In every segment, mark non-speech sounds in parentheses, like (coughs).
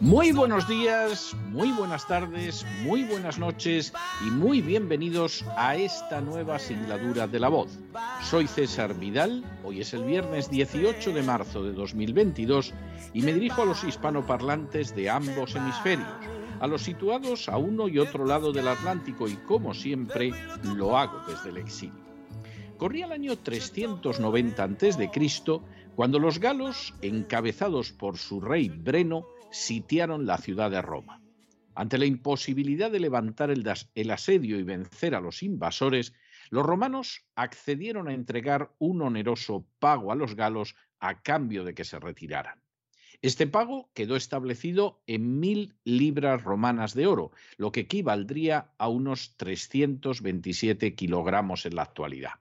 Muy buenos días, muy buenas tardes, muy buenas noches y muy bienvenidos a esta nueva singladura de la voz. Soy César Vidal, hoy es el viernes 18 de marzo de 2022 y me dirijo a los hispanoparlantes de ambos hemisferios, a los situados a uno y otro lado del Atlántico y como siempre lo hago desde el exilio. Corría el año 390 a.C. cuando los galos, encabezados por su rey Breno, sitiaron la ciudad de Roma. Ante la imposibilidad de levantar el, el, asedio y vencer a los invasores, los romanos accedieron a entregar un oneroso pago a los galos a cambio de que se retiraran. Este pago quedó establecido en mil libras romanas de oro, lo que equivaldría a unos 327 kilogramos en la actualidad.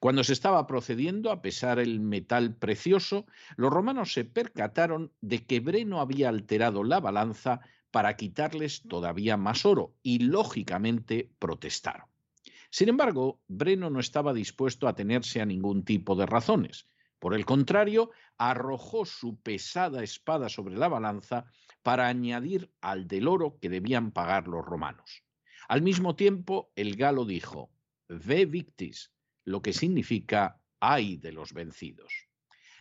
Cuando se estaba procediendo a pesar el metal precioso, los romanos se percataron de que Breno había alterado la balanza para quitarles todavía más oro y, lógicamente, protestaron. Sin embargo, Breno no estaba dispuesto a tenerse a ningún tipo de razones. Por el contrario, arrojó su pesada espada sobre la balanza para añadir al del oro que debían pagar los romanos. Al mismo tiempo, el galo dijo, Ve victis, lo que significa ay de los vencidos.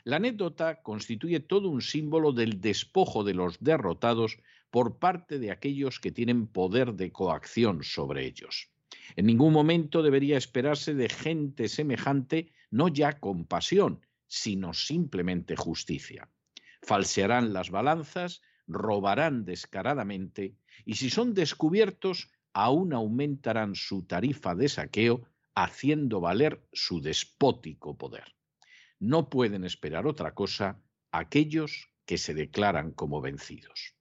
La anécdota constituye todo un símbolo del despojo de los derrotados por parte de aquellos que tienen poder de coacción sobre ellos. En ningún momento debería esperarse de gente semejante no ya compasión, sino simplemente justicia. Falsearán las balanzas, robarán descaradamente y si son descubiertos, aún aumentarán su tarifa de saqueo haciendo valer su despótico poder. No pueden esperar otra cosa aquellos que se declaran como vencidos.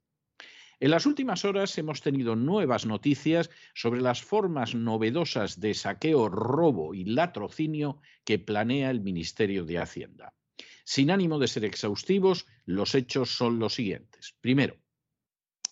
En las últimas horas hemos tenido nuevas noticias sobre las formas novedosas de saqueo, robo y latrocinio que planea el Ministerio de Hacienda. Sin ánimo de ser exhaustivos, los hechos son los siguientes. Primero,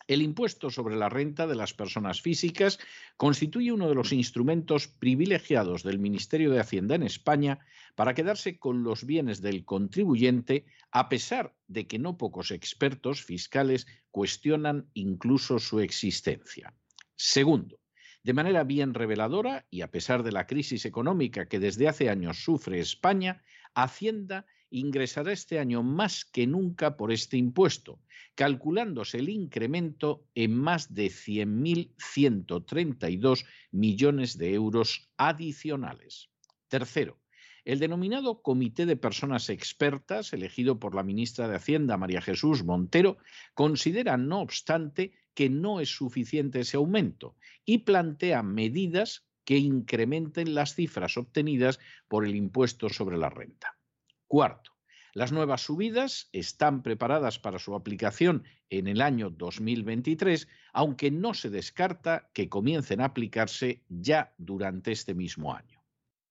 el impuesto sobre la renta de las personas físicas constituye uno de los instrumentos privilegiados del Ministerio de Hacienda en España para quedarse con los bienes del contribuyente, a pesar de que no pocos expertos fiscales cuestionan incluso su existencia. Segundo, de manera bien reveladora, y a pesar de la crisis económica que desde hace años sufre España, Hacienda ingresará este año más que nunca por este impuesto, calculándose el incremento en más de 100.132 millones de euros adicionales. Tercero, el denominado Comité de Personas Expertas, elegido por la ministra de Hacienda, María Jesús Montero, considera, no obstante, que no es suficiente ese aumento y plantea medidas que incrementen las cifras obtenidas por el impuesto sobre la renta. Cuarto, las nuevas subidas están preparadas para su aplicación en el año 2023, aunque no se descarta que comiencen a aplicarse ya durante este mismo año.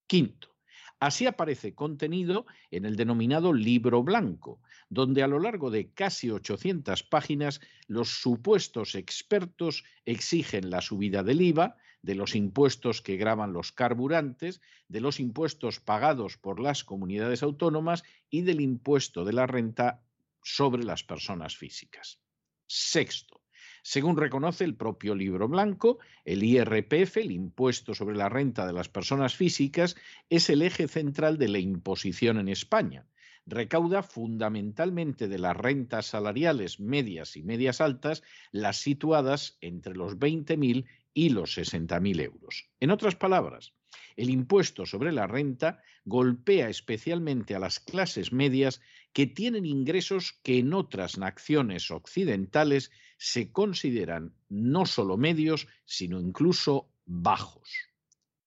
Quinto, Así aparece contenido en el denominado libro blanco, donde a lo largo de casi 800 páginas los supuestos expertos exigen la subida del IVA, de los impuestos que graban los carburantes, de los impuestos pagados por las comunidades autónomas y del impuesto de la renta sobre las personas físicas. Sexto, según reconoce el propio libro blanco, el IRPF, el impuesto sobre la renta de las personas físicas, es el eje central de la imposición en España, recauda fundamentalmente de las rentas salariales medias y medias altas, las situadas entre los 20.000 y los 60.000 euros. En otras palabras, el impuesto sobre la renta golpea especialmente a las clases medias que tienen ingresos que en otras naciones occidentales se consideran no solo medios, sino incluso bajos.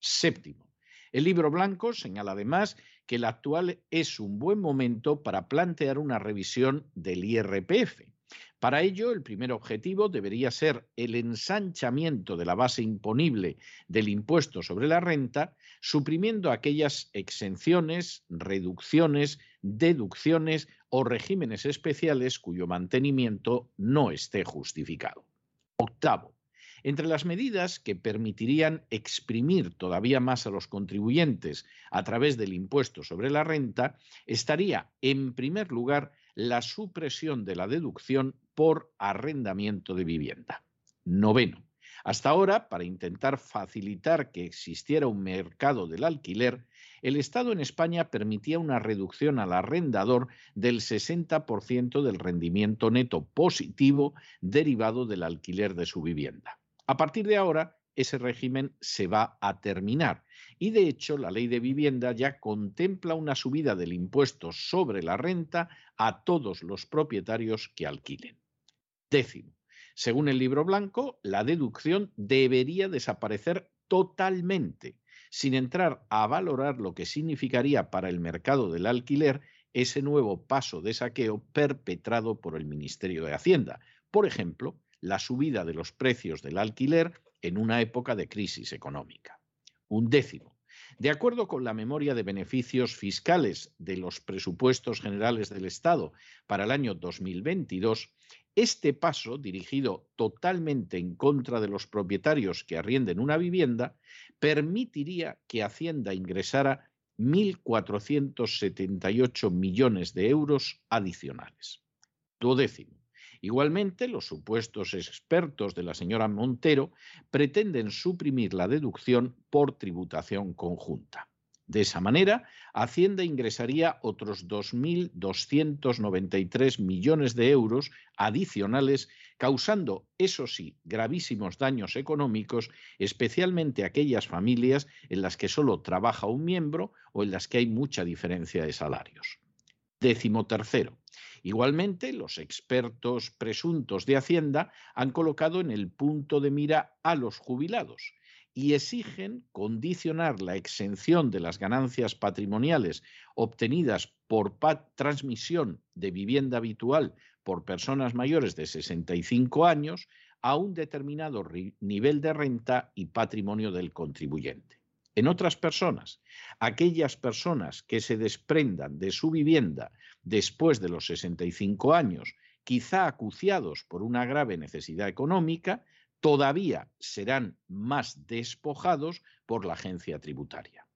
Séptimo, el libro blanco señala además que el actual es un buen momento para plantear una revisión del IRPF. Para ello, el primer objetivo debería ser el ensanchamiento de la base imponible del impuesto sobre la renta, suprimiendo aquellas exenciones, reducciones, deducciones o regímenes especiales cuyo mantenimiento no esté justificado. Octavo, entre las medidas que permitirían exprimir todavía más a los contribuyentes a través del impuesto sobre la renta estaría, en primer lugar, la supresión de la deducción por arrendamiento de vivienda. Noveno. Hasta ahora, para intentar facilitar que existiera un mercado del alquiler, el Estado en España permitía una reducción al arrendador del 60% del rendimiento neto positivo derivado del alquiler de su vivienda. A partir de ahora, ese régimen se va a terminar. Y de hecho, la ley de vivienda ya contempla una subida del impuesto sobre la renta a todos los propietarios que alquilen. Décimo. Según el libro blanco, la deducción debería desaparecer totalmente, sin entrar a valorar lo que significaría para el mercado del alquiler ese nuevo paso de saqueo perpetrado por el Ministerio de Hacienda. Por ejemplo, la subida de los precios del alquiler en una época de crisis económica. Un décimo. De acuerdo con la memoria de beneficios fiscales de los presupuestos generales del Estado para el año 2022, este paso, dirigido totalmente en contra de los propietarios que arrienden una vivienda, permitiría que Hacienda ingresara 1.478 millones de euros adicionales. Duodécimo. Igualmente, los supuestos expertos de la señora Montero pretenden suprimir la deducción por tributación conjunta. De esa manera, Hacienda ingresaría otros 2.293 millones de euros adicionales, causando, eso sí, gravísimos daños económicos, especialmente a aquellas familias en las que solo trabaja un miembro o en las que hay mucha diferencia de salarios. Décimo tercero. Igualmente, los expertos presuntos de Hacienda han colocado en el punto de mira a los jubilados y exigen condicionar la exención de las ganancias patrimoniales obtenidas por transmisión de vivienda habitual por personas mayores de 65 años a un determinado nivel de renta y patrimonio del contribuyente. En otras personas, aquellas personas que se desprendan de su vivienda después de los 65 años, quizá acuciados por una grave necesidad económica, todavía serán más despojados por la agencia tributaria.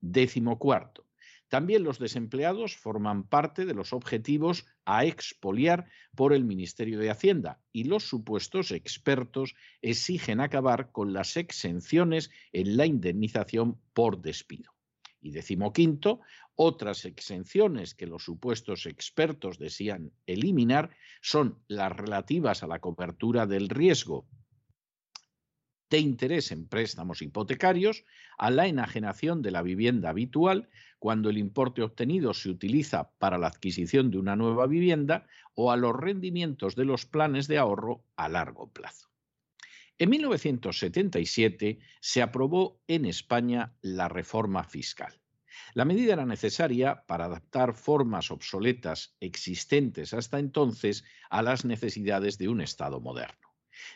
Décimo cuarto. También los desempleados forman parte de los objetivos a expoliar por el Ministerio de Hacienda y los supuestos expertos exigen acabar con las exenciones en la indemnización por despido. Y decimoquinto, otras exenciones que los supuestos expertos desean eliminar son las relativas a la cobertura del riesgo de interés en préstamos hipotecarios, a la enajenación de la vivienda habitual cuando el importe obtenido se utiliza para la adquisición de una nueva vivienda o a los rendimientos de los planes de ahorro a largo plazo. En 1977 se aprobó en España la reforma fiscal. La medida era necesaria para adaptar formas obsoletas existentes hasta entonces a las necesidades de un Estado moderno.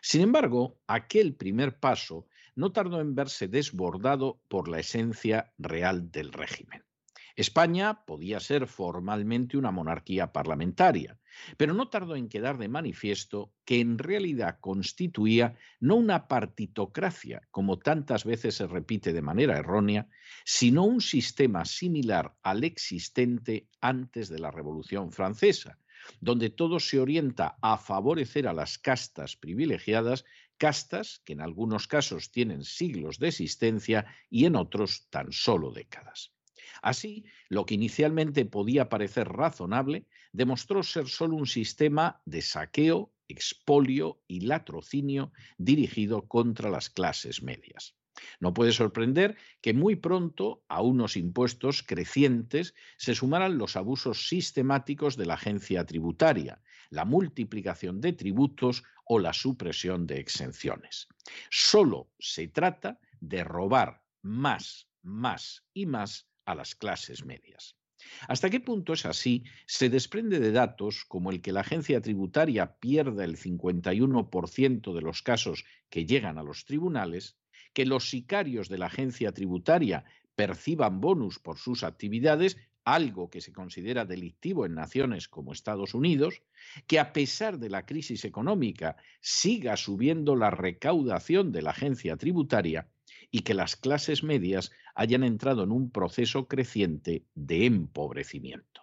Sin embargo, aquel primer paso no tardó en verse desbordado por la esencia real del régimen. España podía ser formalmente una monarquía parlamentaria, pero no tardó en quedar de manifiesto que en realidad constituía no una partitocracia, como tantas veces se repite de manera errónea, sino un sistema similar al existente antes de la Revolución Francesa, donde todo se orienta a favorecer a las castas privilegiadas, castas que en algunos casos tienen siglos de existencia y en otros tan solo décadas. Así, lo que inicialmente podía parecer razonable demostró ser solo un sistema de saqueo, expolio y latrocinio dirigido contra las clases medias. No puede sorprender que muy pronto a unos impuestos crecientes se sumaran los abusos sistemáticos de la agencia tributaria, la multiplicación de tributos o la supresión de exenciones. Solo se trata de robar más, más y más a las clases medias. ¿Hasta qué punto es así? Se desprende de datos como el que la agencia tributaria pierda el 51% de los casos que llegan a los tribunales, que los sicarios de la agencia tributaria perciban bonus por sus actividades, algo que se considera delictivo en naciones como Estados Unidos, que a pesar de la crisis económica siga subiendo la recaudación de la agencia tributaria y que las clases medias hayan entrado en un proceso creciente de empobrecimiento.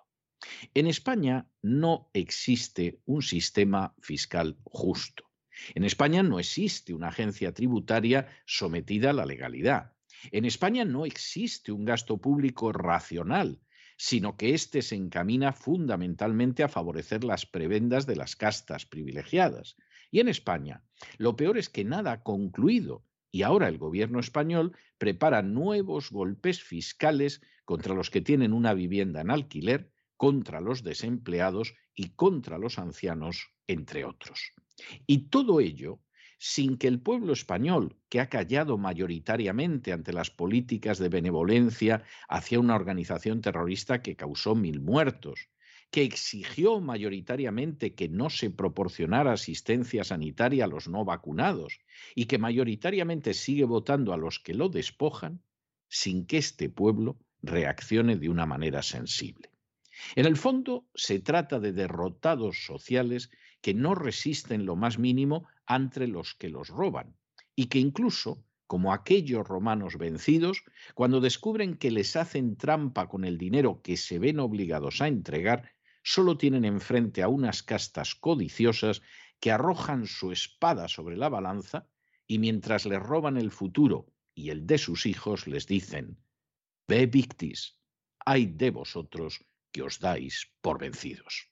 En España no existe un sistema fiscal justo. En España no existe una agencia tributaria sometida a la legalidad. En España no existe un gasto público racional, sino que éste se encamina fundamentalmente a favorecer las prebendas de las castas privilegiadas. Y en España, lo peor es que nada ha concluido y ahora el gobierno español prepara nuevos golpes fiscales contra los que tienen una vivienda en alquiler, contra los desempleados y contra los ancianos, entre otros. Y todo ello sin que el pueblo español, que ha callado mayoritariamente ante las políticas de benevolencia hacia una organización terrorista que causó mil muertos, que exigió mayoritariamente que no se proporcionara asistencia sanitaria a los no vacunados y que mayoritariamente sigue votando a los que lo despojan, sin que este pueblo reaccione de una manera sensible. En el fondo, se trata de derrotados sociales que no resisten lo más mínimo ante los que los roban y que incluso, como aquellos romanos vencidos, cuando descubren que les hacen trampa con el dinero que se ven obligados a entregar, solo tienen enfrente a unas castas codiciosas que arrojan su espada sobre la balanza y mientras les roban el futuro y el de sus hijos les dicen, Ve victis, hay de vosotros que os dais por vencidos.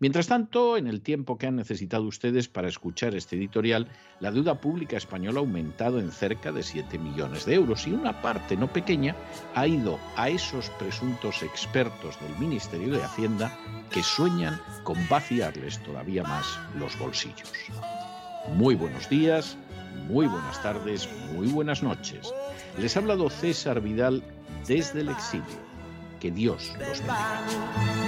Mientras tanto, en el tiempo que han necesitado ustedes para escuchar este editorial, la deuda pública española ha aumentado en cerca de 7 millones de euros y una parte no pequeña ha ido a esos presuntos expertos del Ministerio de Hacienda que sueñan con vaciarles todavía más los bolsillos. Muy buenos días, muy buenas tardes, muy buenas noches. Les ha hablado César Vidal desde el exilio. Que Dios los bendiga.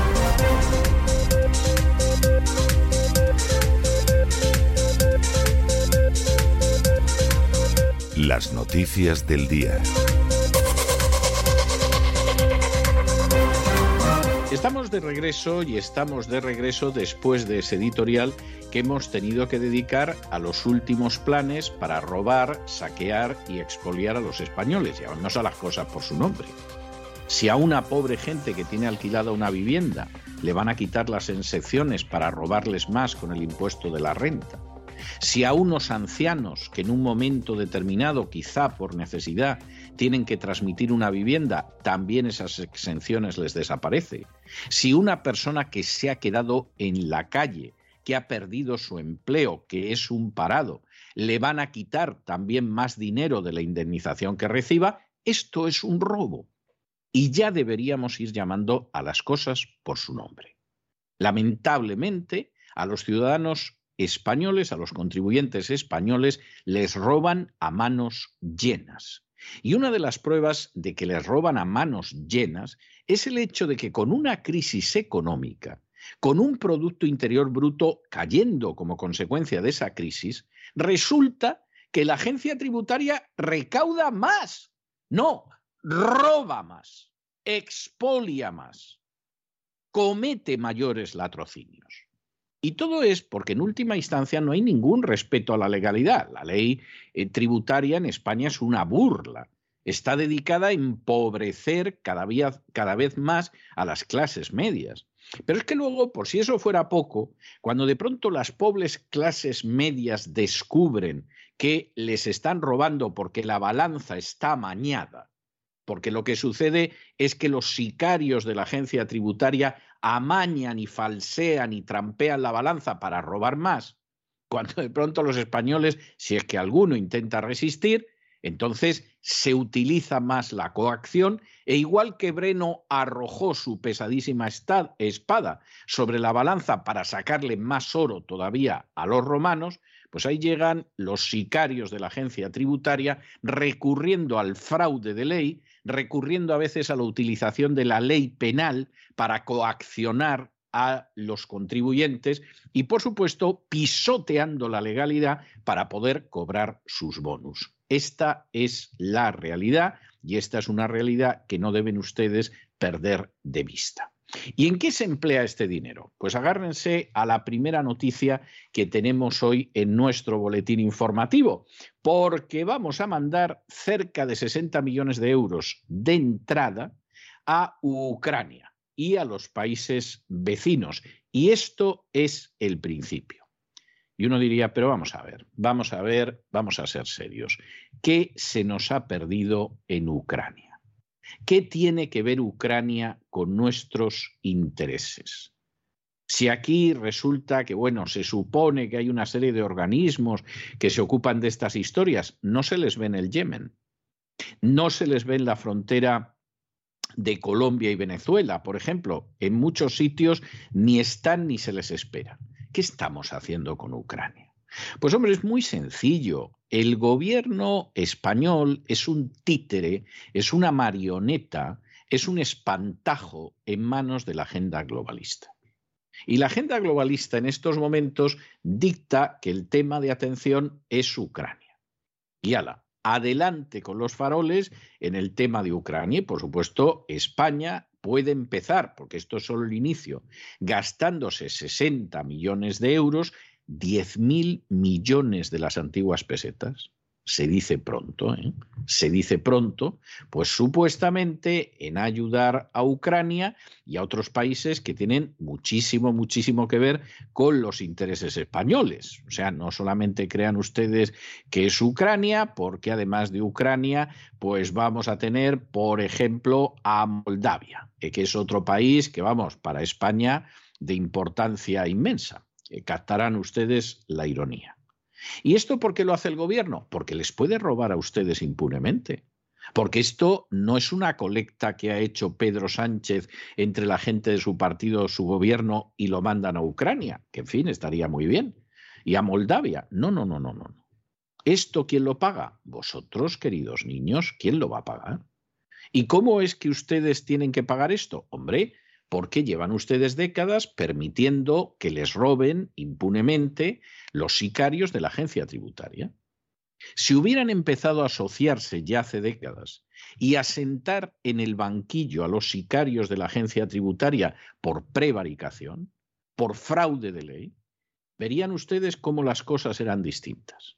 Las noticias del día. Estamos de regreso y estamos de regreso después de ese editorial que hemos tenido que dedicar a los últimos planes para robar, saquear y expoliar a los españoles. Llamamos a las cosas por su nombre. Si a una pobre gente que tiene alquilada una vivienda le van a quitar las excepciones para robarles más con el impuesto de la renta, si a unos ancianos que en un momento determinado, quizá por necesidad, tienen que transmitir una vivienda, también esas exenciones les desaparece. Si una persona que se ha quedado en la calle, que ha perdido su empleo, que es un parado, le van a quitar también más dinero de la indemnización que reciba, esto es un robo. Y ya deberíamos ir llamando a las cosas por su nombre. Lamentablemente, a los ciudadanos españoles, a los contribuyentes españoles, les roban a manos llenas. Y una de las pruebas de que les roban a manos llenas es el hecho de que con una crisis económica con un Producto Interior Bruto cayendo como consecuencia de esa crisis, resulta que la agencia tributaria recauda más. No, roba más, expolia más, comete mayores latrocinios. Y todo es porque en última instancia no hay ningún respeto a la legalidad. La ley eh, tributaria en España es una burla. Está dedicada a empobrecer cada, cada vez más a las clases medias. Pero es que luego, por si eso fuera poco, cuando de pronto las pobres clases medias descubren que les están robando porque la balanza está mañada, porque lo que sucede es que los sicarios de la agencia tributaria amañan y falsean y trampean la balanza para robar más, cuando de pronto los españoles, si es que alguno intenta resistir, entonces se utiliza más la coacción e igual que Breno arrojó su pesadísima espada sobre la balanza para sacarle más oro todavía a los romanos, pues ahí llegan los sicarios de la agencia tributaria recurriendo al fraude de ley, recurriendo a veces a la utilización de la ley penal para coaccionar a los contribuyentes y, por supuesto, pisoteando la legalidad para poder cobrar sus bonus. Esta es la realidad y esta es una realidad que no deben ustedes perder de vista. ¿Y en qué se emplea este dinero? Pues agárrense a la primera noticia que tenemos hoy en nuestro boletín informativo, porque vamos a mandar cerca de 60 millones de euros de entrada a Ucrania y a los países vecinos. Y esto es el principio. Y uno diría, pero vamos a ver, vamos a ver, vamos a ser serios. ¿Qué se nos ha perdido en Ucrania? ¿Qué tiene que ver Ucrania con nuestros intereses? Si aquí resulta que, bueno, se supone que hay una serie de organismos que se ocupan de estas historias, no se les ve en el Yemen, no se les ve en la frontera de Colombia y Venezuela, por ejemplo, en muchos sitios ni están ni se les espera. ¿Qué estamos haciendo con Ucrania? Pues hombre, es muy sencillo. El gobierno español es un títere, es una marioneta, es un espantajo en manos de la agenda globalista. Y la agenda globalista en estos momentos dicta que el tema de atención es Ucrania. Y ala, adelante con los faroles en el tema de Ucrania. Y por supuesto, España puede empezar, porque esto es solo el inicio, gastándose 60 millones de euros, 10.000 millones de las antiguas pesetas se dice pronto, ¿eh? se dice pronto, pues supuestamente en ayudar a Ucrania y a otros países que tienen muchísimo, muchísimo que ver con los intereses españoles. O sea, no solamente crean ustedes que es Ucrania, porque además de Ucrania, pues vamos a tener, por ejemplo, a Moldavia, que es otro país que, vamos, para España de importancia inmensa. Captarán ustedes la ironía. ¿Y esto por qué lo hace el gobierno? Porque les puede robar a ustedes impunemente. Porque esto no es una colecta que ha hecho Pedro Sánchez entre la gente de su partido, su gobierno, y lo mandan a Ucrania, que en fin, estaría muy bien. Y a Moldavia. No, no, no, no, no. ¿Esto quién lo paga? Vosotros, queridos niños, ¿quién lo va a pagar? ¿Y cómo es que ustedes tienen que pagar esto? Hombre, porque llevan ustedes décadas permitiendo que les roben impunemente los sicarios de la agencia tributaria. Si hubieran empezado a asociarse ya hace décadas y a sentar en el banquillo a los sicarios de la agencia tributaria por prevaricación, por fraude de ley, verían ustedes cómo las cosas eran distintas.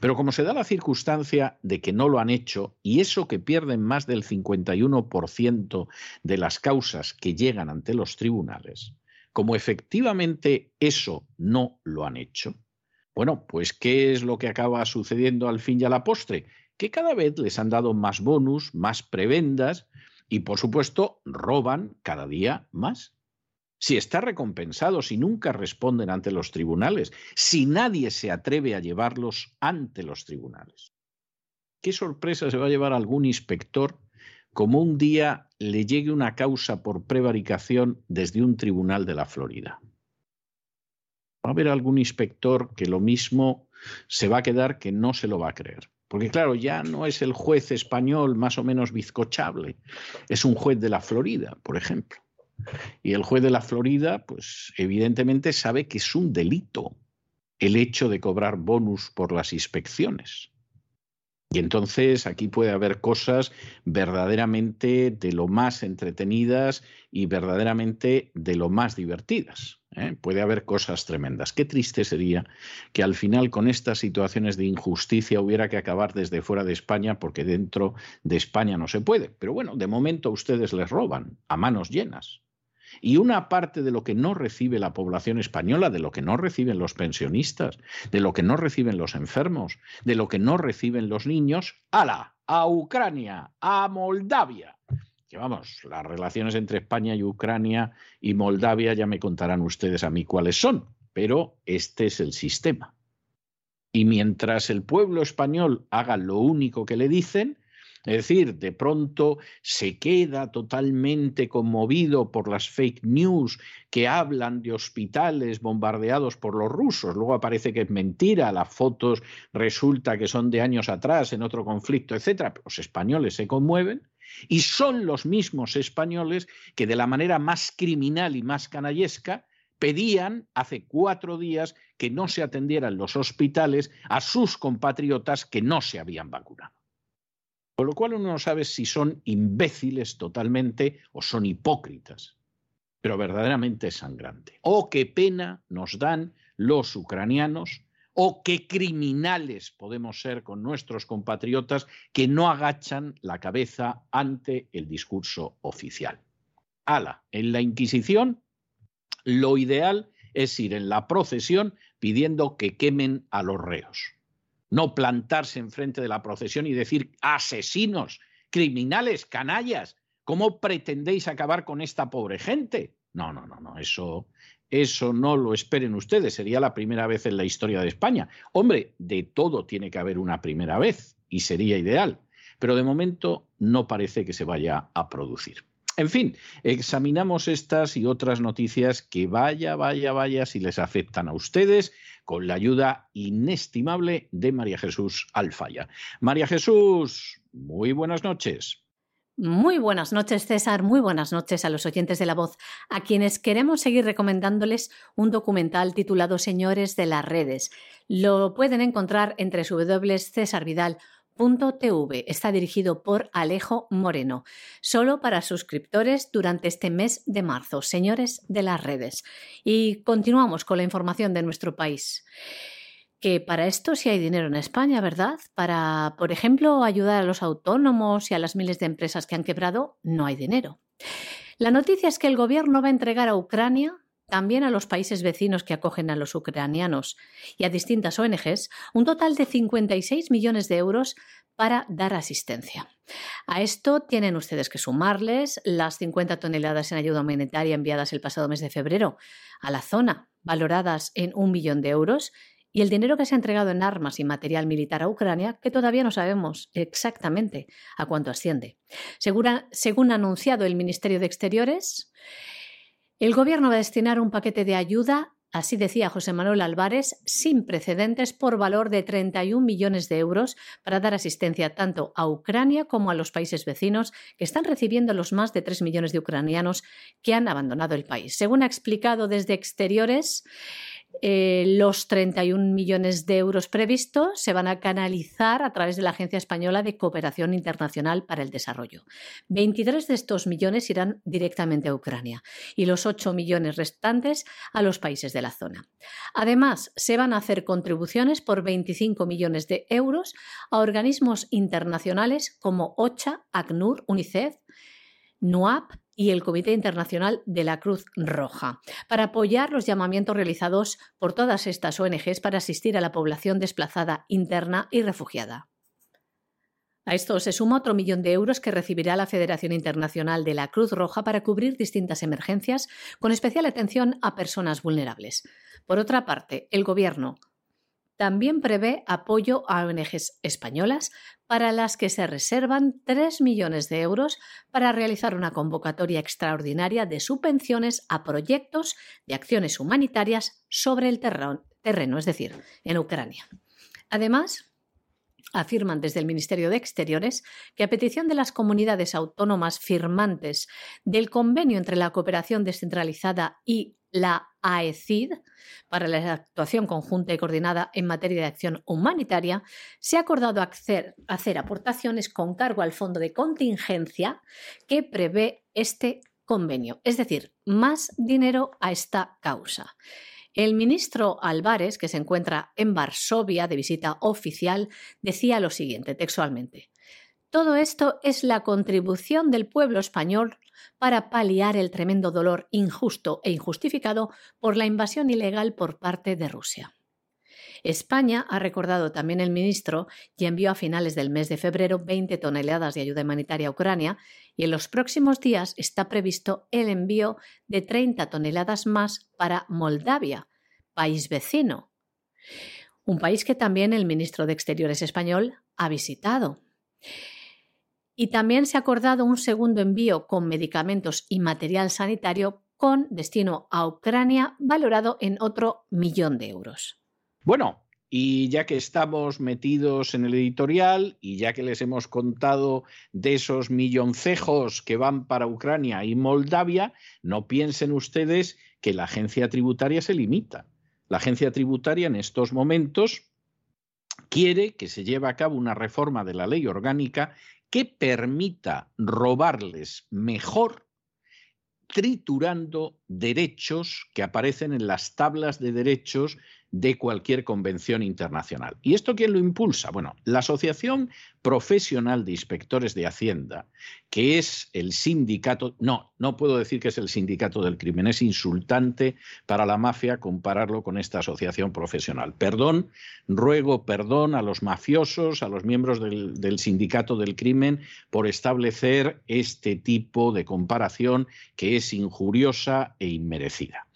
Pero como se da la circunstancia de que no lo han hecho y eso que pierden más del 51% de las causas que llegan ante los tribunales, como efectivamente eso no lo han hecho, bueno, pues ¿qué es lo que acaba sucediendo al fin y a la postre? Que cada vez les han dado más bonus, más prebendas y por supuesto roban cada día más si está recompensado, si nunca responden ante los tribunales, si nadie se atreve a llevarlos ante los tribunales. ¿Qué sorpresa se va a llevar algún inspector como un día le llegue una causa por prevaricación desde un tribunal de la Florida? Va a haber algún inspector que lo mismo se va a quedar que no se lo va a creer. Porque claro, ya no es el juez español más o menos bizcochable, es un juez de la Florida, por ejemplo. Y el juez de la Florida, pues evidentemente sabe que es un delito el hecho de cobrar bonus por las inspecciones. Y entonces aquí puede haber cosas verdaderamente de lo más entretenidas y verdaderamente de lo más divertidas. ¿eh? Puede haber cosas tremendas. Qué triste sería que al final con estas situaciones de injusticia hubiera que acabar desde fuera de España porque dentro de España no se puede. Pero bueno, de momento ustedes les roban a manos llenas. Y una parte de lo que no recibe la población española, de lo que no reciben los pensionistas, de lo que no reciben los enfermos, de lo que no reciben los niños, ala, a Ucrania, a Moldavia. Que vamos, las relaciones entre España y Ucrania y Moldavia ya me contarán ustedes a mí cuáles son, pero este es el sistema. Y mientras el pueblo español haga lo único que le dicen, es decir, de pronto se queda totalmente conmovido por las fake news que hablan de hospitales bombardeados por los rusos. Luego aparece que es mentira, las fotos resulta que son de años atrás en otro conflicto, etcétera. Los españoles se conmueven y son los mismos españoles que de la manera más criminal y más canallesca pedían hace cuatro días que no se atendieran los hospitales a sus compatriotas que no se habían vacunado. Con lo cual uno no sabe si son imbéciles totalmente o son hipócritas, pero verdaderamente es sangrante. Oh, qué pena nos dan los ucranianos, o oh, qué criminales podemos ser con nuestros compatriotas que no agachan la cabeza ante el discurso oficial. Ala, en la Inquisición lo ideal es ir en la procesión pidiendo que quemen a los reos no plantarse enfrente de la procesión y decir asesinos, criminales, canallas, ¿cómo pretendéis acabar con esta pobre gente? No, no, no, no, eso, eso no lo esperen ustedes, sería la primera vez en la historia de España. Hombre, de todo tiene que haber una primera vez y sería ideal, pero de momento no parece que se vaya a producir. En fin, examinamos estas y otras noticias que vaya, vaya, vaya si les afectan a ustedes con la ayuda inestimable de María Jesús Alfaya. María Jesús, muy buenas noches. Muy buenas noches, César. Muy buenas noches a los oyentes de la voz, a quienes queremos seguir recomendándoles un documental titulado Señores de las redes. Lo pueden encontrar entre www.cesarvidal.com TV está dirigido por Alejo Moreno, solo para suscriptores durante este mes de marzo, señores de las redes. Y continuamos con la información de nuestro país. Que para esto sí hay dinero en España, ¿verdad? Para, por ejemplo, ayudar a los autónomos y a las miles de empresas que han quebrado, no hay dinero. La noticia es que el gobierno va a entregar a Ucrania también a los países vecinos que acogen a los ucranianos y a distintas ONGs un total de 56 millones de euros para dar asistencia. A esto tienen ustedes que sumarles las 50 toneladas en ayuda humanitaria enviadas el pasado mes de febrero a la zona, valoradas en un millón de euros, y el dinero que se ha entregado en armas y material militar a Ucrania, que todavía no sabemos exactamente a cuánto asciende. Según, según ha anunciado el Ministerio de Exteriores, el Gobierno va a destinar un paquete de ayuda, así decía José Manuel Álvarez, sin precedentes por valor de 31 millones de euros para dar asistencia tanto a Ucrania como a los países vecinos que están recibiendo los más de 3 millones de ucranianos que han abandonado el país. Según ha explicado desde Exteriores, eh, los 31 millones de euros previstos se van a canalizar a través de la Agencia Española de Cooperación Internacional para el Desarrollo. 23 de estos millones irán directamente a Ucrania y los 8 millones restantes a los países de la zona. Además, se van a hacer contribuciones por 25 millones de euros a organismos internacionales como OCHA, ACNUR, UNICEF, NUAP y el Comité Internacional de la Cruz Roja, para apoyar los llamamientos realizados por todas estas ONGs para asistir a la población desplazada interna y refugiada. A esto se suma otro millón de euros que recibirá la Federación Internacional de la Cruz Roja para cubrir distintas emergencias, con especial atención a personas vulnerables. Por otra parte, el Gobierno también prevé apoyo a ONGs españolas para las que se reservan 3 millones de euros para realizar una convocatoria extraordinaria de subvenciones a proyectos de acciones humanitarias sobre el terreno, es decir, en Ucrania. Además, afirman desde el Ministerio de Exteriores que a petición de las comunidades autónomas firmantes del convenio entre la cooperación descentralizada y la AECID para la actuación conjunta y coordinada en materia de acción humanitaria, se ha acordado hacer, hacer aportaciones con cargo al fondo de contingencia que prevé este convenio, es decir, más dinero a esta causa. El ministro Álvarez, que se encuentra en Varsovia de visita oficial, decía lo siguiente textualmente. Todo esto es la contribución del pueblo español para paliar el tremendo dolor injusto e injustificado por la invasión ilegal por parte de Rusia. España, ha recordado también el ministro, y envió a finales del mes de febrero 20 toneladas de ayuda humanitaria a Ucrania y en los próximos días está previsto el envío de 30 toneladas más para Moldavia, país vecino. Un país que también el ministro de Exteriores español ha visitado. Y también se ha acordado un segundo envío con medicamentos y material sanitario con destino a Ucrania valorado en otro millón de euros. Bueno, y ya que estamos metidos en el editorial y ya que les hemos contado de esos milloncejos que van para Ucrania y Moldavia, no piensen ustedes que la agencia tributaria se limita. La agencia tributaria en estos momentos quiere que se lleve a cabo una reforma de la ley orgánica que permita robarles mejor triturando derechos que aparecen en las tablas de derechos de cualquier convención internacional. ¿Y esto quién lo impulsa? Bueno, la Asociación Profesional de Inspectores de Hacienda, que es el sindicato, no, no puedo decir que es el sindicato del crimen, es insultante para la mafia compararlo con esta asociación profesional. Perdón, ruego perdón a los mafiosos, a los miembros del, sindicato del crimen por establecer este tipo de comparación que es injuriosa e inmerecida.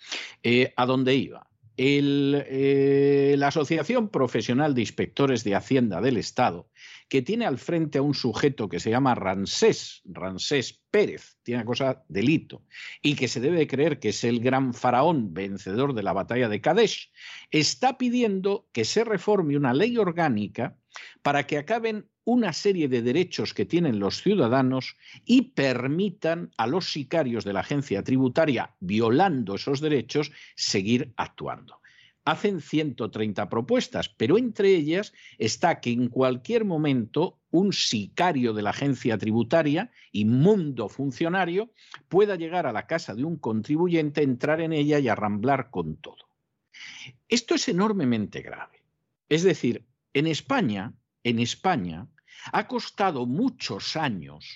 Eh, ¿A dónde iba? Eh, la Asociación Profesional de Inspectores de Hacienda del Estado, que tiene al frente a un sujeto que se llama Ransés, Ransés Pérez, tiene cosa delito, y que se debe creer que es el gran faraón vencedor de la batalla de Kadesh, está pidiendo que se reforme una ley orgánica para que acaben una serie de derechos que tienen los ciudadanos y permitan a los sicarios de la agencia tributaria, violando esos derechos, seguir actuando. Hacen 130 propuestas, pero entre ellas está que en cualquier momento un sicario de la agencia tributaria, inmundo funcionario, pueda llegar a la casa de un contribuyente, entrar en ella y arramblar con todo. Esto es enormemente grave. Es decir, en España, en España, ha costado muchos años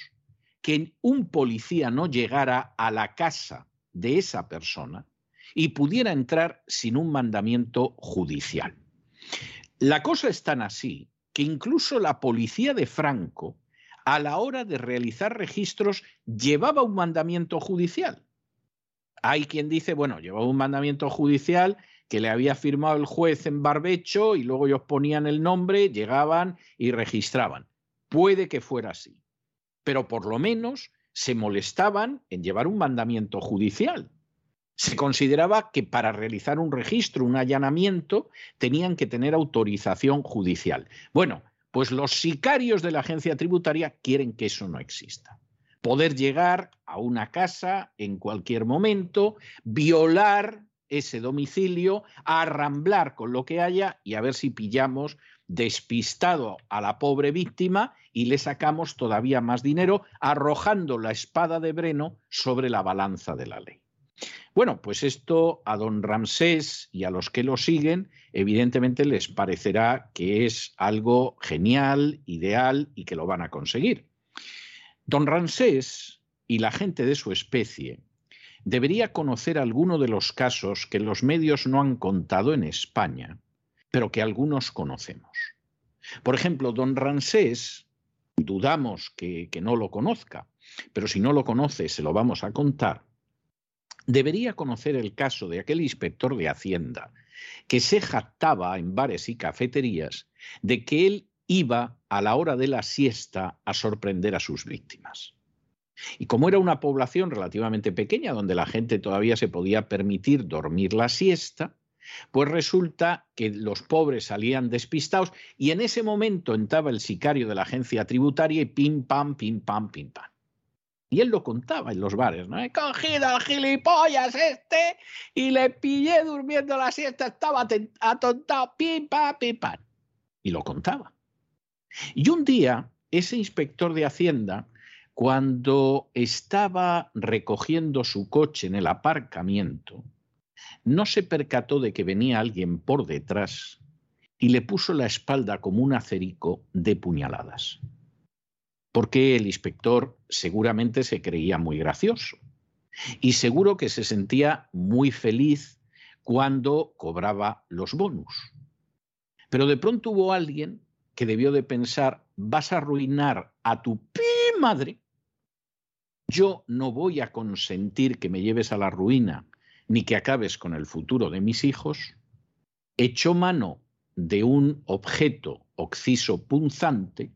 que un policía no llegara a la casa de esa persona y pudiera entrar sin un mandamiento judicial. La cosa es tan así que incluso la policía de Franco, a la hora de realizar registros, llevaba un mandamiento judicial. Hay quien dice, bueno, llevaba un mandamiento judicial que le había firmado el juez en barbecho y luego ellos ponían el nombre, llegaban y registraban. Puede que fuera así, pero por lo menos se molestaban en llevar un mandamiento judicial. Se consideraba que para realizar un registro, un allanamiento, tenían que tener autorización judicial. Bueno, pues los sicarios de la agencia tributaria quieren que eso no exista. Poder llegar a una casa en cualquier momento, violar ese domicilio, arramblar con lo que haya y a ver si pillamos despistado a la pobre víctima y le sacamos todavía más dinero arrojando la espada de Breno sobre la balanza de la ley. Bueno, pues esto a don Ramsés y a los que lo siguen, evidentemente les parecerá que es algo genial, ideal y que lo van a conseguir. Don Ramsés y la gente de su especie debería conocer alguno de los casos que los medios no han contado en España, pero que algunos conocemos. Por ejemplo, don Ramsés, dudamos que, que no lo conozca, pero si no lo conoce, se lo vamos a contar. Debería conocer el caso de aquel inspector de Hacienda que se jactaba en bares y cafeterías de que él iba a la hora de la siesta a sorprender a sus víctimas. Y como era una población relativamente pequeña donde la gente todavía se podía permitir dormir la siesta, Pues resulta que los pobres salían despistados y en ese momento entraba el sicario de la agencia tributaria y pim pam, pim pam, pim pam. Y él lo contaba en los bares, ¿no? He cogido al gilipollas este y le pillé durmiendo la siesta, estaba atontado, pim pam, pim pam. Y lo contaba. Y un día, ese inspector de Hacienda, cuando estaba recogiendo su coche en el aparcamiento, no se percató de que venía alguien por detrás y le puso la espalda como un acerico de puñaladas. Porque el inspector seguramente se creía muy gracioso y seguro que se sentía muy feliz cuando cobraba los bonus. Pero de pronto hubo alguien que debió de pensar, vas a arruinar a tu madre, yo no voy a consentir que me lleves a la ruina ni que acabes con el futuro de mis hijos, echó mano de un objeto oxiso punzante,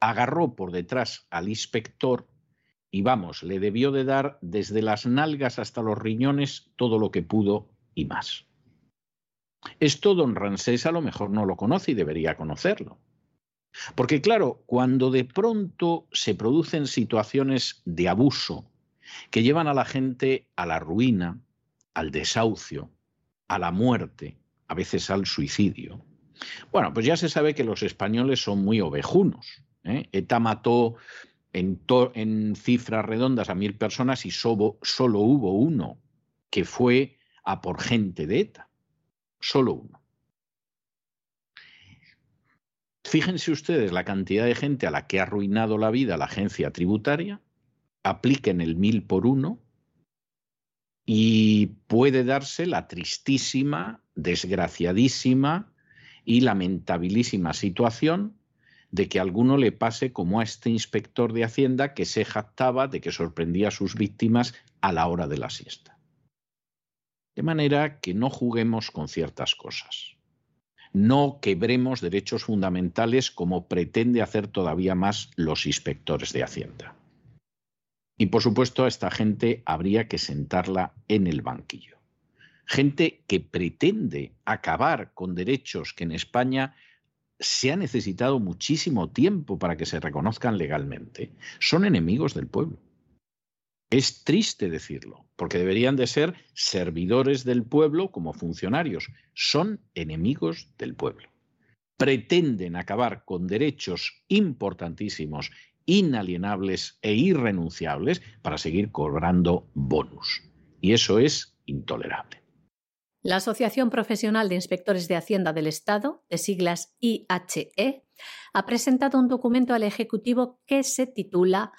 agarró por detrás al inspector y vamos, le debió de dar desde las nalgas hasta los riñones todo lo que pudo y más. Esto don Ransés a lo mejor no lo conoce y debería conocerlo. Porque claro, cuando de pronto se producen situaciones de abuso que llevan a la gente a la ruina, al desahucio, a la muerte, a veces al suicidio. Bueno, pues ya se sabe que los españoles son muy ovejunos. ¿eh? ETA mató en, cifras redondas a mil personas y solo hubo uno que fue a por gente de ETA. Solo uno. Fíjense ustedes la cantidad de gente a la que ha arruinado la vida la agencia tributaria, apliquen el mil por uno y puede darse la tristísima, desgraciadísima y lamentabilísima situación de que alguno le pase como a este inspector de Hacienda que se jactaba de que sorprendía a sus víctimas a la hora de la siesta. De manera que no juguemos con ciertas cosas. No quebremos derechos fundamentales como pretende hacer todavía más los inspectores de Hacienda. Y por supuesto a esta gente habría que sentarla en el banquillo. Gente que pretende acabar con derechos que en España se ha necesitado muchísimo tiempo para que se reconozcan legalmente, son enemigos del pueblo. Es triste decirlo, porque deberían de ser servidores del pueblo como funcionarios. Son enemigos del pueblo. Pretenden acabar con derechos importantísimos inalienables e irrenunciables para seguir cobrando bonus. Y eso es intolerable. La Asociación Profesional de Inspectores de Hacienda del Estado, de siglas IHE, ha presentado un documento al Ejecutivo que se titula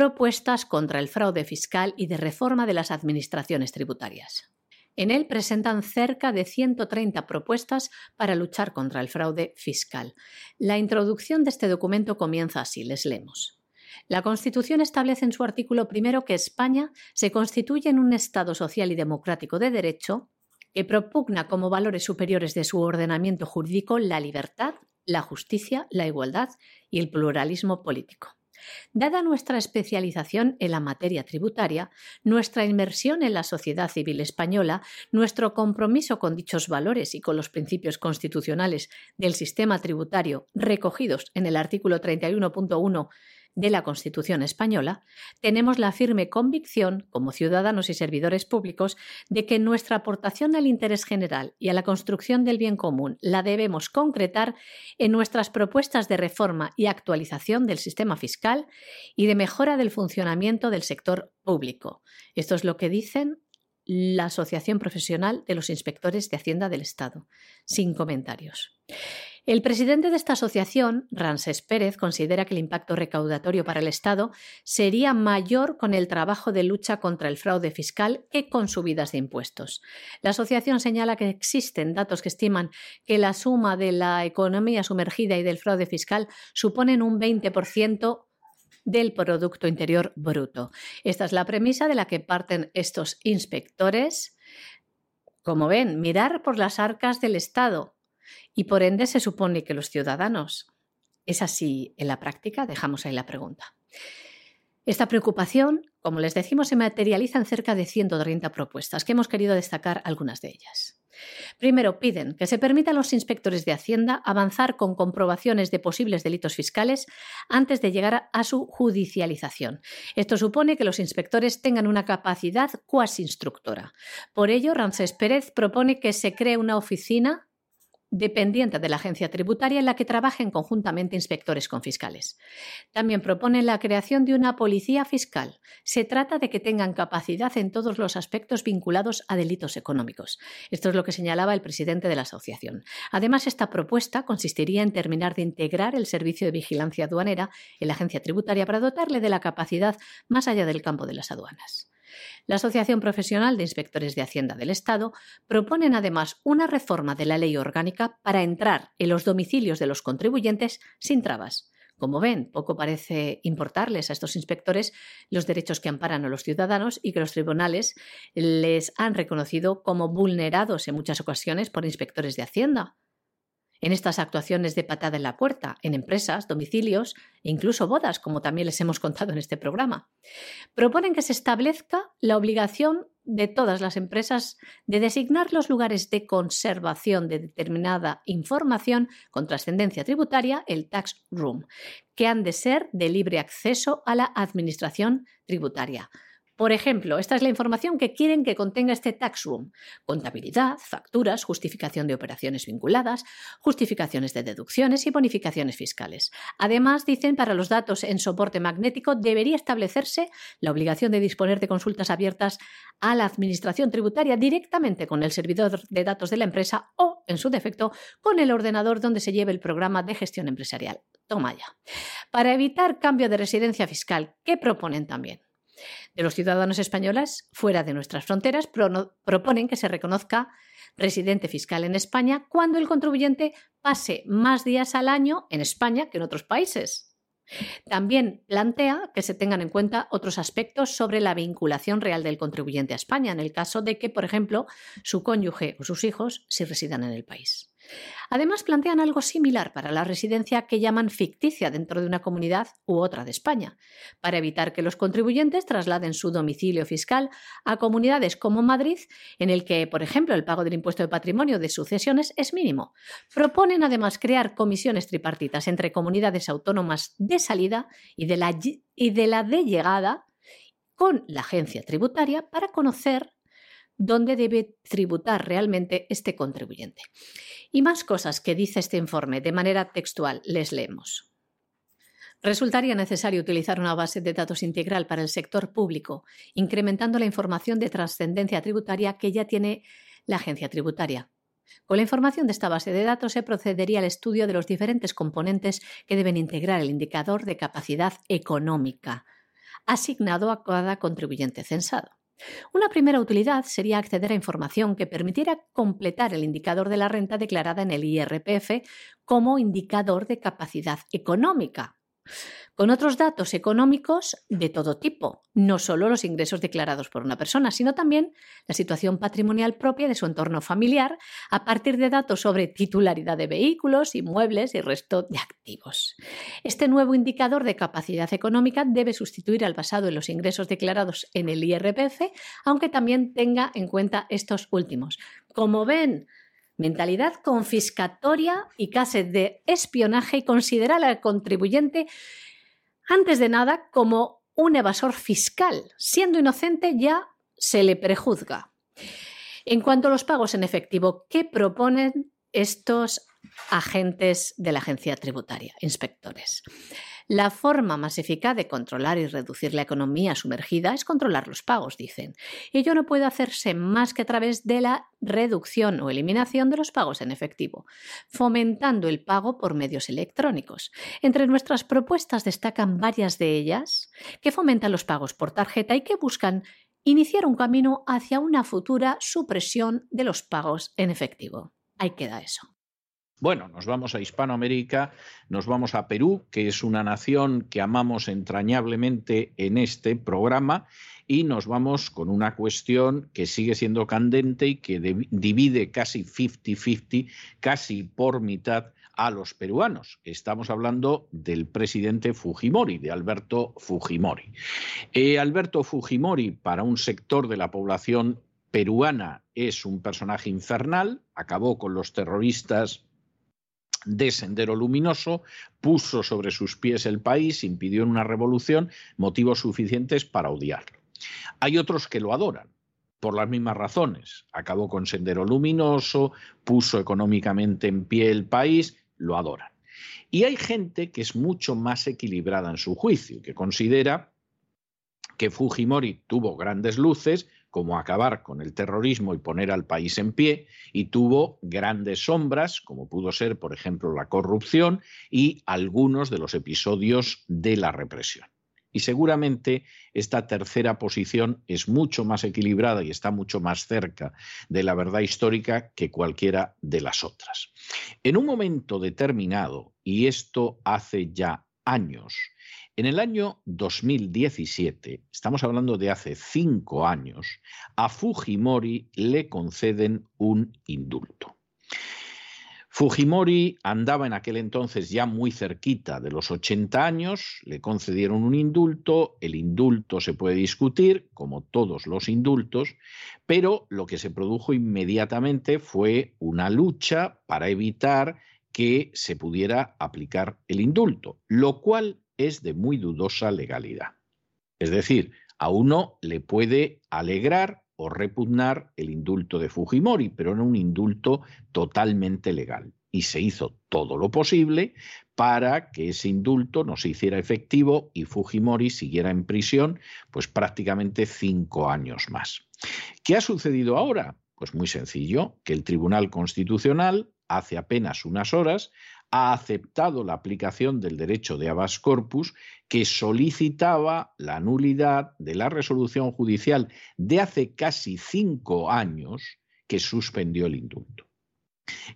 Propuestas contra el fraude fiscal y de reforma de las administraciones tributarias. En él presentan cerca de 130 propuestas para luchar contra el fraude fiscal. La introducción de este documento comienza así, les leemos. La Constitución establece en su artículo primero que España se constituye en un Estado social y democrático de derecho que propugna como valores superiores de su ordenamiento jurídico la libertad, la justicia, la igualdad y el pluralismo político. Dada nuestra especialización en la materia tributaria, nuestra inmersión en la sociedad civil española, nuestro compromiso con dichos valores y con los principios constitucionales del sistema tributario recogidos en el artículo 31.1 de la Constitución española, tenemos la firme convicción, como ciudadanos y servidores públicos, de que nuestra aportación al interés general y a la construcción del bien común la debemos concretar en nuestras propuestas de reforma y actualización del sistema fiscal y de mejora del funcionamiento del sector público. Esto es lo que dicen la Asociación Profesional de los Inspectores de Hacienda del Estado. Sin comentarios. El presidente de esta asociación, Ramsés Pérez, considera que el impacto recaudatorio para el Estado sería mayor con el trabajo de lucha contra el fraude fiscal que con subidas de impuestos. La asociación señala que existen datos que estiman que la suma de la economía sumergida y del fraude fiscal suponen un 20% del Producto Interior Bruto. Esta es la premisa de la que parten estos inspectores. Como ven, mirar por las arcas del Estado y por ende se supone que los ciudadanos. ¿Es así en la práctica? Dejamos ahí la pregunta. Esta preocupación, como les decimos, se materializa en cerca de 130 propuestas, que hemos querido destacar algunas de ellas. Primero, piden que se permita a los inspectores de Hacienda avanzar con comprobaciones de posibles delitos fiscales antes de llegar a su judicialización. Esto supone que los inspectores tengan una capacidad cuasi instructora. Por ello, Ramsés Pérez propone que se cree una oficina dependiente de la agencia tributaria en la que trabajen conjuntamente inspectores con fiscales. También propone la creación de una policía fiscal. Se trata de que tengan capacidad en todos los aspectos vinculados a delitos económicos. Esto es lo que señalaba el presidente de la asociación. Además, esta propuesta consistiría en terminar de integrar el servicio de vigilancia aduanera en la agencia tributaria para dotarle de la capacidad más allá del campo de las aduanas. La Asociación Profesional de Inspectores de Hacienda del Estado proponen además una reforma de la ley orgánica para entrar en los domicilios de los contribuyentes sin trabas. Como ven, poco parece importarles a estos inspectores los derechos que amparan a los ciudadanos y que los tribunales les han reconocido como vulnerados en muchas ocasiones por inspectores de Hacienda en estas actuaciones de patada en la puerta, en empresas, domicilios e incluso bodas, como también les hemos contado en este programa. Proponen que se establezca la obligación de todas las empresas de designar los lugares de conservación de determinada información con trascendencia tributaria, el tax room, que han de ser de libre acceso a la administración tributaria. Por ejemplo, esta es la información que quieren que contenga este tax room. Contabilidad, facturas, justificación de operaciones vinculadas, justificaciones de deducciones y bonificaciones fiscales. Además, dicen, para los datos en soporte magnético debería establecerse la obligación de disponer de consultas abiertas a la Administración tributaria directamente con el servidor de datos de la empresa o, en su defecto, con el ordenador donde se lleve el programa de gestión empresarial. Toma ya. Para evitar cambio de residencia fiscal, ¿qué proponen también? De los ciudadanos españoles fuera de nuestras fronteras proponen que se reconozca residente fiscal en España cuando el contribuyente pase más días al año en España que en otros países. También plantea que se tengan en cuenta otros aspectos sobre la vinculación real del contribuyente a España, en el caso de que, por ejemplo, su cónyuge o sus hijos sí residan en el país. Además, plantean algo similar para la residencia que llaman ficticia dentro de una comunidad u otra de España, para evitar que los contribuyentes trasladen su domicilio fiscal a comunidades como Madrid, en el que, por ejemplo, el pago del impuesto de patrimonio de sucesiones es mínimo. Proponen además crear comisiones tripartitas entre comunidades autónomas de salida y de la, y de, la de llegada con la agencia tributaria para conocer dónde debe tributar realmente este contribuyente. Y más cosas que dice este informe de manera textual, les leemos. Resultaría necesario utilizar una base de datos integral para el sector público, incrementando la información de trascendencia tributaria que ya tiene la agencia tributaria. Con la información de esta base de datos se procedería al estudio de los diferentes componentes que deben integrar el indicador de capacidad económica asignado a cada contribuyente censado. Una primera utilidad sería acceder a información que permitiera completar el indicador de la renta declarada en el IRPF como indicador de capacidad económica, con otros datos económicos de todo tipo, no solo los ingresos declarados por una persona, sino también la situación patrimonial propia de su entorno familiar, a partir de datos sobre titularidad de vehículos, inmuebles y resto de activos. Este nuevo indicador de capacidad económica debe sustituir al basado en los ingresos declarados en el IRPF, aunque también tenga en cuenta estos últimos. Como ven, mentalidad confiscatoria y casi de espionaje y considera al contribuyente antes de nada como un evasor fiscal. Siendo inocente ya se le prejuzga. En cuanto a los pagos en efectivo, ¿qué proponen estos agentes de la agencia tributaria, inspectores? La forma más eficaz de controlar y reducir la economía sumergida es controlar los pagos, dicen. Y ello no puede hacerse más que a través de la reducción o eliminación de los pagos en efectivo, fomentando el pago por medios electrónicos. Entre nuestras propuestas destacan varias de ellas que fomentan los pagos por tarjeta y que buscan iniciar un camino hacia una futura supresión de los pagos en efectivo. Ahí queda eso. Bueno, nos vamos a Hispanoamérica, nos vamos a Perú, que es una nación que amamos entrañablemente en este programa, y nos vamos con una cuestión que sigue siendo candente y que divide casi 50-50, casi por mitad a los peruanos. Estamos hablando del presidente Fujimori, de Alberto Fujimori. Eh, Alberto Fujimori, para un sector de la población peruana es un personaje infernal, acabó con los terroristas de Sendero Luminoso, puso sobre sus pies el país, impidió una revolución, motivos suficientes para odiarlo. Hay otros que lo adoran, por las mismas razones. Acabó con Sendero Luminoso, puso económicamente en pie el país, lo adoran. Y hay gente que es mucho más equilibrada en su juicio, que considera que Fujimori tuvo grandes luces, como acabar con el terrorismo y poner al país en pie, y tuvo grandes sombras, como pudo ser, por ejemplo, la corrupción y algunos de los episodios de la represión. Y seguramente esta tercera posición es mucho más equilibrada y está mucho más cerca de la verdad histórica que cualquiera de las otras. En un momento determinado, y esto hace ya años, en el año 2017, estamos hablando de hace cinco años, a Fujimori le conceden un indulto. Fujimori andaba en aquel entonces ya muy cerquita de los 80 años, le concedieron un indulto, el indulto se puede discutir, como todos los indultos, pero lo que se produjo inmediatamente fue una lucha para evitar que se pudiera aplicar el indulto, lo cual es de muy dudosa legalidad. Es decir, a uno le puede alegrar o repugnar el indulto de Fujimori, pero no un indulto totalmente legal. Y se hizo todo lo posible para que ese indulto no se hiciera efectivo y Fujimori siguiera en prisión pues prácticamente cinco años más. ¿Qué ha sucedido ahora? Pues muy sencillo, que el Tribunal Constitucional hace apenas unas horas ha aceptado la aplicación del derecho de habeas corpus que solicitaba la nulidad de la resolución judicial de hace casi cinco años que suspendió el indulto.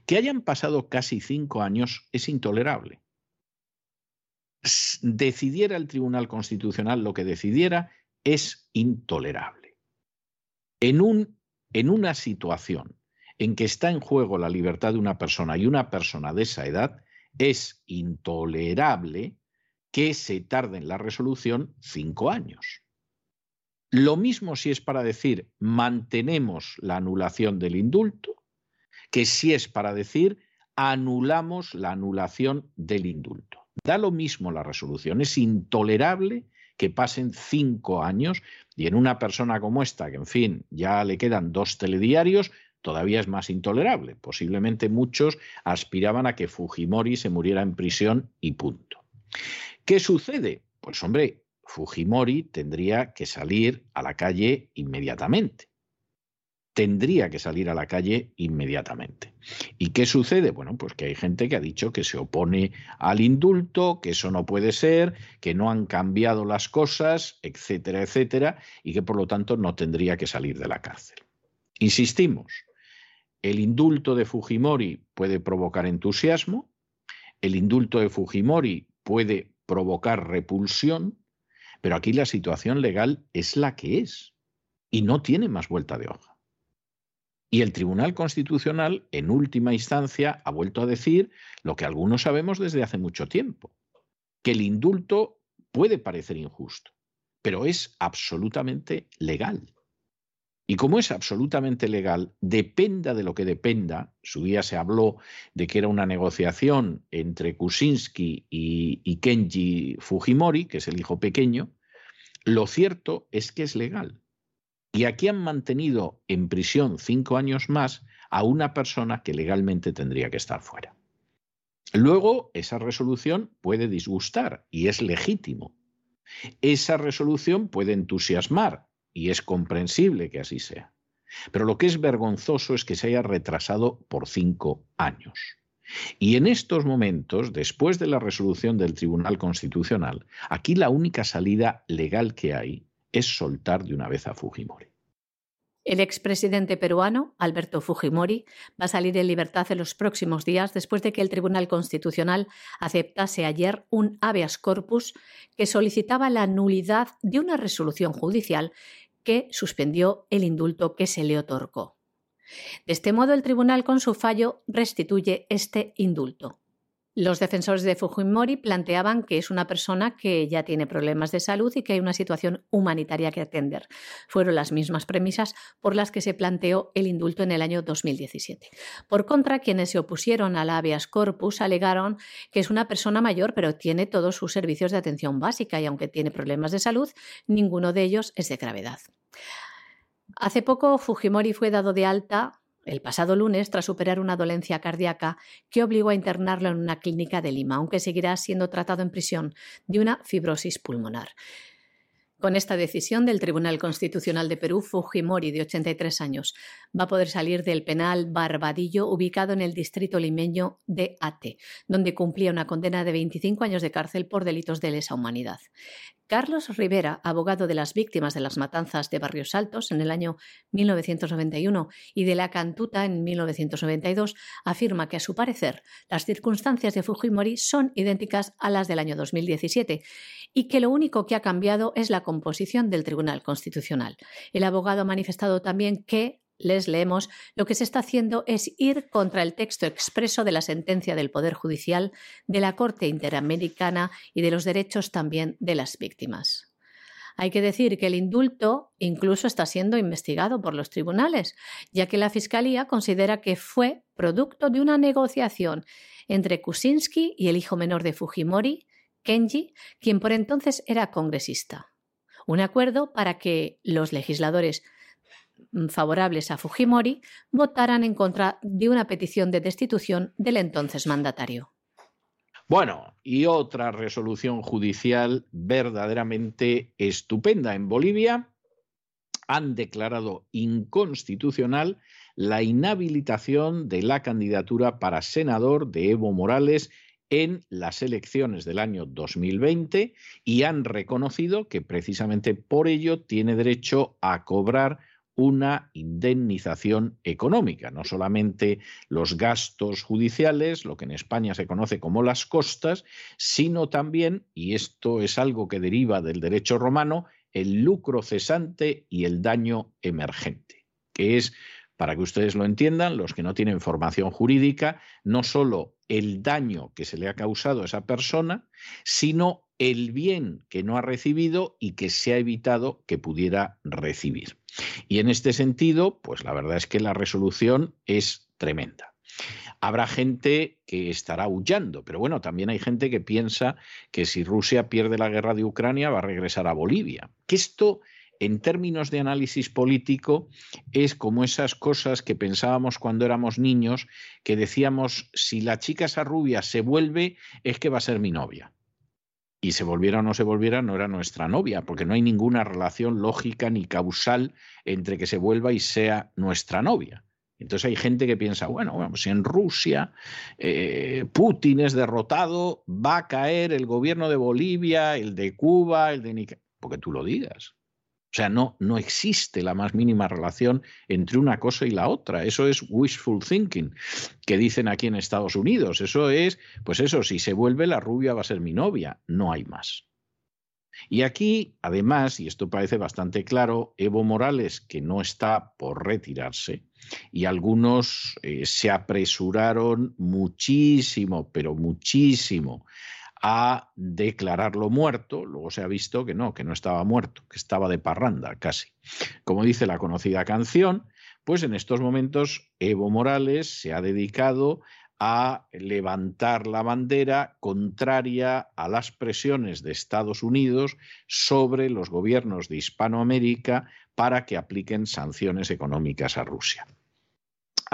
Que hayan pasado casi cinco años es intolerable. Decidiera el Tribunal Constitucional lo que decidiera es intolerable. En, un, en una situación en que está en juego la libertad de una persona y una persona de esa edad, es intolerable que se tarde en la resolución cinco años. Lo mismo si es para decir mantenemos la anulación del indulto, que si es para decir anulamos la anulación del indulto. Da lo mismo la resolución. Es intolerable que pasen cinco años y en una persona como esta, que en fin, ya le quedan dos telediarios, todavía es más intolerable. Posiblemente muchos aspiraban a que Fujimori se muriera en prisión y punto. ¿Qué sucede? Pues hombre, Fujimori tendría que salir a la calle inmediatamente. Tendría que salir a la calle inmediatamente. ¿Y qué sucede? Bueno, pues que hay gente que ha dicho que se opone al indulto, que eso no puede ser, que no han cambiado las cosas, etcétera, etcétera, y que por lo tanto no tendría que salir de la cárcel. Insistimos, el indulto de Fujimori puede provocar entusiasmo, el indulto de Fujimori puede provocar repulsión, pero aquí la situación legal es la que es y no tiene más vuelta de hoja. Y el Tribunal Constitucional, en última instancia, ha vuelto a decir lo que algunos sabemos desde hace mucho tiempo, que el indulto puede parecer injusto, pero es absolutamente legal. Y como es absolutamente legal, dependa de lo que dependa, su día se habló de que era una negociación entre Kuczynski y, y Kenji Fujimori, que es el hijo pequeño, lo cierto es que es legal. Y aquí han mantenido en prisión cinco años más a una persona que legalmente tendría que estar fuera. Luego, esa resolución puede disgustar y es legítimo. Esa resolución puede entusiasmar y es comprensible que así sea. Pero lo que es vergonzoso es que se haya retrasado por cinco años. Y en estos momentos, después de la resolución del Tribunal Constitucional, aquí la única salida legal que hay es soltar de una vez a Fujimori. El expresidente peruano, Alberto Fujimori, va a salir en libertad en los próximos días después de que el Tribunal Constitucional aceptase ayer un habeas corpus que solicitaba la nulidad de una resolución judicial que suspendió el indulto que se le otorgó. De este modo, el tribunal con su fallo restituye este indulto. Los defensores de Fujimori planteaban que es una persona que ya tiene problemas de salud y que hay una situación humanitaria que atender. Fueron las mismas premisas por las que se planteó el indulto en el año 2017. Por contra, quienes se opusieron al habeas corpus alegaron que es una persona mayor pero tiene todos sus servicios de atención básica y aunque tiene problemas de salud, ninguno de ellos es de gravedad. Hace poco Fujimori fue dado de alta el pasado lunes tras superar una dolencia cardíaca que obligó a internarlo en una clínica de Lima, aunque seguirá siendo tratado en prisión de una fibrosis pulmonar. Con esta decisión del Tribunal Constitucional de Perú, Fujimori, de 83 años, va a poder salir del penal Barbadillo, ubicado en el distrito limeño de Ate, donde cumplía una condena de 25 años de cárcel por delitos de lesa humanidad. Carlos Rivera, abogado de las víctimas de las matanzas de Barrios Altos en el año 1991 y de la Cantuta en 1992, afirma que, a su parecer, las circunstancias de Fujimori son idénticas a las del año 2017 y que lo único que ha cambiado es la composición del Tribunal Constitucional. El abogado ha manifestado también que les leemos, lo que se está haciendo es ir contra el texto expreso de la sentencia del Poder Judicial, de la Corte Interamericana y de los derechos también de las víctimas. Hay que decir que el indulto incluso está siendo investigado por los tribunales, ya que la Fiscalía considera que fue producto de una negociación entre Kuczynski y el hijo menor de Fujimori, Kenji, quien por entonces era congresista. Un acuerdo para que los legisladores favorables a Fujimori votaran en contra de una petición de destitución del entonces mandatario. Bueno, y otra resolución judicial verdaderamente estupenda. En Bolivia han declarado inconstitucional la inhabilitación de la candidatura para senador de Evo Morales en las elecciones del año 2020 y han reconocido que precisamente por ello tiene derecho a cobrar una indemnización económica, no solamente los gastos judiciales, lo que en España se conoce como las costas, sino también, y esto es algo que deriva del derecho romano, el lucro cesante y el daño emergente, que es, para que ustedes lo entiendan, los que no tienen formación jurídica, no solo el daño que se le ha causado a esa persona, sino el bien que no ha recibido y que se ha evitado que pudiera recibir. Y en este sentido, pues la verdad es que la resolución es tremenda. Habrá gente que estará huyendo, pero bueno, también hay gente que piensa que si Rusia pierde la guerra de Ucrania va a regresar a Bolivia. Que esto, en términos de análisis político, es como esas cosas que pensábamos cuando éramos niños, que decíamos, si la chica esa rubia se vuelve, es que va a ser mi novia y se volviera o no se volviera, no era nuestra novia, porque no hay ninguna relación lógica ni causal entre que se vuelva y sea nuestra novia. Entonces hay gente que piensa, bueno, bueno si en Rusia eh, Putin es derrotado, va a caer el gobierno de Bolivia, el de Cuba, el de Nicaragua, porque tú lo digas. O sea, no, no existe la más mínima relación entre una cosa y la otra. Eso es wishful thinking, que dicen aquí en Estados Unidos. Eso es, pues eso, si se vuelve la rubia va a ser mi novia. No hay más. Y aquí, además, y esto parece bastante claro, Evo Morales, que no está por retirarse, y algunos eh, se apresuraron muchísimo, pero muchísimo, a declararlo muerto, luego se ha visto que no, que no estaba muerto, que estaba de parranda casi. Como dice la conocida canción, pues en estos momentos Evo Morales se ha dedicado a levantar la bandera contraria a las presiones de Estados Unidos sobre los gobiernos de Hispanoamérica para que apliquen sanciones económicas a Rusia.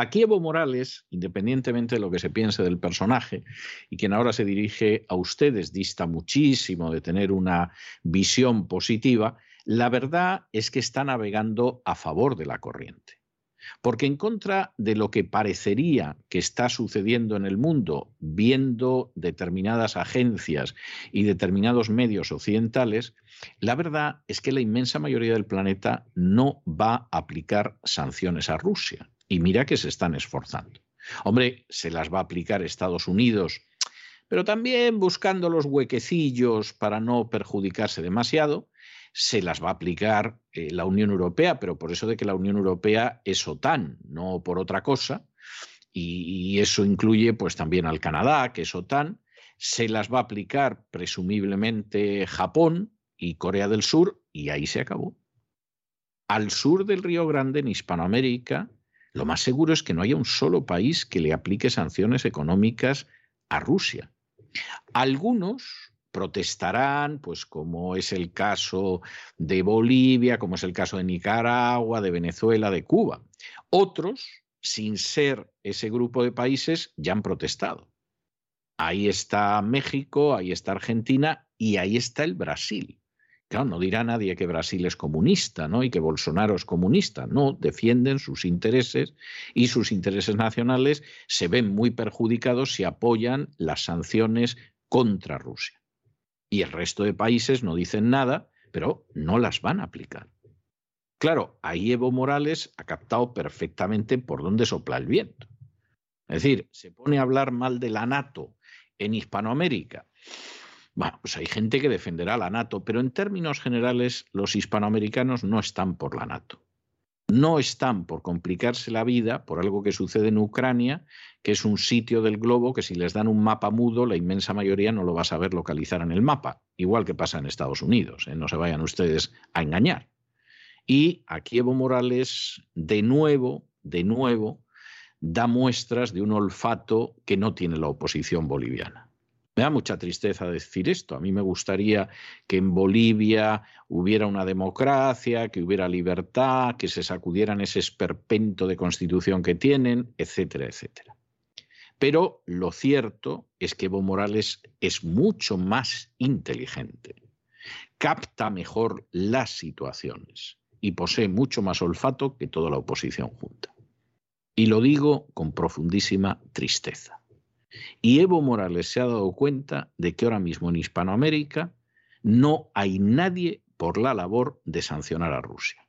Aquí Evo Morales, independientemente de lo que se piense del personaje, y quien ahora se dirige a ustedes, dista muchísimo de tener una visión positiva, la verdad es que está navegando a favor de la corriente. Porque en contra de lo que parecería que está sucediendo en el mundo, viendo determinadas agencias y determinados medios occidentales, la verdad es que la inmensa mayoría del planeta no va a aplicar sanciones a Rusia. Y mira que se están esforzando. Hombre, se las va a aplicar Estados Unidos, pero también buscando los huequecillos para no perjudicarse demasiado, se las va a aplicar eh, la Unión Europea, pero por eso de que la Unión Europea es OTAN, no por otra cosa. y, eso incluye pues también al Canadá, que es OTAN, se las va a aplicar presumiblemente Japón y Corea del Sur, y ahí se acabó. Al sur del Río Grande, en Hispanoamérica, lo más seguro es que no haya un solo país que le aplique sanciones económicas a Rusia. Algunos protestarán, pues como es el caso de Bolivia, como es el caso de Nicaragua, de Venezuela, de Cuba. Otros, sin ser ese grupo de países, ya han protestado. Ahí está México, ahí está Argentina y ahí está el Brasil. Claro, no dirá nadie que Brasil es comunista, ¿no? Y que Bolsonaro es comunista. No, defienden sus intereses y sus intereses nacionales se ven muy perjudicados si apoyan las sanciones contra Rusia. Y el resto de países no dicen nada, pero no las van a aplicar. Claro, ahí Evo Morales ha captado perfectamente por dónde sopla el viento. Es decir, se pone a hablar mal de la NATO en Hispanoamérica bueno, pues hay gente que defenderá la NATO, pero en términos generales los hispanoamericanos no están por la NATO. No están por complicarse la vida por algo que sucede en Ucrania, que es un sitio del globo que si les dan un mapa mudo, la inmensa mayoría no lo va a saber localizar en el mapa, igual que pasa en Estados Unidos, ¿eh? no se vayan ustedes a engañar. Y aquí Evo Morales, de nuevo, de nuevo, da muestras de un olfato que no tiene la oposición boliviana. Me da mucha tristeza decir esto. A mí me gustaría que en Bolivia hubiera una democracia, que hubiera libertad, que se sacudieran ese esperpento de constitución que tienen, etcétera, etcétera. Pero lo cierto es que Evo Morales es mucho más inteligente, capta mejor las situaciones y posee mucho más olfato que toda la oposición junta. Y lo digo con profundísima tristeza. Y Evo Morales se ha dado cuenta de que ahora mismo en Hispanoamérica no hay nadie por la labor de sancionar a Rusia.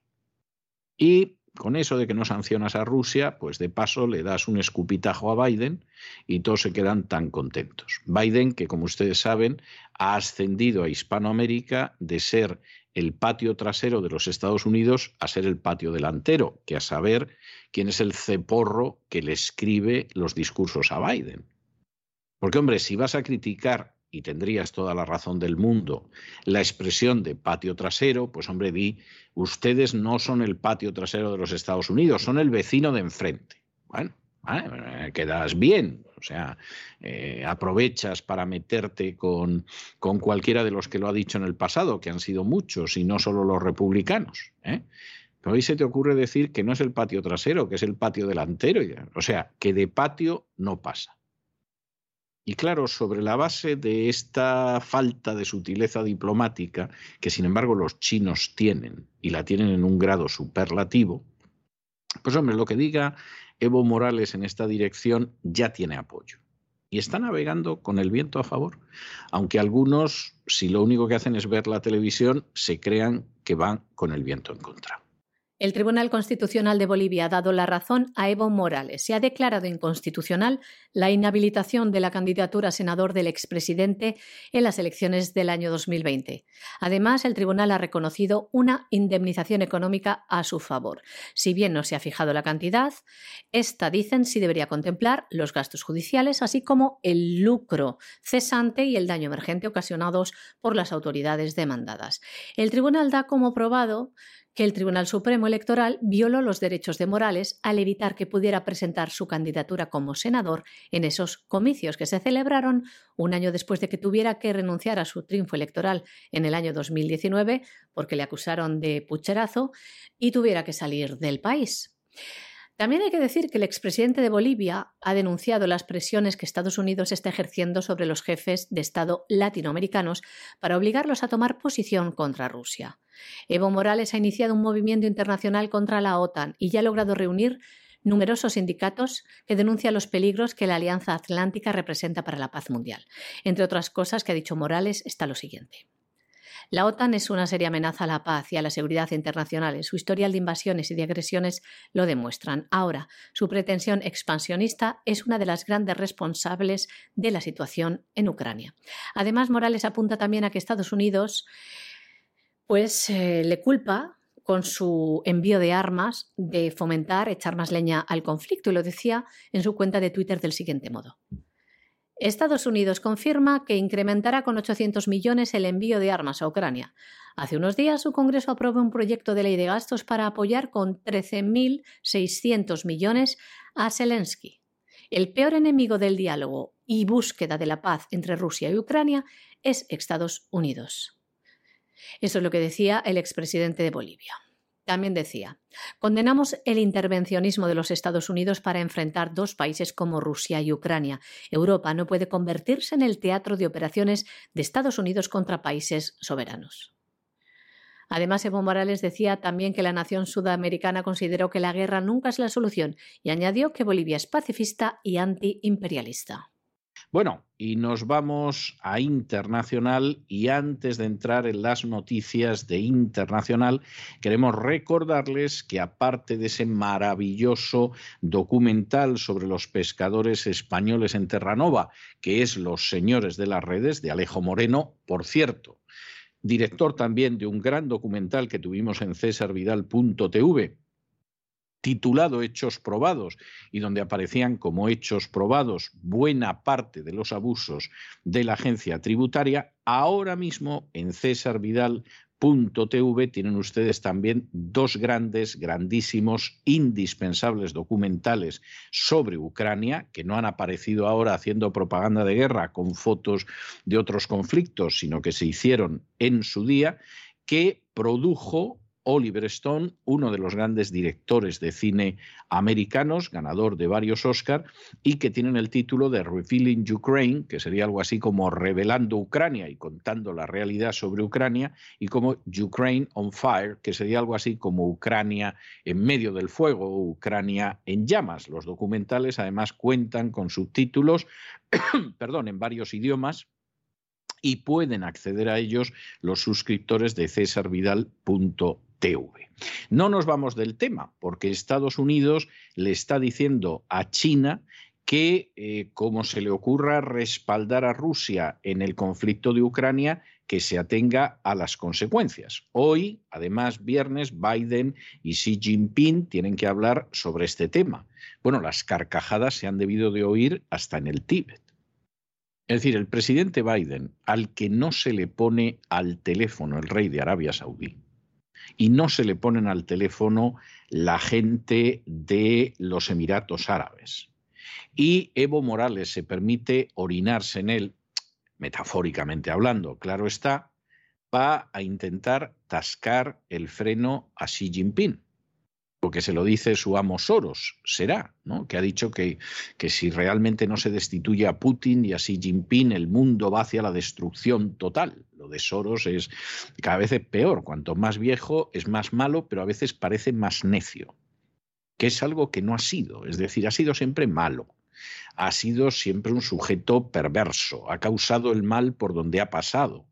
Y con eso de que no sancionas a Rusia, pues de paso le das un escupitajo a Biden y todos se quedan tan contentos. Biden, que como ustedes saben, ha ascendido a Hispanoamérica de ser el patio trasero de los Estados Unidos a ser el patio delantero, que a saber quién es el ceporro que le escribe los discursos a Biden. Porque, hombre, si vas a criticar, y tendrías toda la razón del mundo, la expresión de patio trasero, pues, hombre, di, ustedes no son el patio trasero de los Estados Unidos, son el vecino de enfrente. Bueno, quedas bien, o sea, eh, aprovechas para meterte con, con, cualquiera de los que lo ha dicho en el pasado, que han sido muchos y no solo los republicanos. ¿eh? Pero hoy se te ocurre decir que no es el patio trasero, que es el patio delantero. O sea, que de patio no pasa. Y claro, sobre la base de esta falta de sutileza diplomática, que sin embargo los chinos tienen, y la tienen en un grado superlativo, pues hombre, lo que diga Evo Morales en esta dirección ya tiene apoyo. Y está navegando con el viento a favor. Aunque algunos, si lo único que hacen es ver la televisión, se crean que van con el viento en contra. El Tribunal Constitucional de Bolivia ha dado la razón a Evo Morales. Se ha declarado inconstitucional la inhabilitación de la candidatura a senador del expresidente en las elecciones del año 2020. Además, el tribunal ha reconocido una indemnización económica a su favor. Si bien no se ha fijado la cantidad, esta, dicen, sí debería contemplar los gastos judiciales, así como el lucro cesante y el daño emergente ocasionados por las autoridades demandadas. El tribunal da como probado que el Tribunal Supremo Electoral violó los derechos de Morales al evitar que pudiera presentar su candidatura como senador en esos comicios que se celebraron un año después de que tuviera que renunciar a su triunfo electoral en el año 2019 porque le acusaron de pucherazo y tuviera que salir del país. También hay que decir que el expresidente de Bolivia ha denunciado las presiones que Estados Unidos está ejerciendo sobre los jefes de Estado latinoamericanos para obligarlos a tomar posición contra Rusia. Evo Morales ha iniciado un movimiento internacional contra la OTAN y ya ha logrado reunir numerosos sindicatos que denuncian los peligros que la Alianza Atlántica representa para la paz mundial. Entre otras cosas que ha dicho Morales está lo siguiente. La OTAN es una seria amenaza a la paz y a la seguridad internacionales. Su historial de invasiones y de agresiones lo demuestran. Ahora, su pretensión expansionista es una de las grandes responsables de la situación en Ucrania. Además, Morales apunta también a que Estados Unidos pues, eh, le culpa con su envío de armas, de fomentar, echar más leña al conflicto, y lo decía en su cuenta de Twitter del siguiente modo. Estados Unidos confirma que incrementará con 800 millones el envío de armas a Ucrania. Hace unos días su Congreso aprobó un proyecto de ley de gastos para apoyar con 13.600 millones a Zelensky. El peor enemigo del diálogo y búsqueda de la paz entre Rusia y Ucrania es Estados Unidos. Eso es lo que decía el expresidente de Bolivia. También decía, condenamos el intervencionismo de los Estados Unidos para enfrentar dos países como Rusia y Ucrania. Europa no puede convertirse en el teatro de operaciones de Estados Unidos contra países soberanos. Además, Evo Morales decía también que la nación sudamericana consideró que la guerra nunca es la solución y añadió que Bolivia es pacifista y antiimperialista. Bueno, y nos vamos a internacional y antes de entrar en las noticias de internacional, queremos recordarles que aparte de ese maravilloso documental sobre los pescadores españoles en Terranova, que es Los Señores de las Redes, de Alejo Moreno, por cierto, director también de un gran documental que tuvimos en cesarvidal.tv, titulado Hechos Probados y donde aparecían como hechos probados buena parte de los abusos de la agencia tributaria, ahora mismo en cesarvidal.tv tienen ustedes también dos grandes, grandísimos, indispensables documentales sobre Ucrania, que no han aparecido ahora haciendo propaganda de guerra con fotos de otros conflictos, sino que se hicieron en su día, que produjo Oliver Stone, uno de los grandes directores de cine americanos, ganador de varios Oscars, y que tienen el título de Revealing Ukraine, que sería algo así como Revelando Ucrania y contando la realidad sobre Ucrania, y como Ukraine on Fire, que sería algo así como Ucrania en medio del fuego Ucrania en llamas. Los documentales además cuentan con subtítulos, (coughs) perdón, en varios idiomas y pueden acceder a ellos los suscriptores de no nos vamos del tema, porque Estados Unidos le está diciendo a China que, eh, como se le ocurra respaldar a Rusia en el conflicto de Ucrania, que se atenga a las consecuencias. Hoy, además, viernes, Biden y Xi Jinping tienen que hablar sobre este tema. Bueno, las carcajadas se han debido de oír hasta en el Tíbet. Es decir, el presidente Biden, al que no se le pone al teléfono el rey de Arabia Saudí, y no se le ponen al teléfono la gente de los Emiratos Árabes. Y Evo Morales se permite orinarse en él, metafóricamente hablando, claro está, va a intentar tascar el freno a Xi Jinping porque se lo dice su amo Soros, será, ¿no? que ha dicho que, que, si realmente no se destituye a Putin y a Xi Jinping, el mundo va hacia la destrucción total. Lo de Soros es cada vez peor, cuanto más viejo es más malo, pero a veces parece más necio, que es algo que no ha sido, es decir, ha sido siempre malo. Ha sido siempre un sujeto perverso, ha causado el mal por donde ha pasado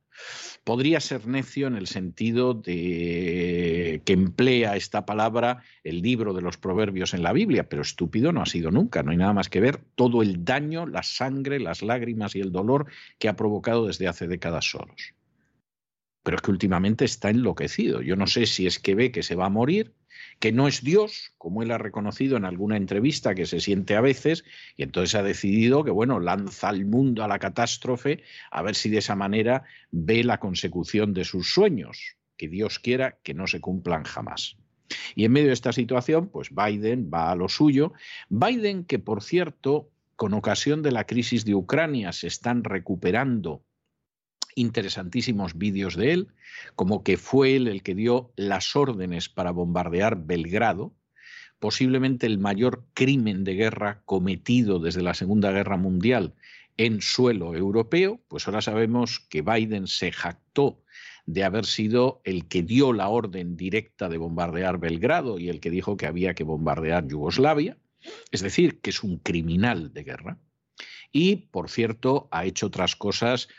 Podría ser necio en el sentido de que emplea esta palabra el libro de los proverbios en la Biblia, pero estúpido no ha sido nunca, no hay nada más que ver todo el daño, la sangre, las lágrimas y el dolor que ha provocado desde hace décadas solos. Pero es que últimamente está enloquecido. Yo no sé si es que ve que se va a morir que no es Dios, como él ha reconocido en alguna entrevista que se siente a veces, y entonces ha decidido que, bueno, lanza al mundo a la catástrofe a ver si de esa manera ve la consecución de sus sueños, que Dios quiera que no se cumplan jamás. Y en medio de esta situación, pues Biden va a lo suyo. Biden, que por cierto, con ocasión de la crisis de Ucrania, se están recuperando interesantísimos vídeos de él, como que fue él el que dio las órdenes para bombardear Belgrado, posiblemente el mayor crimen de guerra cometido desde la Segunda Guerra Mundial en suelo europeo, pues ahora sabemos que Biden se jactó de haber sido el que dio la orden directa de bombardear Belgrado y el que dijo que había que bombardear Yugoslavia, es decir, que es un criminal de guerra. Y, por cierto, ha hecho otras cosas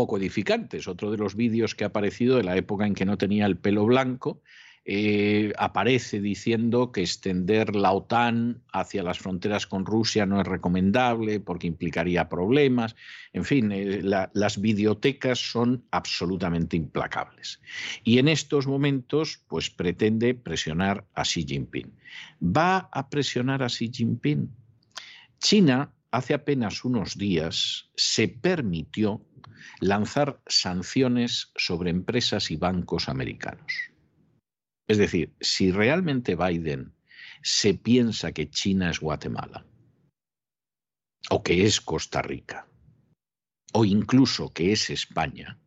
poco edificantes. Otro de los vídeos que ha aparecido de la época en que no tenía el pelo blanco, eh, aparece diciendo que extender la OTAN hacia las fronteras con Rusia no es recomendable porque implicaría problemas. En fin, eh, las videotecas son absolutamente implacables. Y en estos momentos, pues pretende presionar a Xi Jinping. ¿Va a presionar a Xi Jinping? China hace apenas unos días se permitió lanzar sanciones sobre empresas y bancos americanos. Es decir, si realmente Biden se piensa que China es Guatemala, o que es Costa Rica, o incluso que es España,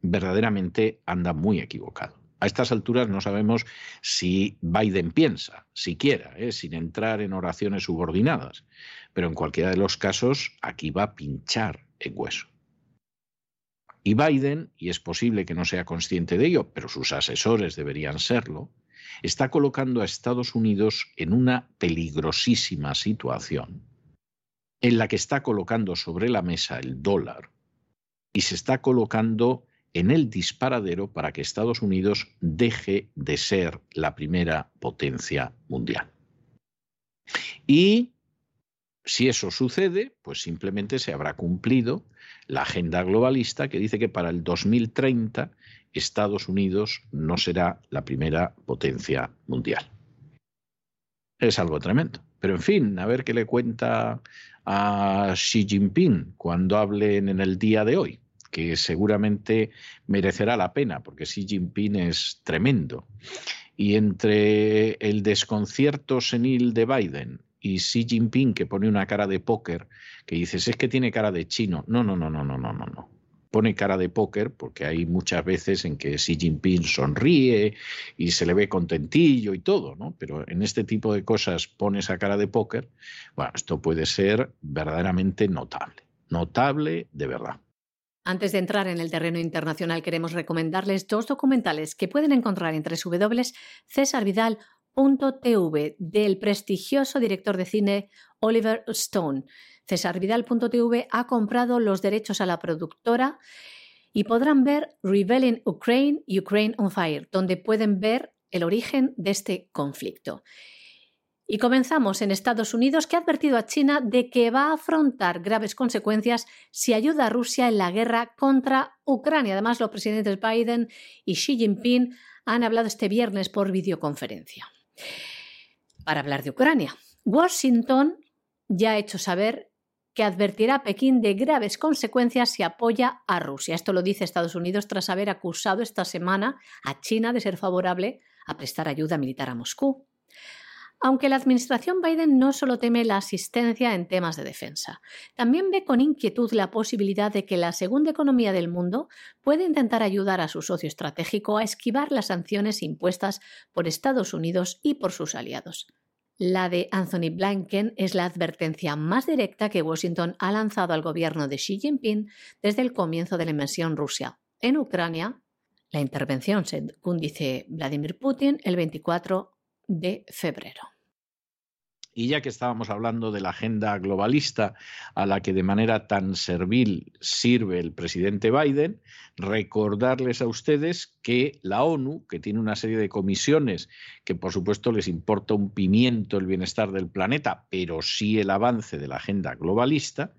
verdaderamente anda muy equivocado. A estas alturas no sabemos si Biden piensa, siquiera, ¿eh? sin entrar en oraciones subordinadas, pero en cualquiera de los casos aquí va a pinchar en hueso. Y Biden, y es posible que no sea consciente de ello, pero sus asesores deberían serlo, está colocando a Estados Unidos en una peligrosísima situación en la que está colocando sobre la mesa el dólar y se está colocando en el disparadero para que Estados Unidos deje de ser la primera potencia mundial. Y si eso sucede, pues simplemente se habrá cumplido la agenda globalista que dice que para el 2030 Estados Unidos no será la primera potencia mundial. Es algo tremendo. Pero en fin, a ver qué le cuenta a Xi Jinping cuando hablen en el día de hoy, que seguramente merecerá la pena, porque Xi Jinping es tremendo. Y entre el desconcierto senil de Biden y Xi Jinping que pone una cara de póker, que dices, es que tiene cara de chino. No, no, no, no, no, no, no, no. Pone cara de póker porque hay muchas veces en que Xi Jinping sonríe y se le ve contentillo y todo, ¿no? Pero en este tipo de cosas pone esa cara de póker. Bueno, esto puede ser verdaderamente notable. Notable de verdad. Antes de entrar en el terreno internacional, queremos recomendarles dos documentales que pueden encontrar en www.cesarvidal.com .tv del prestigioso director de cine Oliver Stone. Cesarvidal.tv ha comprado los derechos a la productora y podrán ver Rebelling Ukraine y Ukraine on Fire, donde pueden ver el origen de este conflicto. Y comenzamos en Estados Unidos, que ha advertido a China de que va a afrontar graves consecuencias si ayuda a Rusia en la guerra contra Ucrania. Además, los presidentes Biden y Xi Jinping han hablado este viernes por videoconferencia. Para hablar de Ucrania, Washington ya ha hecho saber que advertirá a Pekín de graves consecuencias si apoya a Rusia. Esto lo dice Estados Unidos tras haber acusado esta semana a China de ser favorable a prestar ayuda militar a Moscú aunque la administración Biden no solo teme la asistencia en temas de defensa, también ve con inquietud la posibilidad de que la segunda economía del mundo pueda intentar ayudar a su socio estratégico a esquivar las sanciones impuestas por Estados Unidos y por sus aliados. La de Anthony Blinken es la advertencia más directa que Washington ha lanzado al gobierno de Xi Jinping desde el comienzo de la invasión rusa en Ucrania. La intervención, según dice Vladimir Putin, el 24 de febrero. Y ya que estábamos hablando de la agenda globalista a la que de manera tan servil sirve el presidente Biden, recordarles a ustedes que la ONU, que tiene una serie de comisiones que por supuesto les importa un pimiento el bienestar del planeta, pero sí el avance de la agenda globalista,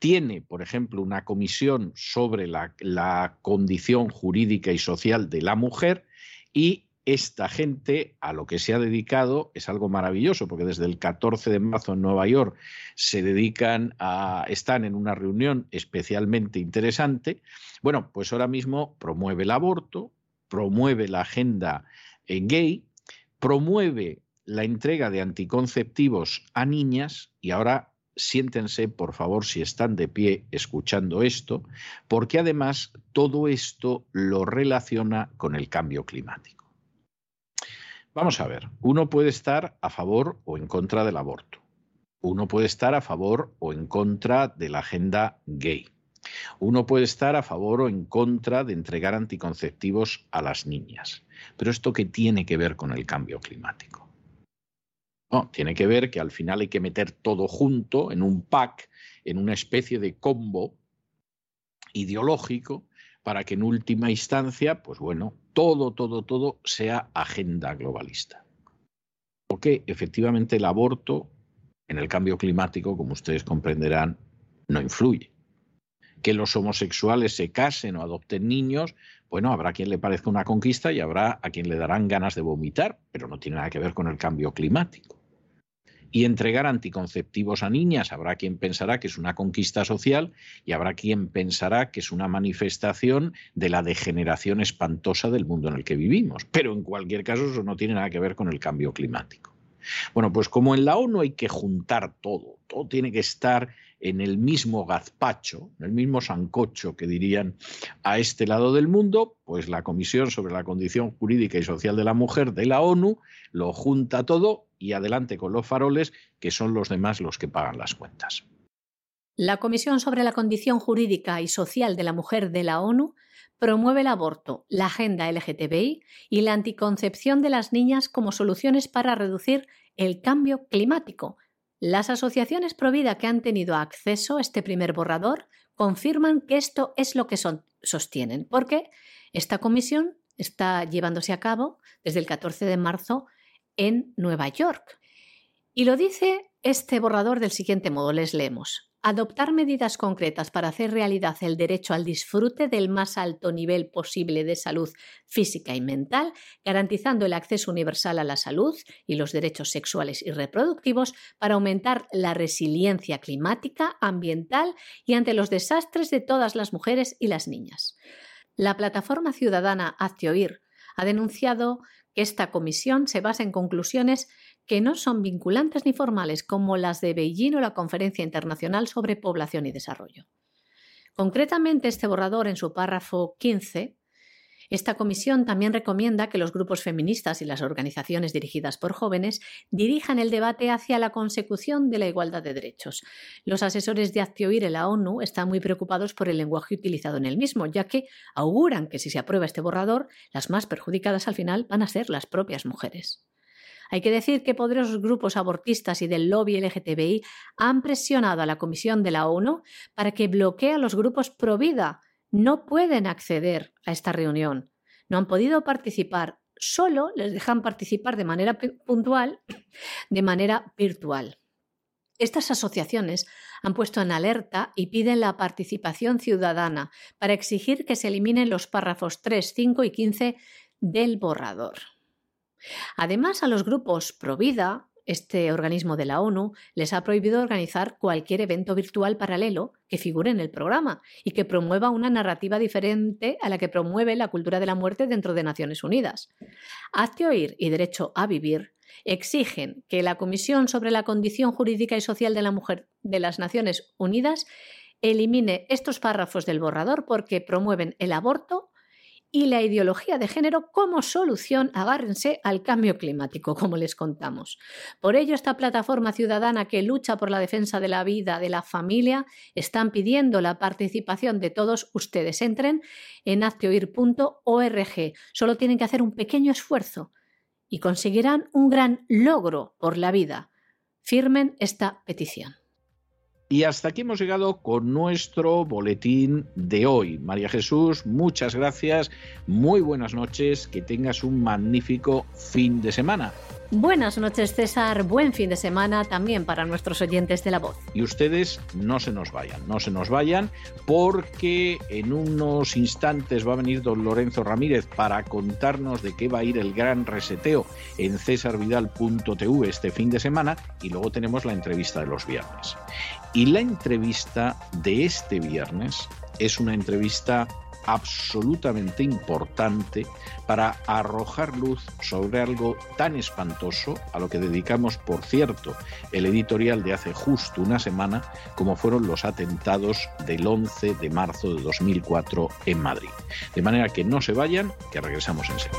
tiene, por ejemplo, una comisión sobre la, condición jurídica y social de la mujer y esta gente a lo que se ha dedicado es algo maravilloso, porque desde el 14 de marzo en Nueva York se dedican a, están en una reunión especialmente interesante. Bueno, pues ahora mismo promueve el aborto, promueve la agenda gay, promueve la entrega de anticonceptivos a niñas y ahora siéntense, por favor, si están de pie escuchando esto, porque además todo esto lo relaciona con el cambio climático. Vamos a ver, uno puede estar a favor o en contra del aborto. Uno puede estar a favor o en contra de la agenda gay. Uno puede estar a favor o en contra de entregar anticonceptivos a las niñas. Pero esto qué tiene que ver con el cambio climático? No, tiene que ver que al final hay que meter todo junto en un pack, en una especie de combo ideológico para que en última instancia, pues bueno, todo, todo, todo sea agenda globalista. Porque efectivamente el aborto en el cambio climático, como ustedes comprenderán, no influye. Que los homosexuales se casen o adopten niños, bueno, habrá quien le parezca una conquista y habrá a quien le darán ganas de vomitar, pero no tiene nada que ver con el cambio climático y entregar anticonceptivos a niñas. Habrá quien pensará que es una conquista social y habrá quien pensará que es una manifestación de la degeneración espantosa del mundo en el que vivimos. Pero en cualquier caso eso no tiene nada que ver con el cambio climático. Bueno, pues como en la ONU hay que juntar todo, todo tiene que estar en el mismo gazpacho, en el mismo sancocho que dirían a este lado del mundo, pues la Comisión sobre la Condición Jurídica y Social de la Mujer de la ONU lo junta todo y adelante con los faroles, que son los demás los que pagan las cuentas. La Comisión sobre la Condición Jurídica y Social de la Mujer de la ONU promueve el aborto, la agenda LGTBI y la anticoncepción de las niñas como soluciones para reducir el cambio climático. Las asociaciones pro vida que han tenido acceso a este primer borrador confirman que esto es lo que sostienen, porque esta comisión está llevándose a cabo desde el 14 de marzo en Nueva York. Y lo dice este borrador del siguiente modo, les leemos. Adoptar medidas concretas para hacer realidad el derecho al disfrute del más alto nivel posible de salud física y mental, garantizando el acceso universal a la salud y los derechos sexuales y reproductivos para aumentar la resiliencia climática, ambiental y ante los desastres de todas las mujeres y las niñas. La plataforma ciudadana Hazte Oír ha denunciado que esta comisión se basa en conclusiones que no son vinculantes ni formales, como las de Beijing o la Conferencia Internacional sobre Población y Desarrollo. Concretamente, este borrador, en su párrafo 15, esta comisión también recomienda que los grupos feministas y las organizaciones dirigidas por jóvenes dirijan el debate hacia la consecución de la igualdad de derechos. Los asesores de Actioir en la ONU están muy preocupados por el lenguaje utilizado en el mismo, ya que auguran que si se aprueba este borrador, las más perjudicadas al final van a ser las propias mujeres. Hay que decir que poderosos grupos abortistas y del lobby LGTBI han presionado a la Comisión de la ONU para que bloquee a los grupos pro vida no pueden acceder a esta reunión, no han podido participar, solo les dejan participar de manera puntual, (clears throat) de manera virtual. Estas asociaciones han puesto en alerta y piden la participación ciudadana para exigir que se eliminen los párrafos 3, 5 y 15 del borrador. Además, a los grupos Provida, este organismo de la ONU les ha prohibido organizar cualquier evento virtual paralelo que figure en el programa y que promueva una narrativa diferente a la que promueve la cultura de la muerte dentro de Naciones Unidas. Hazte oír y derecho a vivir exigen que la Comisión sobre la Condición Jurídica y Social de la Mujer de las Naciones Unidas elimine estos párrafos del borrador porque promueven el aborto y la ideología de género como solución, agárrense al cambio climático, como les contamos. Por ello, esta plataforma ciudadana que lucha por la defensa de la vida, de la familia, están pidiendo la participación de todos ustedes. Entren en hazteoir.org. Solo tienen que hacer un pequeño esfuerzo y conseguirán un gran logro por la vida. Firmen esta petición. Y hasta aquí hemos llegado con nuestro boletín de hoy. María Jesús, muchas gracias, muy buenas noches, que tengas un magnífico fin de semana. Buenas noches César, buen fin de semana también para nuestros oyentes de la voz. Y ustedes no se nos vayan, no se nos vayan porque en unos instantes va a venir don Lorenzo Ramírez para contarnos de qué va a ir el gran reseteo en cesarvidal.tv este fin de semana y luego tenemos la entrevista de los viernes. Y la entrevista de este viernes es una entrevista absolutamente importante para arrojar luz sobre algo tan espantoso a lo que dedicamos, por cierto, el editorial de hace justo una semana, como fueron los atentados del 11 de marzo de 2004 en Madrid. De manera que no se vayan, que regresamos enseguida.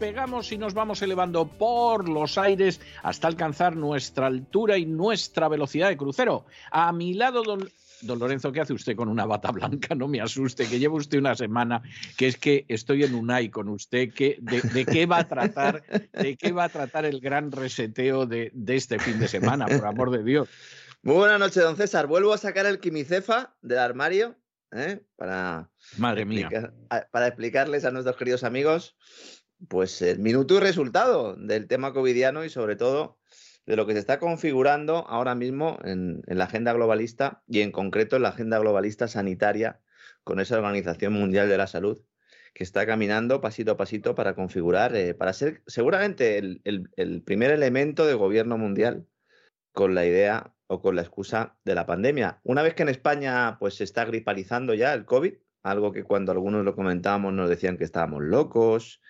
despegamos y nos vamos elevando por los aires hasta alcanzar nuestra altura y nuestra velocidad de crucero. A mi lado, don Don Lorenzo, ¿qué hace usted con una bata blanca? No me asuste, que lleva usted una semana, que es que estoy en UNAI con usted, que de, qué va a tratar, de qué va a tratar el gran reseteo de, este fin de semana, por amor de Dios. Muy buenas noches, don César. Vuelvo a sacar el quimicefa del armario ¿eh? para, Madre mía. para explicarles a nuestros queridos amigos pues el minuto y resultado del tema covidiano y sobre todo de lo que se está configurando ahora mismo en, la agenda globalista y en concreto en la agenda globalista sanitaria con esa Organización Mundial de la Salud que está caminando pasito a pasito para configurar, eh, para ser seguramente el, primer elemento de gobierno mundial con la idea o con la excusa de la pandemia. Una vez que en España pues se está gripalizando ya el COVID, algo que cuando algunos lo comentábamos nos decían que estábamos locos,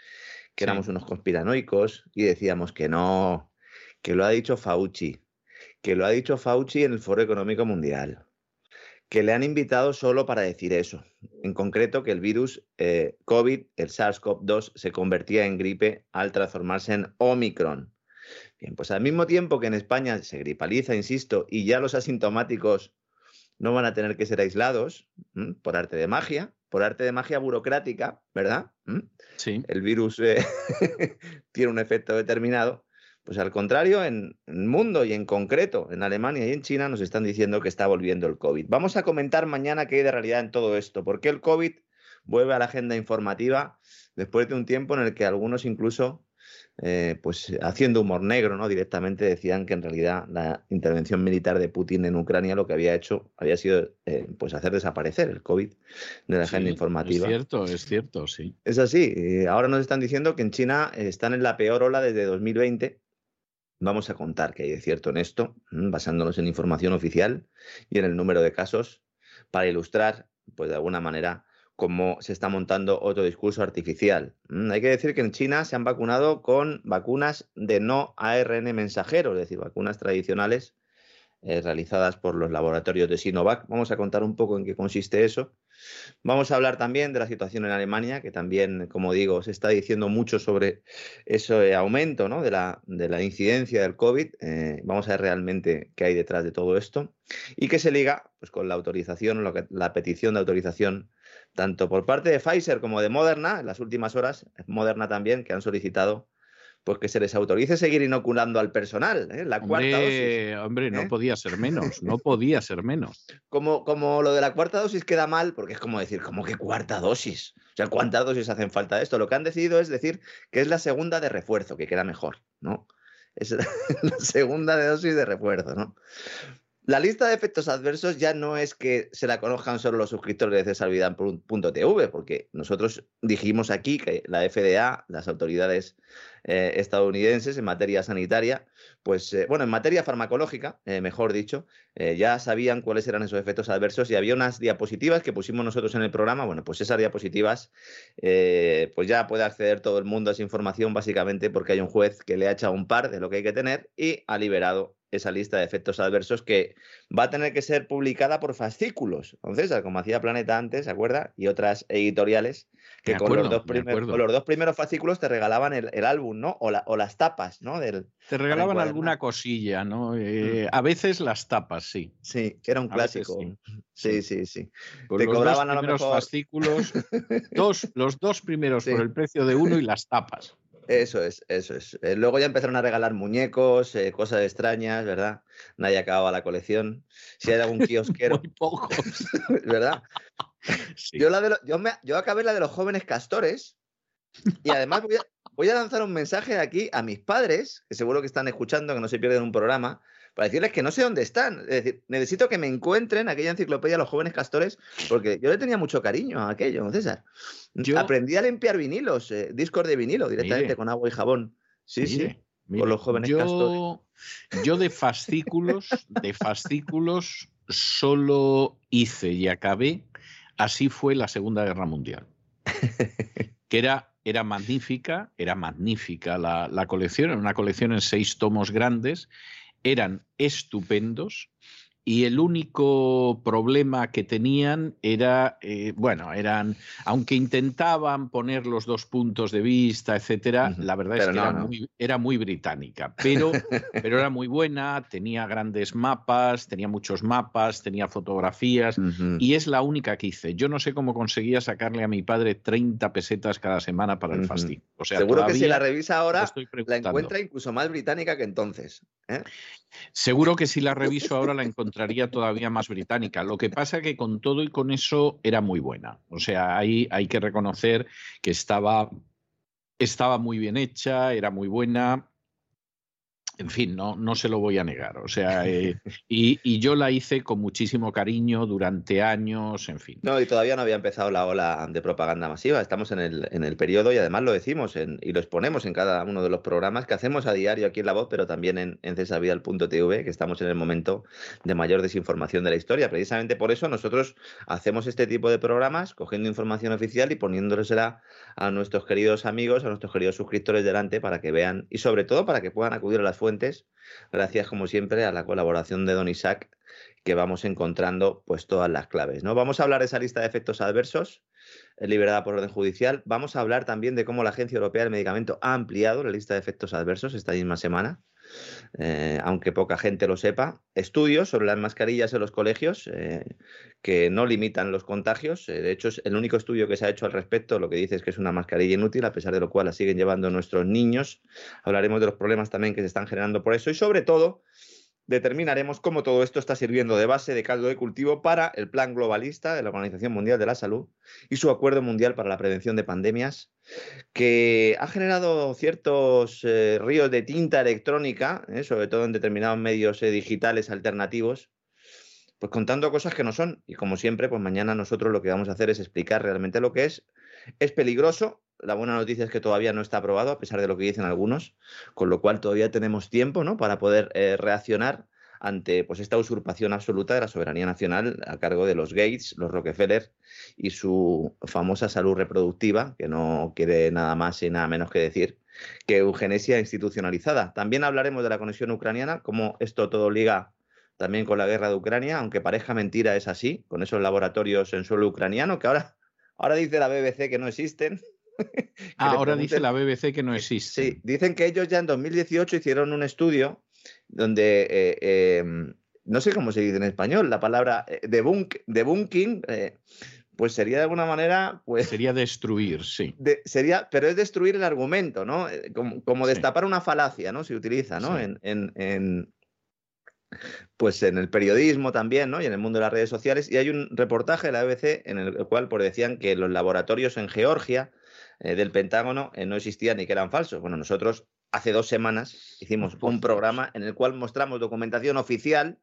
que éramos unos conspiranoicos y decíamos que no, que lo ha dicho Fauci, que lo ha dicho Fauci en el Foro Económico Mundial, que le han invitado solo para decir eso. En concreto, que el virus eh, COVID, el SARS-CoV-2, se convertía en gripe al transformarse en Omicron. Bien, pues al mismo tiempo que en España se gripaliza, insisto, y ya los asintomáticos no van a tener que ser aislados por arte de magia, por arte de magia burocrática, ¿verdad? Sí. El virus eh, (laughs) tiene un efecto determinado. Pues al contrario, en el mundo y en concreto en Alemania y en China nos están diciendo que está volviendo el COVID. Vamos a comentar mañana qué hay de realidad en todo esto, por qué el COVID vuelve a la agenda informativa después de un tiempo en el que algunos incluso, eh, pues haciendo humor negro, ¿no? Directamente decían que en realidad la intervención militar de Putin en Ucrania lo que había hecho había sido eh, pues hacer desaparecer el COVID de la agenda informativa. Es cierto, es cierto, sí. Es así. Ahora nos están diciendo que en China están en la peor ola desde 2020 Vamos a contar qué hay de cierto en esto, basándonos en información oficial y en el número de casos, para ilustrar, pues de alguna manera, cómo se está montando otro discurso artificial. Hay que decir que en China se han vacunado con vacunas de no ARN mensajero, es decir, vacunas tradicionales eh, realizadas por los laboratorios de Sinovac. Vamos a contar un poco en qué consiste eso. Vamos a hablar también de la situación en Alemania, que también, como digo, se está diciendo mucho sobre ese aumento ¿no? de, la, de, la, incidencia del COVID. Eh, vamos a ver realmente qué hay detrás de todo esto y qué se liga pues, con la autorización, la petición de autorización tanto por parte de Pfizer como de Moderna en las últimas horas, Moderna también, que han solicitado pues que se les autorice seguir inoculando al personal. ¿eh? La cuarta dosis. Hombre, no ¿eh? podía ser menos, no (laughs) podía ser menos. Como, como lo de la cuarta dosis queda mal, porque es como decir, ¿cómo que cuarta dosis? O sea, ¿cuántas dosis hacen falta de esto? Lo que han decidido es decir que es la segunda de refuerzo, que queda mejor, ¿no? Es (laughs) la segunda de dosis de refuerzo, ¿no? La lista de efectos adversos ya no es que se la conozcan solo los suscriptores de cesarvidal.tv, porque nosotros dijimos aquí que la FDA, las autoridades eh, estadounidenses en materia sanitaria, pues eh, bueno, en materia farmacológica, eh, mejor dicho, ya sabían cuáles eran esos efectos adversos y había unas diapositivas que pusimos nosotros en el programa. Bueno, pues esas diapositivas, pues ya puede acceder todo el mundo a esa información básicamente porque hay un juez que le ha echado un par de lo que hay que tener y ha liberado esa lista de efectos adversos que va a tener que ser publicada por fascículos. Entonces, como hacía Planeta antes, ¿se acuerda? Y otras editoriales que con, los dos los, dos primeros fascículos te regalaban el, álbum, ¿no? O, o, las tapas, ¿no? Del, te regalaban alguna cosilla, ¿no? Eh, mm. A veces las tapas, sí. Sí, que era un clásico. Sí, sí, sí. te cobraban a lo mejor... fascículos, (laughs) dos, los dos primeros por el precio de uno y las tapas. Eso es, eso es. Eh, luego ya empezaron a regalar muñecos, eh, cosas extrañas, ¿verdad? Nadie acababa la colección. Si hay algún kiosquero. (laughs) Muy pocos. (laughs) ¿Verdad? Yo, la de yo, me, yo acabé la de los jóvenes castores. Y además voy a, voy a lanzar un mensaje aquí a mis padres, que seguro que están escuchando, que no se pierden un programa, para decirles que no sé dónde están. Es decir, necesito que me encuentren aquella enciclopedia los jóvenes castores, porque yo le tenía mucho cariño a aquello, César. Yo... Aprendí a limpiar vinilos, eh, discos de vinilo directamente con agua y jabón. Sí, sí. Con los jóvenes yo, castores. Yo de fascículos, de fascículos solo hice y acabé, así fue la Segunda Guerra Mundial, (laughs) que era, era magnífica, era magnífica la, la colección, era una colección en seis tomos grandes, eran estupendos, y el único problema que tenían era, eh, bueno, eran, aunque intentaban poner los dos puntos de vista, etcétera, la verdad es que era, Muy, británica, pero, (laughs) pero era muy buena, tenía grandes mapas, tenía muchos mapas, tenía fotografías, y es la única que hice. Yo no sé cómo conseguía sacarle a mi padre 30 pesetas cada semana para el fasting. O sea, Seguro que si la revisa ahora, la encuentra incluso más británica que entonces. ¿eh? Seguro que si la reviso ahora la encontraría todavía más británica. Lo que pasa que con todo y con eso era muy buena. O sea, ahí hay que reconocer que estaba, estaba muy bien hecha, era muy buena en fin, no, no se lo voy a negar. O sea, eh, y, yo la hice con muchísimo cariño durante años, en fin. No, y todavía no había empezado la ola de propaganda masiva. Estamos en el, en el periodo y además lo decimos y lo exponemos en cada uno de los programas que hacemos a diario aquí en La Voz, pero también en, en cesavidal.tv, que estamos en el momento de mayor desinformación de la historia. Precisamente por eso nosotros hacemos este tipo de programas, cogiendo información oficial y poniéndolesela a nuestros queridos amigos, a nuestros queridos suscriptores delante para que vean y sobre todo para que puedan acudir a las fuentes gracias como siempre a la colaboración de Don Isaac, que vamos encontrando pues todas las claves. ¿no? Vamos a hablar de esa lista de efectos adversos eh, liberada por orden judicial. Vamos a hablar también de cómo la Agencia Europea del Medicamento ha ampliado la lista de efectos adversos esta misma semana. Eh, aunque poca gente lo sepa, estudios sobre las mascarillas en los colegios eh, que no limitan los contagios. Eh, de hecho, es el único estudio que se ha hecho al respecto lo que dice es que es una mascarilla inútil, a pesar de lo cual la siguen llevando nuestros niños. Hablaremos de los problemas también que se están generando por eso y sobre todo determinaremos cómo todo esto está sirviendo de base de caldo de cultivo para el plan globalista de la Organización Mundial de la Salud y su acuerdo mundial para la prevención de pandemias, que ha generado ciertos eh, ríos de tinta electrónica, eh, sobre todo en determinados medios eh, digitales alternativos, pues contando cosas que no son. Y como siempre, pues mañana nosotros lo que vamos a hacer es explicar realmente lo que es. Es peligroso, la buena noticia es que todavía no está aprobado, a pesar de lo que dicen algunos, con lo cual todavía tenemos tiempo ¿no? para poder eh, reaccionar ante pues, esta usurpación absoluta de la soberanía nacional a cargo de los Gates, los Rockefeller y su famosa salud reproductiva, que no quiere nada más y nada menos que decir que eugenesia institucionalizada. También hablaremos de la conexión ucraniana, cómo esto todo liga también con la guerra de Ucrania, aunque parezca mentira, es así, con esos laboratorios en suelo ucraniano, que ahora, ahora dice la BBC que no existen, (laughs) Ah, ahora dice la BBC que no existe. Sí, dicen que ellos ya en 2018 hicieron un estudio donde, eh, em, no sé cómo se dice en español, la palabra eh, debunk, debunking, eh, pues sería de alguna manera, pues... Sería destruir, sí. sería, pero es destruir el argumento, ¿no? Como, destapar una falacia, ¿no? Se utiliza, ¿no? En, en, pues en el periodismo también, ¿no? Y en el mundo de las redes sociales. Y hay un reportaje de la BBC en el cual pues, decían que los laboratorios en Georgia eh, del Pentágono eh, no existían ni que eran falsos. Bueno, nosotros hace dos semanas hicimos un programa en el cual mostramos documentación oficial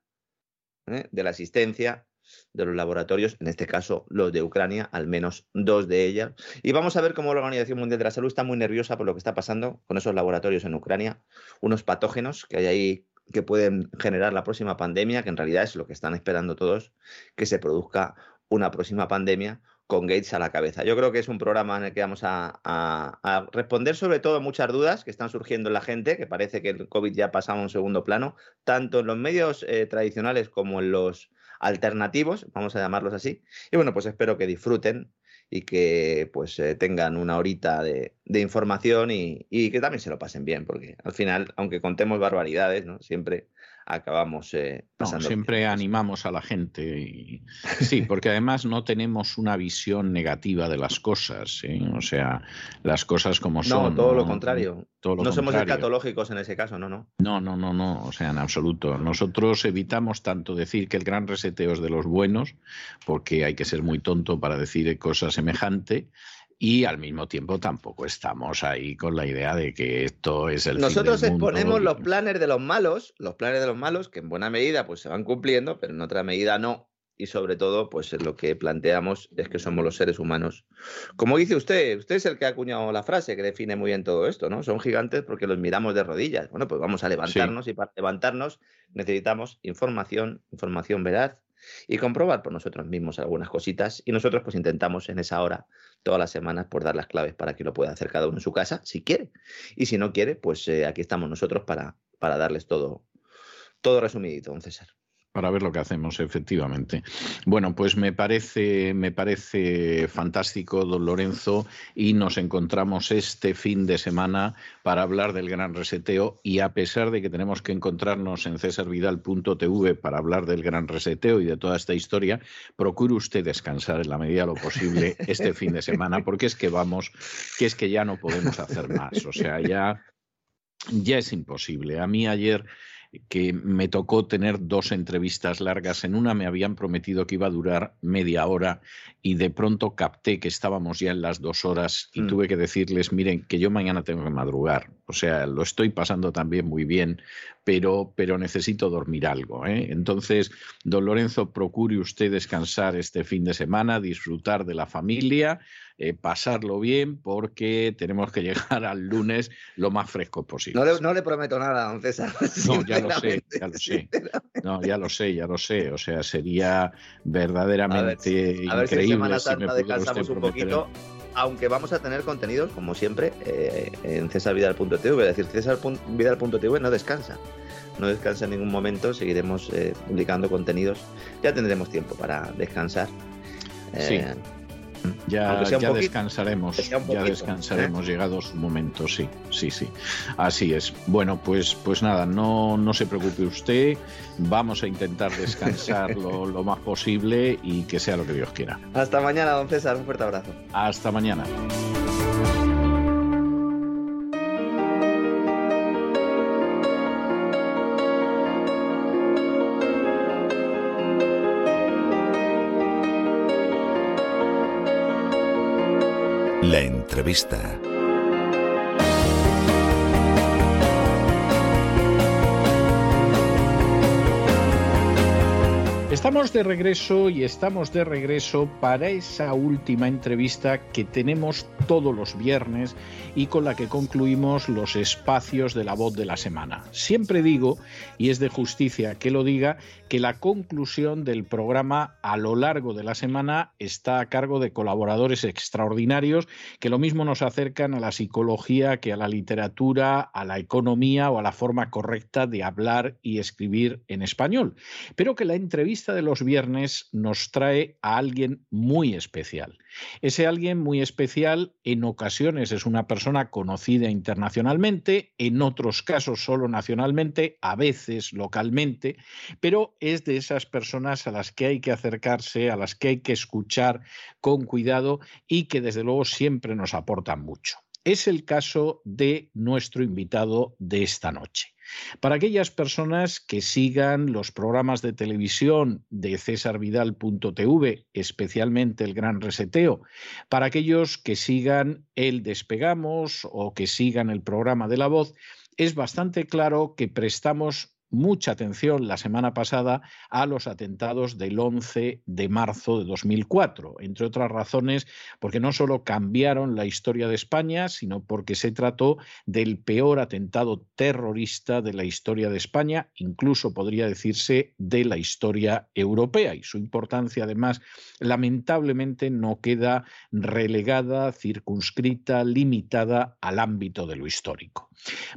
¿eh? de la asistencia de los laboratorios, en este caso los de Ucrania, al menos dos de ellas. Y vamos a ver cómo la Organización Mundial de la Salud está muy nerviosa por lo que está pasando con esos laboratorios en Ucrania, unos patógenos que hay ahí que pueden generar la próxima pandemia, que en realidad es lo que están esperando todos, que se produzca una próxima pandemia con Gates a la cabeza. Yo creo que es un programa en el que vamos a, responder sobre todo muchas dudas que están surgiendo en la gente, que parece que el COVID ya ha pasado a un segundo plano, tanto en los medios eh, tradicionales como en los alternativos, vamos a llamarlos así. Y bueno, pues espero que disfruten y que pues eh, tengan una horita de, información y, y, que también se lo pasen bien, porque al final, aunque contemos barbaridades, ¿no? Siempre acabamos eh, pasando. siempre animamos a la gente. Y... Sí, porque además no tenemos una visión negativa de las cosas. ¿eh? O sea, las cosas como son. No, todo lo contrario. no somos escatológicos en ese caso, no, no. No, no, no, no. O sea, en absoluto. Nosotros evitamos tanto decir que el gran reseteo es de los buenos, porque hay que ser muy tonto para decir cosas semejante y al mismo tiempo tampoco estamos ahí con la idea de que esto es el Nosotros fin del mundo exponemos los planes de los malos, los planes de los malos que en buena medida pues se van cumpliendo, pero en otra medida no. Y sobre todo, pues lo que planteamos es que somos los seres humanos. Como dice usted, usted es el que ha acuñado la frase que define muy bien todo esto, ¿no? Son gigantes porque los miramos de rodillas. Bueno, pues vamos a levantarnos y para levantarnos necesitamos información, información veraz, y comprobar por nosotros mismos algunas cositas. Y nosotros pues intentamos en esa hora, todas las semanas, por dar las claves para que lo pueda hacer cada uno en su casa, si quiere. Y si no quiere, pues eh, aquí estamos nosotros para, para darles todo, todo resumidito, don César para ver lo que hacemos, efectivamente. Bueno, pues me parece, me parece fantástico, don Lorenzo, y nos encontramos este fin de semana para hablar del gran reseteo. Y a pesar de que tenemos que encontrarnos en cesarvidal.tv para hablar del gran reseteo y de toda esta historia, procure usted descansar en la medida de lo posible este fin de semana, porque es que vamos, que es que ya no podemos hacer más. O sea, ya, ya es imposible. A mí ayer que me tocó tener dos entrevistas largas. En una me habían prometido que iba a durar media hora y de pronto capté que estábamos ya en las dos horas y mm. tuve que decirles, miren, que yo mañana tengo que madrugar. O sea, lo estoy pasando también muy bien, pero, pero necesito dormir algo. ¿eh? Entonces, don Lorenzo, procure usted descansar este fin de semana, disfrutar de la familia eh, pasarlo bien porque tenemos que llegar al lunes lo más fresco posible. No le, prometo nada, don César. No, ya lo sé, ya lo sé. No, ya lo sé, ya lo sé. O sea, sería verdaderamente increíble. A ver si Semana Santa descansamos un poquito aunque vamos a tener contenidos, como siempre, eh, en cesarvidal.tv. Es decir, cesarvidal.tv no descansa. No descansa en ningún momento. Seguiremos eh, publicando contenidos. Ya tendremos tiempo para descansar. sí. Ya, descansaremos, ya descansaremos, ¿eh? llegado su momento, sí, sí, sí. Así es. Bueno, pues, pues nada, no, no se preocupe usted, vamos a intentar descansar lo, (laughs) lo más posible y que sea lo que Dios quiera. Hasta mañana, don César, un fuerte abrazo. Hasta mañana. Entrevista. Estamos de regreso y estamos de regreso para esa última entrevista que tenemos todos los viernes y con la que concluimos los espacios de la voz de la semana. Siempre digo, y es de justicia que lo diga, que la conclusión del programa a lo largo de la semana está a cargo de colaboradores extraordinarios que lo mismo nos acercan a la psicología que a la literatura, a la economía o a la forma correcta de hablar y escribir en español. Pero que la entrevista de los viernes nos trae a alguien muy especial. Ese alguien muy especial en ocasiones es una persona conocida internacionalmente, en otros casos solo nacionalmente, a veces localmente, pero es de esas personas a las que hay que acercarse, a las que hay que escuchar con cuidado y que desde luego siempre nos aportan mucho. Es el caso de nuestro invitado de esta noche. Para aquellas personas que sigan los programas de televisión de cesarvidal.tv, especialmente el Gran Reseteo, para aquellos que sigan el Despegamos o que sigan el programa de la voz, es bastante claro que prestamos mucha atención la semana pasada a los atentados del 11 de marzo de 2004, entre otras razones porque no solo cambiaron la historia de España, sino porque se trató del peor atentado terrorista de la historia de España, incluso podría decirse de la historia europea. Y su importancia, además, lamentablemente no queda relegada, circunscrita, limitada al ámbito de lo histórico.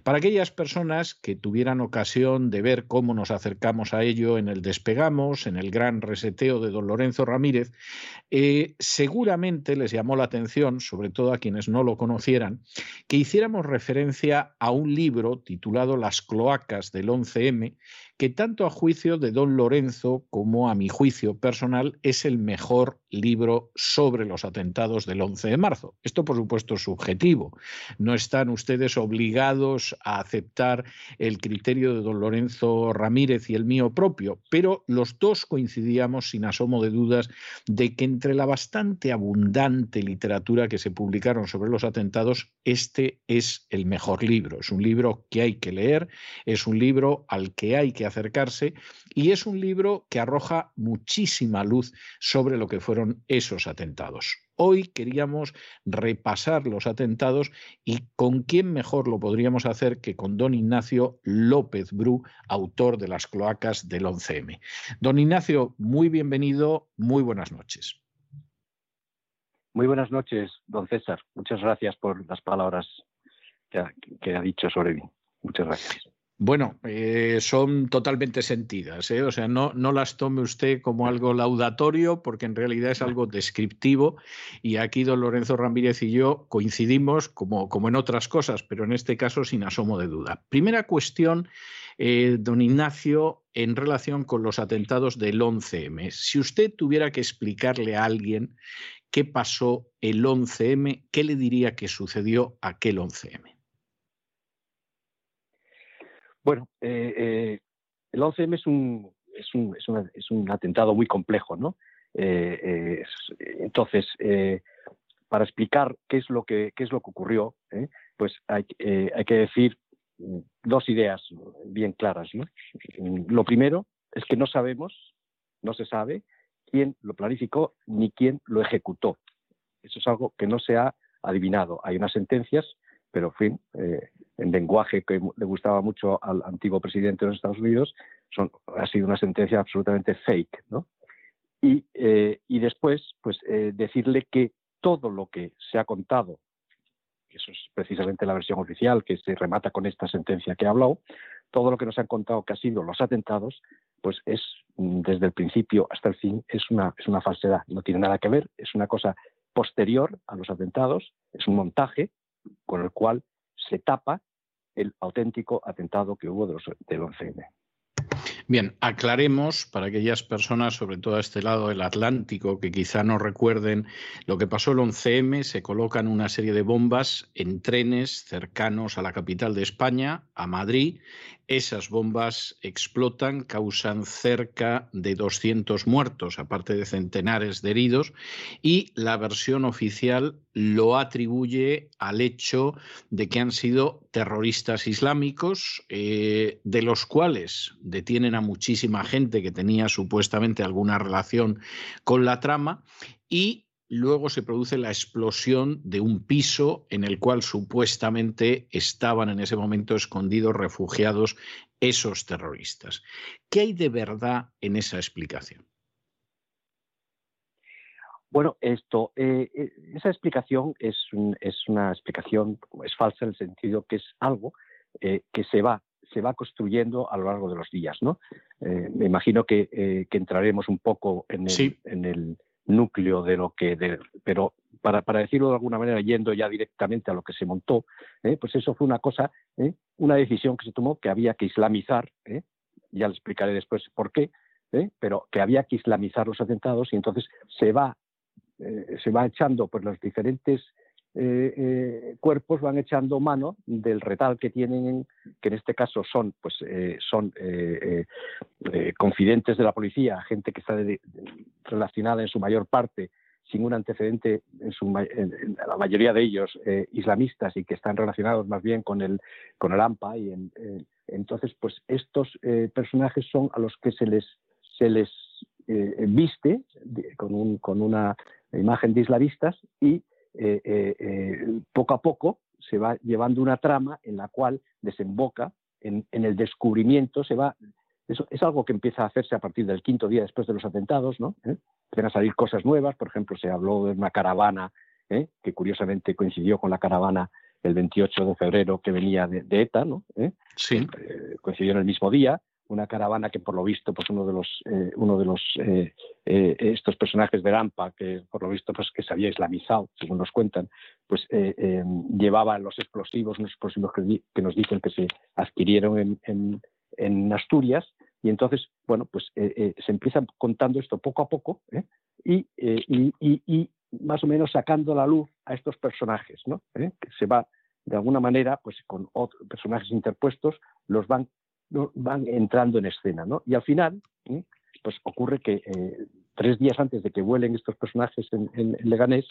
Para aquellas personas que tuvieran ocasión de ver cómo nos acercamos a ello en el Despegamos, en el gran reseteo de don Lorenzo Ramírez, eh, seguramente les llamó la atención, sobre todo a quienes no lo conocieran, que hiciéramos referencia a un libro titulado Las cloacas del 11M, que tanto a juicio de don Lorenzo como a mi juicio personal es el mejor libro sobre los atentados del 11 de marzo. Esto, por supuesto, es subjetivo. No están ustedes obligados a aceptar el criterio de don Lorenzo Ramírez y el mío propio, pero los dos coincidíamos sin asomo de dudas de que entre la bastante abundante literatura que se publicaron sobre los atentados, este es el mejor libro. Es un libro que hay que leer, es un libro al que hay que acercarse y es un libro que arroja muchísima luz sobre lo que fueron esos atentados. Hoy queríamos repasar los atentados y con quién mejor lo podríamos hacer que con don Ignacio López Bru, autor de las cloacas del 11M. Don Ignacio, muy bienvenido, muy buenas noches. Muy buenas noches, don César. Muchas gracias por las palabras que ha, dicho sobre mí. Muchas gracias. Bueno, eh, son totalmente sentidas, ¿eh? o sea, no, no las tome usted como algo laudatorio, porque en realidad es algo descriptivo, y aquí don Lorenzo Ramírez y yo coincidimos como, como en otras cosas, pero en este caso sin asomo de duda. Primera cuestión, eh, don Ignacio, en relación con los atentados del 11M. Si usted tuviera que explicarle a alguien qué pasó el 11M, ¿qué le diría que sucedió aquel 11M? Bueno, eh, eh, el 11M es un, es un, es, es un atentado muy complejo, ¿no? Eh, entonces, para explicar qué es lo que, es lo que ocurrió, pues hay, hay, que decir dos ideas bien claras. ¿no? Lo primero es que no sabemos, no se sabe quién lo planificó ni quién lo ejecutó. Eso es algo que no se ha adivinado. Hay unas sentencias pero en fin, en lenguaje que le gustaba mucho al antiguo presidente de los Estados Unidos, son, ha sido una sentencia absolutamente fake, ¿no? Y, eh, y después, pues eh, decirle que todo lo que se ha contado, eso es precisamente la versión oficial que se remata con esta sentencia que he hablado, todo lo que nos han contado que ha sido los atentados, pues es mm, desde el principio hasta el fin es una, es una falsedad, no tiene nada que ver, es una cosa posterior a los atentados, es un montaje con el cual se tapa el auténtico atentado que hubo de los, del 11M. Bien, aclaremos para aquellas personas, sobre todo a este lado del Atlántico, que quizá no recuerden lo que pasó el 11M, se colocan una serie de bombas en trenes cercanos a la capital de España, a Madrid, esas bombas explotan, causan cerca de 200 muertos, aparte de centenares de heridos, y la versión oficial lo atribuye al hecho de que han sido terroristas islámicos, eh, de los cuales detienen a muchísima gente que tenía supuestamente alguna relación con la trama y luego se produce la explosión de un piso en el cual supuestamente estaban en ese momento escondidos, refugiados, esos terroristas. ¿Qué hay de verdad en esa explicación? Bueno, esto, eh, eh, esa explicación es, una explicación, es falsa en el sentido que es algo eh, que se va, se va construyendo a lo largo de los días, ¿no? me imagino que, entraremos un poco en en el núcleo de lo que, pero para, para, decirlo de alguna manera, yendo ya directamente a lo que se montó, ¿eh? pues eso fue una cosa, ¿eh? una decisión que se tomó que había que islamizar, ¿eh? ya le explicaré después por qué, pero que había que islamizar los atentados y entonces se va, se va echando por los diferentes eh, eh, cuerpos van echando mano del retal que tienen, que en este caso son, pues, eh, son confidentes de la policía, gente que está relacionada en su mayor parte sin un antecedente, en, su, la mayoría de ellos islamistas y que están relacionados más bien con el, con el AMPA. Y entonces, pues estos personajes son a los que se les, se les viste con, un, con una imagen de islamistas y eh, eh, eh, poco a poco se va llevando una trama en la cual desemboca en, el descubrimiento, se va eso es algo que empieza a hacerse a partir del quinto día después de los atentados, ¿no? Empiezan a salir cosas nuevas, por ejemplo, se habló de una caravana que curiosamente coincidió con la caravana el 28 de febrero que venía de, ETA, ¿no? Sí. coincidió en el mismo día una caravana que por lo visto pues uno de los eh, uno de los eh, eh, estos personajes de Rampa que por lo visto pues que se había islamizado según nos cuentan pues llevaba los explosivos unos explosivos que, nos dicen que se adquirieron en, en, Asturias y entonces bueno pues se empieza contando esto poco a poco y, y, y, más o menos sacando la luz a estos personajes ¿no? que se va de alguna manera pues con otros personajes interpuestos los van van entrando en escena, ¿no? Y al final, pues ocurre que eh, tres días antes de que vuelen estos personajes en, Leganés,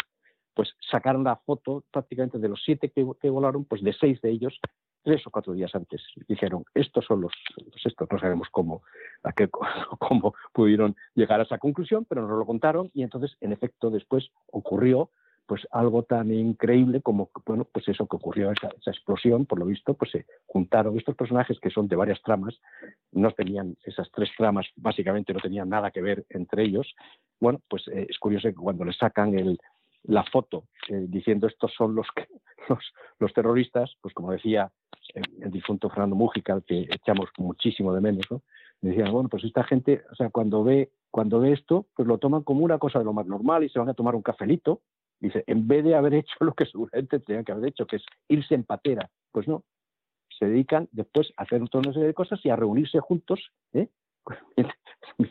pues sacaron la foto prácticamente de los siete que, volaron, pues de seis de ellos, tres o cuatro días antes. Dijeron, estos son los, pues estos, no sabemos cómo, a qué, (laughs) cómo pudieron llegar a esa conclusión, pero nos lo contaron y entonces, en efecto, después ocurrió pues algo tan increíble como bueno pues eso que ocurrió esa, explosión por lo visto pues se juntaron estos personajes que son de varias tramas no tenían esas tres tramas básicamente no tenían nada que ver entre ellos bueno pues eh, es curioso que cuando le sacan el, la foto eh, diciendo estos son los (laughs) los, terroristas pues como decía el, difunto Fernando Mújica que echamos muchísimo de menos ¿no? decían bueno pues esta gente o sea cuando ve cuando ve esto pues lo toman como una cosa de lo más normal y se van a tomar un cafelito Dice, en vez de haber (laughs) hecho lo que seguramente tenían que haber hecho, que es irse en patera, pues no, se dedican después a hacer toda una serie de cosas y a reunirse juntos, ¿eh? (laughs)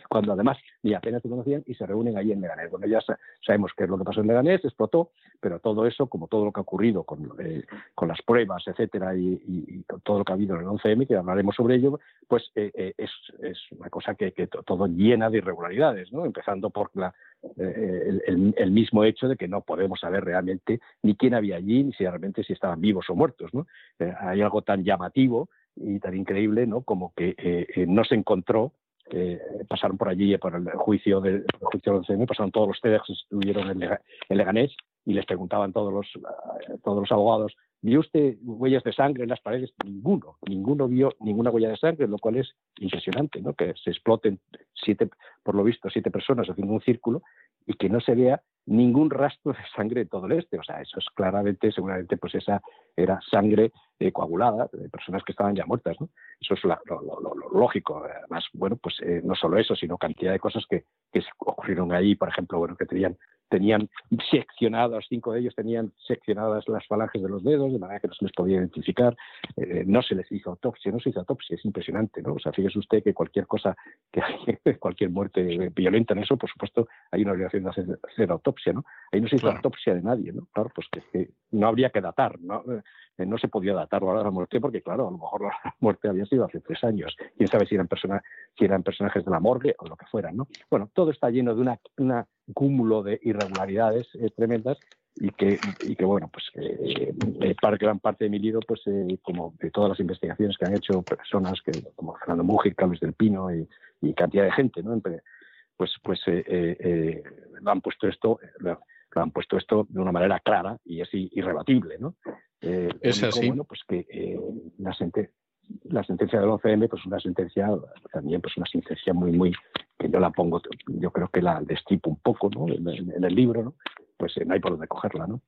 cuando además ni apenas se conocían y se reúnen ahí en Leganés. Bueno, ya sabemos qué es lo que pasó en Leganés, explotó, pero todo eso, como todo lo que ha ocurrido con, eh, con las pruebas, etcétera, y, y, todo lo que ha habido en el 11M, que hablaremos sobre ello, pues eh, eh, es, es, una cosa que, que, todo llena de irregularidades, ¿no? empezando por la, el, el, mismo hecho de que no podemos saber realmente ni quién había allí, ni si realmente si estaban vivos o muertos. ¿no? hay algo tan llamativo y tan increíble ¿no? como que no se encontró que pasaron por allí por el juicio del juicio del CM, pasaron todos los TEDx que estuvieron en, Leganés y les preguntaban todos los, todos los abogados, ¿vio usted huellas de sangre en las paredes? Ninguno, ninguno vio ninguna huella de sangre, lo cual es impresionante, ¿no? que se exploten siete, por lo visto, siete personas haciendo un círculo y que no se vea ningún rastro de sangre en todo el este. O sea, eso es claramente, seguramente, pues esa era sangre eh, coagulada de personas que estaban ya muertas, ¿no? Eso es lo, lógico. Además, bueno, pues eh, no solo eso, sino cantidad de cosas que, que ocurrieron ahí, por ejemplo, bueno, que tenían tenían seccionadas, cinco de ellos tenían seccionadas las falanges de los dedos, de manera que no se les podía identificar, eh, no se les hizo autopsia, no se hizo autopsia, es impresionante, ¿no? O sea, fíjese usted que cualquier cosa, que hay, (laughs) cualquier muerte violenta en eso, por supuesto, hay una obligación de hacer, autopsia, ¿no? Ahí no se hizo claro. autopsia de nadie, ¿no? Claro, pues que, que no habría que datar, ¿no? Eh, no se podía datar la muerte porque, claro, a lo mejor la (laughs) muerte había sido hace tres años. Quién sabe si eran, persona, si eran personajes de la morgue o lo que fueran, ¿no? Bueno, todo está lleno de una, una cúmulo de irregularidades eh, tremendas y que, y que bueno, pues eh, para gran parte de mi libro, pues eh, como de todas las investigaciones que han hecho personas que, como Fernando Mújica, Luis del Pino y, y cantidad de gente, ¿no? Pues, pues lo han puesto esto, lo, han puesto esto de una manera clara y es irrebatible, ¿no? es así. Bueno, pues que la, sente, la sentencia del 11M, pues una sentencia, también pues una sentencia muy, muy, que yo la pongo, yo creo que la destripo un poco, ¿no? En, en el libro, ¿no? pues no hay por dónde cogerla, ¿no?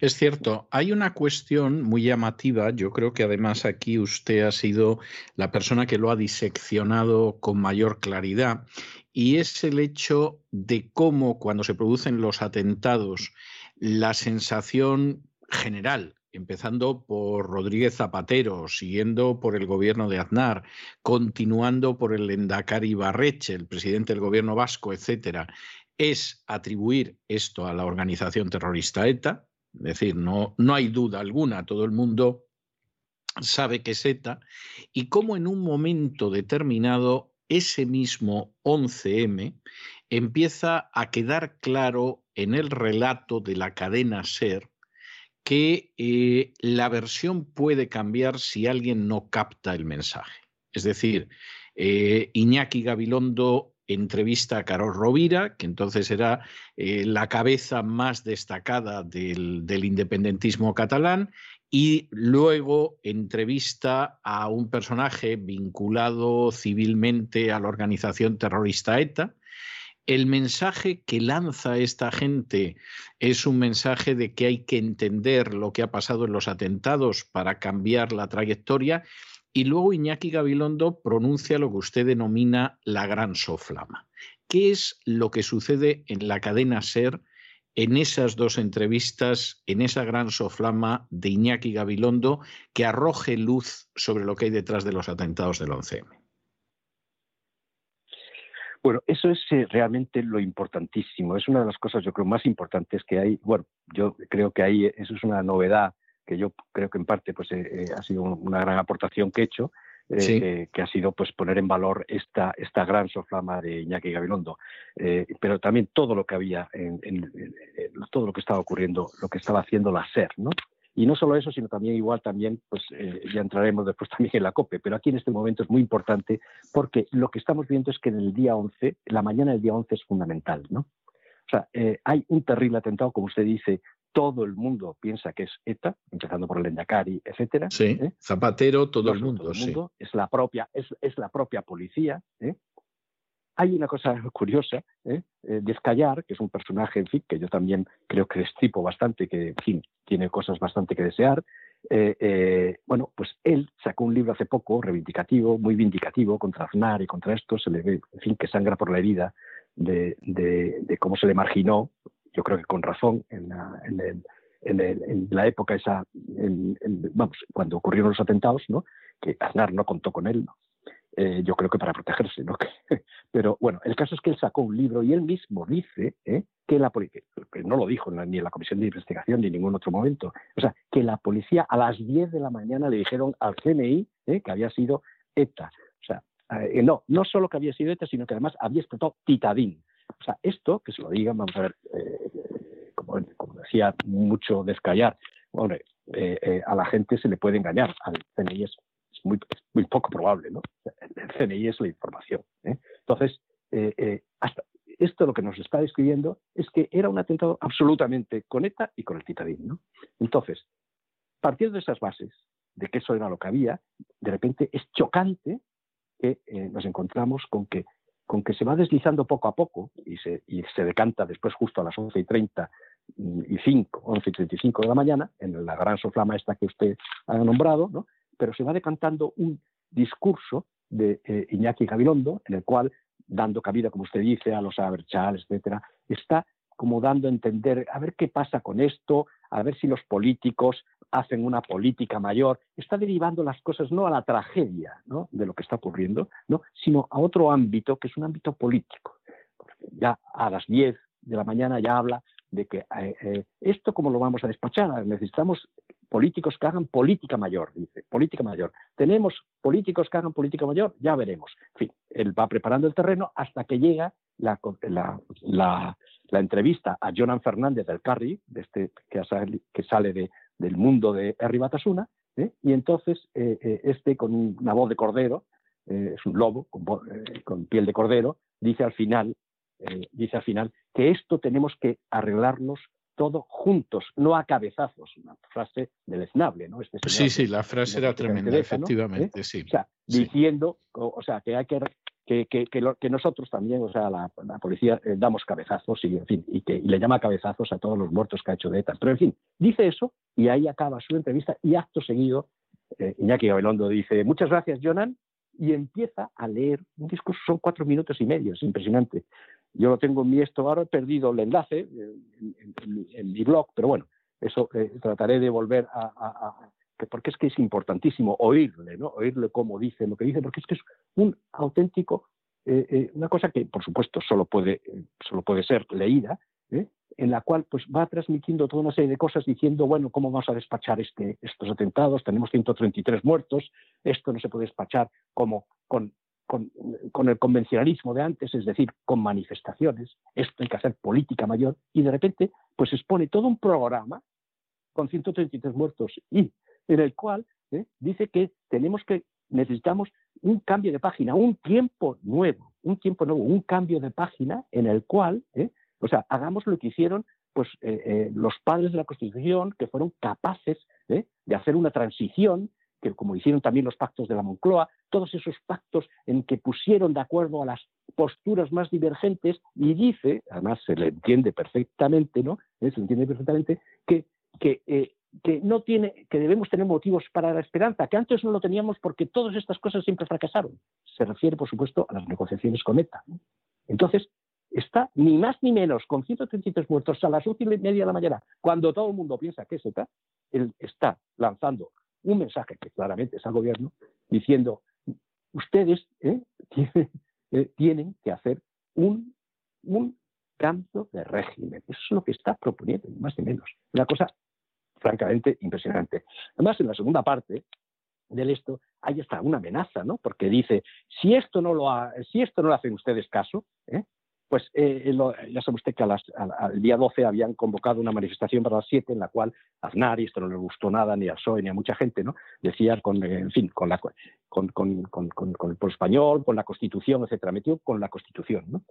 Es cierto, hay una cuestión muy llamativa, yo creo que además aquí usted ha sido la persona que lo ha diseccionado con mayor claridad, y es el hecho de cómo cuando se producen los atentados, la sensación general empezando por Rodríguez Zapatero, siguiendo por el gobierno de Aznar, continuando por el Endacari Barreche, el presidente del gobierno vasco, etcétera, es atribuir esto a la organización terrorista ETA, es decir, no, no hay duda alguna, todo el mundo sabe que es ETA, y cómo en un momento determinado ese mismo 11M empieza a quedar claro en el relato de la cadena SER que eh, la versión puede cambiar si alguien no capta el mensaje. Es decir, eh, Iñaki Gabilondo entrevista a Carol Rovira, que entonces era eh, la cabeza más destacada del, del, independentismo catalán, y luego entrevista a un personaje vinculado civilmente a la organización terrorista ETA, el mensaje que lanza esta gente es un mensaje de que hay que entender lo que ha pasado en los atentados para cambiar la trayectoria y luego Iñaki Gabilondo pronuncia lo que usted denomina la gran soflama. ¿Qué es lo que sucede en la cadena SER en esas dos entrevistas, en esa gran soflama de Iñaki Gabilondo que arroje luz sobre lo que hay detrás de los atentados del 11M? Bueno, eso es eh, realmente lo importantísimo. Es una de las cosas, yo creo, más importantes que hay. Bueno, yo creo que ahí eso es una novedad que yo creo que en parte pues, eh, eh, ha sido una gran aportación que he hecho. que ha sido pues poner en valor esta, esta gran soflama de Iñaki Gabilondo, pero también todo lo que había, en, todo lo que estaba ocurriendo, lo que estaba haciendo la SER, ¿no? Y no solo eso, sino también igual también, pues eh, ya entraremos después (laughs) también en la COPE, pero aquí en este momento es muy importante porque lo que estamos viendo es que en el día 11, la mañana del día 11 es fundamental, ¿no? O sea, eh, hay un terrible atentado, como usted dice, todo el mundo piensa que es ETA, empezando por el Endacari, etcétera. Sí, ¿eh? Zapatero, todo, el mundo, todo el mundo. Es la propia, es, es la propia policía, ¿eh? Hay una cosa curiosa, ¿eh? eh Descallar, que es un personaje, en fin, que yo también creo que destripo bastante, que, en fin, tiene cosas bastante que desear. Eh, eh, bueno, pues él sacó un libro hace poco, reivindicativo, muy vindicativo contra Aznar y contra esto, se le ve, en fin, que sangra por la herida de, cómo se le marginó, yo creo que con razón, en la, en la época esa, vamos, cuando ocurrieron los atentados, ¿no? que Aznar no contó con él, ¿no? Eh, yo creo que para protegerse, ¿no? (laughs) Pero bueno, el caso es que él sacó un libro y él mismo dice ¿eh? que la policía, no lo dijo ni en la comisión de investigación ni en ningún otro momento, o sea, que la policía a las 10 de la mañana le dijeron al CNI ¿eh? que había sido ETA. O sea, no, no solo que había sido ETA, sino que además había explotado Titadín. O sea, esto, que se lo digan, vamos a ver, como, decía mucho descallar, hombre, a la gente se le puede engañar, al CNI es muy, poco probable, ¿no? El CNI es la información. ¿eh? Entonces, eh, eh, esto lo que nos está describiendo es que era un atentado absolutamente con ETA y con el Titadín, ¿no? Entonces, partiendo de esas bases, de que eso era lo que había, de repente es chocante que nos encontramos con que, con que se va deslizando poco a poco y se, y se decanta después justo a las 11 y 30 y 5, 11 y 35 de la mañana, en la gran soflama esta que usted ha nombrado, ¿no? Pero se va decantando un discurso de eh, Iñaki Gabilondo, en el cual, dando cabida, como usted dice, a los Aberchals, etcétera, está como dando a entender, a ver qué pasa con esto, a ver si los políticos hacen una política mayor, está derivando las cosas no a la tragedia de lo que está ocurriendo, ¿no? sino a otro ámbito, que es un ámbito político. Ya a las 10 de la mañana ya habla de que eh, eh, esto cómo lo vamos a despachar, necesitamos políticos que hagan política mayor, dice, política mayor. ¿Tenemos políticos que hagan política mayor? Ya veremos. En fin, él va preparando el terreno hasta que llega la, entrevista a Jonan Fernández del Carri, de este, que, sale, de, del mundo de Herri Batasuna, ¿eh? y entonces eh, eh, este con una voz de cordero, es un lobo con, con, piel de cordero, dice al final, dice al final que esto tenemos que arreglarnos todo juntos, no a cabezazos. Una frase deleznable, ¿no? Este sí, sí, la frase era tremenda, efectivamente, ¿Eh? sí. O sea, diciendo, o, sea, que hay que que, que, que, nosotros también, o sea, la, policía eh, damos cabezazos y, en fin, y que le llama cabezazos a todos los muertos que ha hecho de ETA. Pero, en fin, dice eso y ahí acaba su entrevista y acto seguido, eh, Iñaki Gabelondo dice, muchas gracias, Jonan, y empieza a leer un discurso, son cuatro minutos y medio, es impresionante. Yo lo tengo en mi esto, ahora he perdido el enlace eh, en, mi blog, pero bueno, eso eh, trataré de volver a, porque es que es importantísimo oírle, ¿no? Oírle cómo dice lo que dice, porque es que es un auténtico, eh, una cosa que por supuesto solo puede, solo puede ser leída, en la cual pues va transmitiendo toda una serie de cosas diciendo, bueno, ¿cómo vamos a despachar este, estos atentados? Tenemos 133 muertos, esto no se puede despachar como con con, el convencionalismo de antes, es decir, con manifestaciones, esto hay que hacer política mayor, y de repente pues expone todo un programa con 133 muertos y en el cual ¿eh? dice que tenemos que necesitamos un cambio de página, un tiempo nuevo, un tiempo nuevo, un cambio de página en el cual, ¿eh? o sea, hagamos lo que hicieron pues eh, los padres de la Constitución que fueron capaces de hacer una transición que como hicieron también los pactos de la Moncloa, todos esos pactos en que pusieron de acuerdo a las posturas más divergentes y dice, además se le entiende perfectamente, ¿no? Eh, se entiende perfectamente que, que, eh, que no tiene, que debemos tener motivos para la esperanza, que antes no lo teníamos porque todas estas cosas siempre fracasaron. Se refiere, por supuesto, a las negociaciones con ETA. Entonces, está ni más ni menos con 133 muertos a las 11 y media de la mañana, cuando todo el mundo piensa que es ETA, él está lanzando un mensaje que claramente es al gobierno diciendo, ustedes ¿eh? (laughs) Eh, tienen, que hacer un, un cambio de régimen. Eso es lo que está proponiendo, ni más ni menos. Una cosa francamente impresionante. Además, en la segunda parte, del esto, hay hasta una amenaza, ¿no? Porque dice, si esto no lo, ha, si esto no lo hacen ustedes caso, ¿eh? Pues eh, ya sabe usted que al día 12 habían convocado una manifestación para las 7 en la cual Aznar, y esto no le gustó nada ni al PSOE ni a mucha gente, ¿no? decían, con, en fin, con, la, con, el pueblo español, con la Constitución, etcétera, metió con la Constitución. ¿no?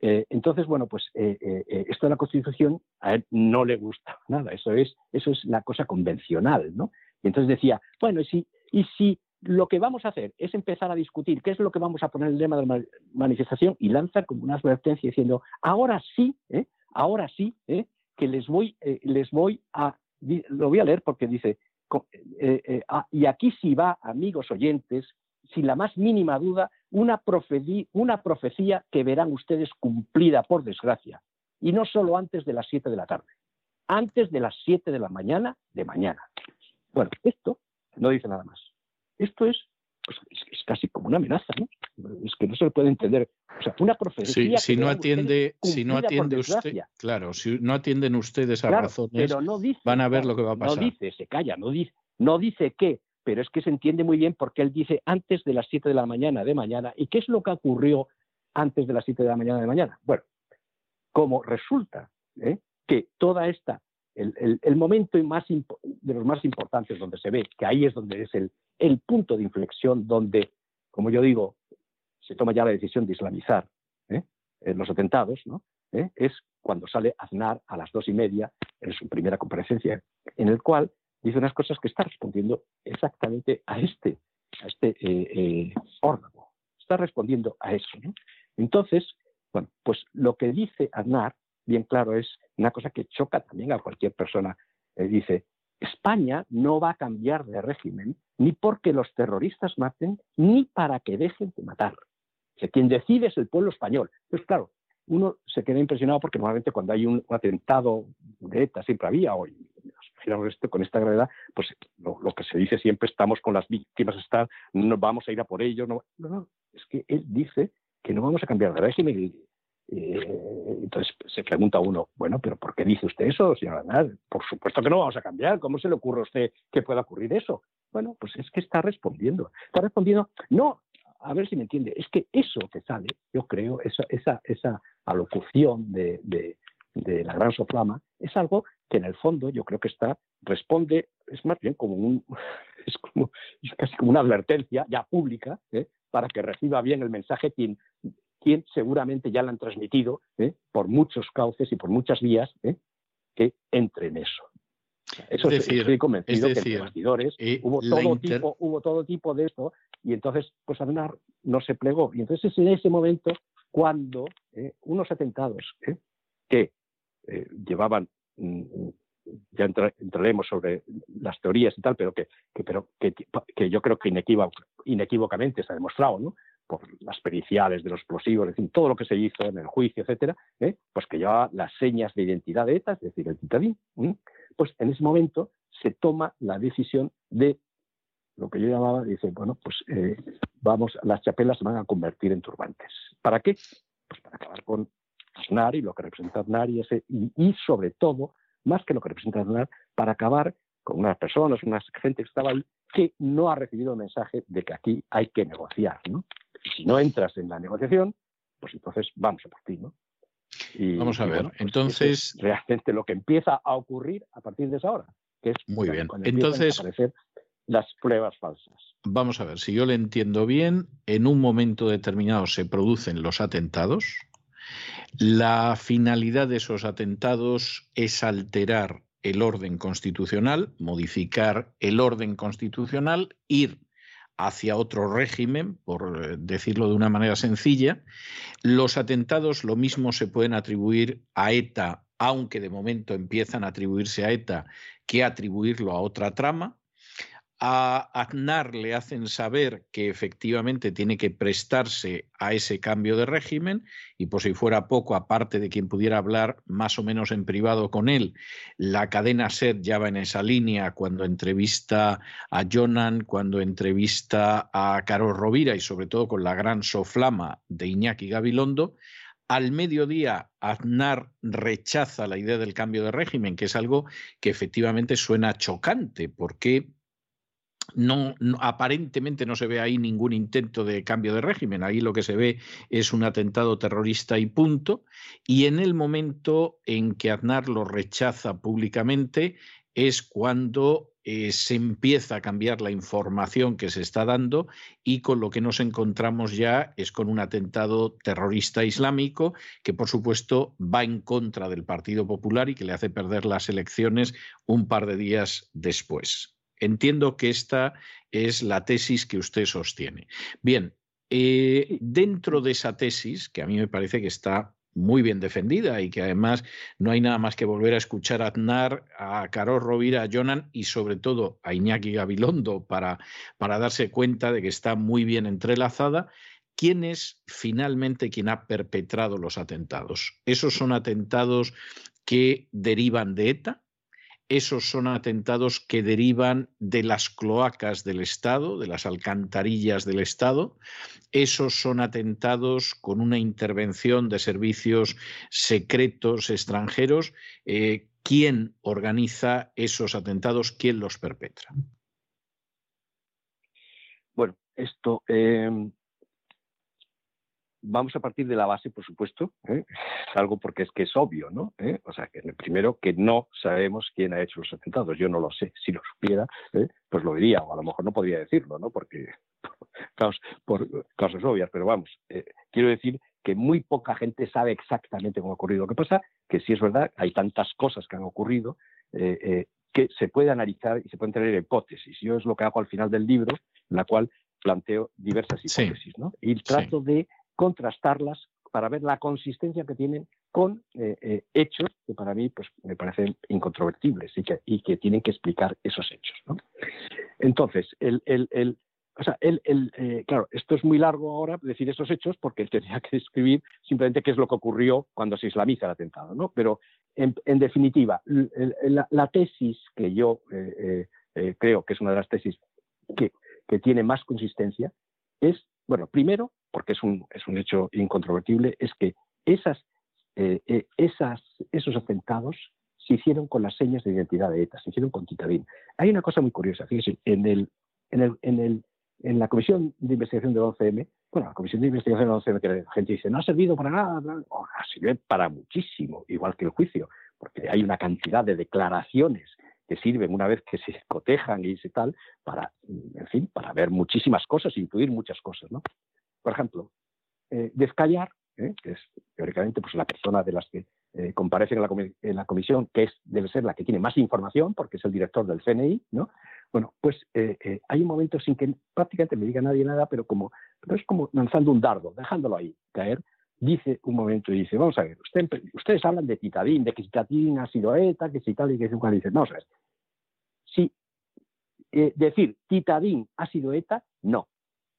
Eh, entonces, bueno, pues esto de la Constitución a él no le gusta nada, eso es, eso es la cosa convencional. ¿no? Y entonces decía, bueno, y si lo que vamos a hacer es empezar a discutir qué es lo que vamos a poner en el lema de la manifestación y lanza como una advertencia diciendo, ahora sí, ¿eh? ahora sí, ¿eh? que les voy, eh, les voy a, lo voy a leer porque dice, ah, y aquí sí va, amigos oyentes, sin la más mínima duda, una profecía, una profecía que verán ustedes cumplida, por desgracia, y no solo antes de las 7 de la tarde, antes de las 7 de la mañana de mañana. Bueno, esto no dice nada más. Esto es, pues, es, casi como una amenaza, ¿no? Es que no se le puede entender. O sea, una profecía. si no atiende, si no atiende usted, claro, si no atienden ustedes a razones, van a ver lo que va a pasar. No dice, se calla, no dice, no dice qué, pero es que se entiende muy bien porque él dice antes de las 7 de la mañana de mañana. ¿Y qué es lo que ocurrió antes de las 7 de la mañana de mañana? Bueno, como resulta ¿eh? que toda esta el, momento más de los más importantes donde se ve, que ahí es donde es el, el punto de inflexión, donde, como yo digo, se toma ya la decisión de islamizar ¿eh? los atentados, ¿no? ¿Eh? es cuando sale Aznar a las dos y media en su primera comparecencia, en el cual dice unas cosas que está respondiendo exactamente a este, a este eh, órgano. Está respondiendo a eso. Entonces, bueno, pues lo que dice Aznar bien claro es una cosa que choca también a cualquier persona. Eh, dice, España no va a cambiar de régimen ni porque los terroristas maten, ni para que dejen de matar. O quien decide es el pueblo español. Pues claro, uno se queda impresionado porque normalmente cuando hay un, atentado de ETA, siempre había, hoy, esto con esta gravedad, pues lo, que se dice siempre, estamos con las víctimas, estar, no vamos a ir a por ellos. No, no, no, es que él dice que no vamos a cambiar de régimen entonces se pregunta uno, bueno, pero ¿por qué dice usted eso, señor Aznar? Por supuesto que no vamos a cambiar. ¿Cómo se le ocurre a usted que pueda ocurrir eso? Bueno, pues es que está respondiendo. Está respondiendo, no, a ver si me entiende, es que eso que sale, yo creo, esa, esa, esa alocución de, de, la gran soflama, es algo que en el fondo yo creo que está, responde, es más bien como un, (laughs) es como, es casi como una advertencia ya pública, ¿eh? para que reciba bien el mensaje quien quien seguramente ya la han transmitido ¿eh? por muchos cauces y por muchas vías, ¿eh? que entre en eso. Eso es decir, estoy convencido que en bastidores eh, hubo, todo tipo, hubo todo tipo de esto y entonces pues Aznar no se plegó. Y entonces es en ese momento cuando unos atentados que llevaban mm, ya entraremos sobre las teorías y tal, pero que, pero que, que, yo creo que inequívocamente se ha demostrado, ¿no? Por las periciales de los explosivos, es decir, todo lo que se hizo en el juicio, etcétera, ¿eh? pues que llevaba las señas de identidad de ETA, es decir, el titadín, pues en ese momento se toma la decisión de lo que yo llamaba, dice, bueno, pues eh, vamos, las chapelas se van a convertir en turbantes. ¿Para qué? Pues para acabar con Aznar y lo que representa Aznar y, ese, y, sobre todo, más que lo que representa Aznar, para acabar con unas personas, una gente que estaba ahí, que no ha recibido el mensaje de que aquí hay que negociar, ¿no? Y si no entras en la negociación, pues entonces vamos a partir, ¿no? Y, vamos a ver, pues entonces... Es realmente lo que empieza a ocurrir a partir de esa hora, que es muy bien. Entonces, aparecer las pruebas falsas. Vamos a ver, si yo le entiendo bien, en un momento determinado se producen los atentados. La finalidad de esos atentados es alterar el orden constitucional, modificar el orden constitucional, ir hacia otro régimen, por eh, decirlo de una manera sencilla. Los atentados lo mismo se pueden atribuir a ETA, aunque de momento empiezan a atribuirse a ETA, que atribuirlo a otra trama. A Aznar le hacen saber que efectivamente tiene que prestarse a ese cambio de régimen y por si fuera poco, aparte de quien pudiera hablar más o menos en privado con él, la cadena SER ya va en esa línea cuando entrevista a Jonan, cuando entrevista a Carol Rovira y sobre todo con la gran soflama de Iñaki Gabilondo, al mediodía, Aznar rechaza la idea del cambio de régimen, que es algo que efectivamente suena chocante, porque no, aparentemente no se ve ahí ningún intento de cambio de régimen. Ahí lo que se ve es un atentado terrorista y punto. Y en el momento en que Aznar lo rechaza públicamente es cuando eh, se empieza a cambiar la información que se está dando y con lo que nos encontramos ya es con un atentado terrorista islámico que por supuesto va en contra del Partido Popular y que le hace perder las elecciones un par de días después. Entiendo que esta es la tesis que usted sostiene. Bien, eh, dentro de esa tesis, que a mí me parece que está muy bien defendida y que además no hay nada más que volver a escuchar a Aznar, a Carol Rovira, a Jonan y sobre todo a Iñaki Gabilondo para, para darse cuenta de que está muy bien entrelazada. ¿Quién es finalmente quien ha perpetrado los atentados? ¿Esos son atentados que derivan de ETA? Esos son atentados que derivan de las cloacas del Estado, de las alcantarillas del Estado. Esos son atentados con una intervención de servicios secretos extranjeros. Eh, ¿Quién organiza esos atentados? ¿Quién los perpetra? Bueno, esto eh, vamos a partir de la base, por supuesto, ¿eh? algo porque es que es obvio, ¿no? ¿Eh? O sea, que primero que no sabemos quién ha hecho los atentados. Yo no lo sé. Si lo supiera, ¿eh? pues lo diría, o a lo mejor no podría decirlo, ¿no? Porque (laughs) por causas obvias, pero vamos, quiero decir que muy poca gente sabe exactamente cómo ha ocurrido. Lo que pasa que si es verdad, hay tantas cosas que han ocurrido que se puede analizar y se pueden tener hipótesis. Yo es lo que hago al final del libro, en la cual planteo diversas hipótesis, ¿no? Y trato de contrastarlas para ver la consistencia que tienen con eh, eh, hechos que para mí pues, me parecen incontrovertibles y que, y que tienen que explicar esos hechos. Entonces, el, el, el, eh, claro, esto es muy largo ahora decir esos hechos porque (laughs) tendría que describir simplemente qué es lo que ocurrió cuando se islamiza el atentado, ¿no? Pero en, definitiva, la, la, tesis que yo creo que es una de las tesis que, que tiene más consistencia es, bueno, primero, porque es un, es un hecho incontrovertible, es que esas, eh, eh, esas, esos atentados se hicieron con las señas de identidad de ETA, se hicieron con Titadín. Hay una cosa muy curiosa, fíjese, en, el, en, el, en, el, en la Comisión de Investigación del 11M, bueno, la Comisión de Investigación del 11M, que la gente dice, no ha servido para nada, oh, sirve para muchísimo, igual que el juicio, porque hay una cantidad de declaraciones que sirven una vez que se cotejan y se tal, para, en fin, para ver muchísimas cosas, incluir muchas cosas, ¿no? Por ejemplo, eh, Descallar, ¿eh? que es teóricamente pues, la persona de las que eh, comparecen en la, comisión, que es, debe ser la que tiene más información, porque es el director del CNI, ¿no? Bueno, pues eh, hay un momento sin que prácticamente me diga nadie nada, pero como pero es como lanzando un dardo, dejándolo ahí caer, dice un momento y dice, vamos a ver, ustedes hablan de Titadín, de que Titadín ha sido ETA, que si tal y que si cual, dice, vamos a ver, si decir Titadín ha sido ETA, no.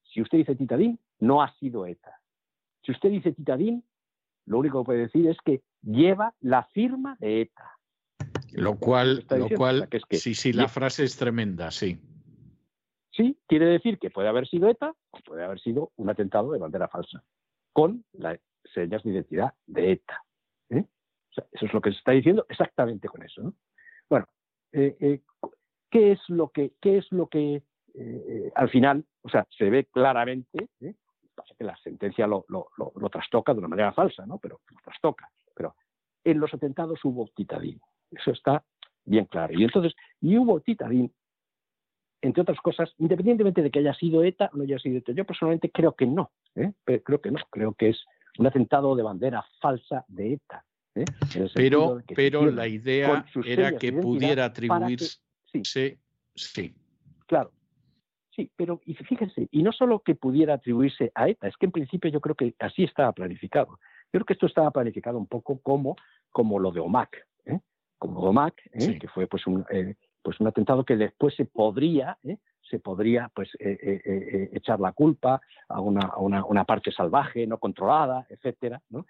Si usted dice Titadín, no ha sido ETA. Si usted dice Titadín, lo único que puede decir es que lleva la firma de ETA. Lo cual, lo cual sí, sí, la frase es tremenda, sí. Sí, quiere decir que puede haber sido ETA o puede haber sido un atentado de bandera falsa, con las señas de identidad de ETA. ¿eh? eso es lo que se está diciendo exactamente con eso. Bueno, eh, eh, ¿qué es lo que, qué es lo que al final, o sea, se ve claramente pasa que la sentencia lo, trastoca de una manera falsa, ¿no? Pero lo trastoca. Pero en los atentados hubo titadín. Eso está bien claro. Y entonces, y hubo titadín, entre otras cosas, independientemente de que haya sido ETA o no haya sido ETA. Yo personalmente creo que no. ¿eh? Creo que no. Creo que es un atentado de bandera falsa de ETA. ¿eh? Pero, pero la idea era que pudiera atribuirse. sí, sí. Claro, Sí, pero y fíjense, y no solo que pudiera atribuirse a ETA, es que en principio yo creo que así estaba planificado. Yo creo que esto estaba planificado un poco como, como lo de OMAC, ¿eh? como OMAC, ¿eh? que fue pues un, eh, pues un atentado que después se podría, se podría pues echar la culpa a una, a una, una, parte salvaje, no controlada, etcétera, ¿no?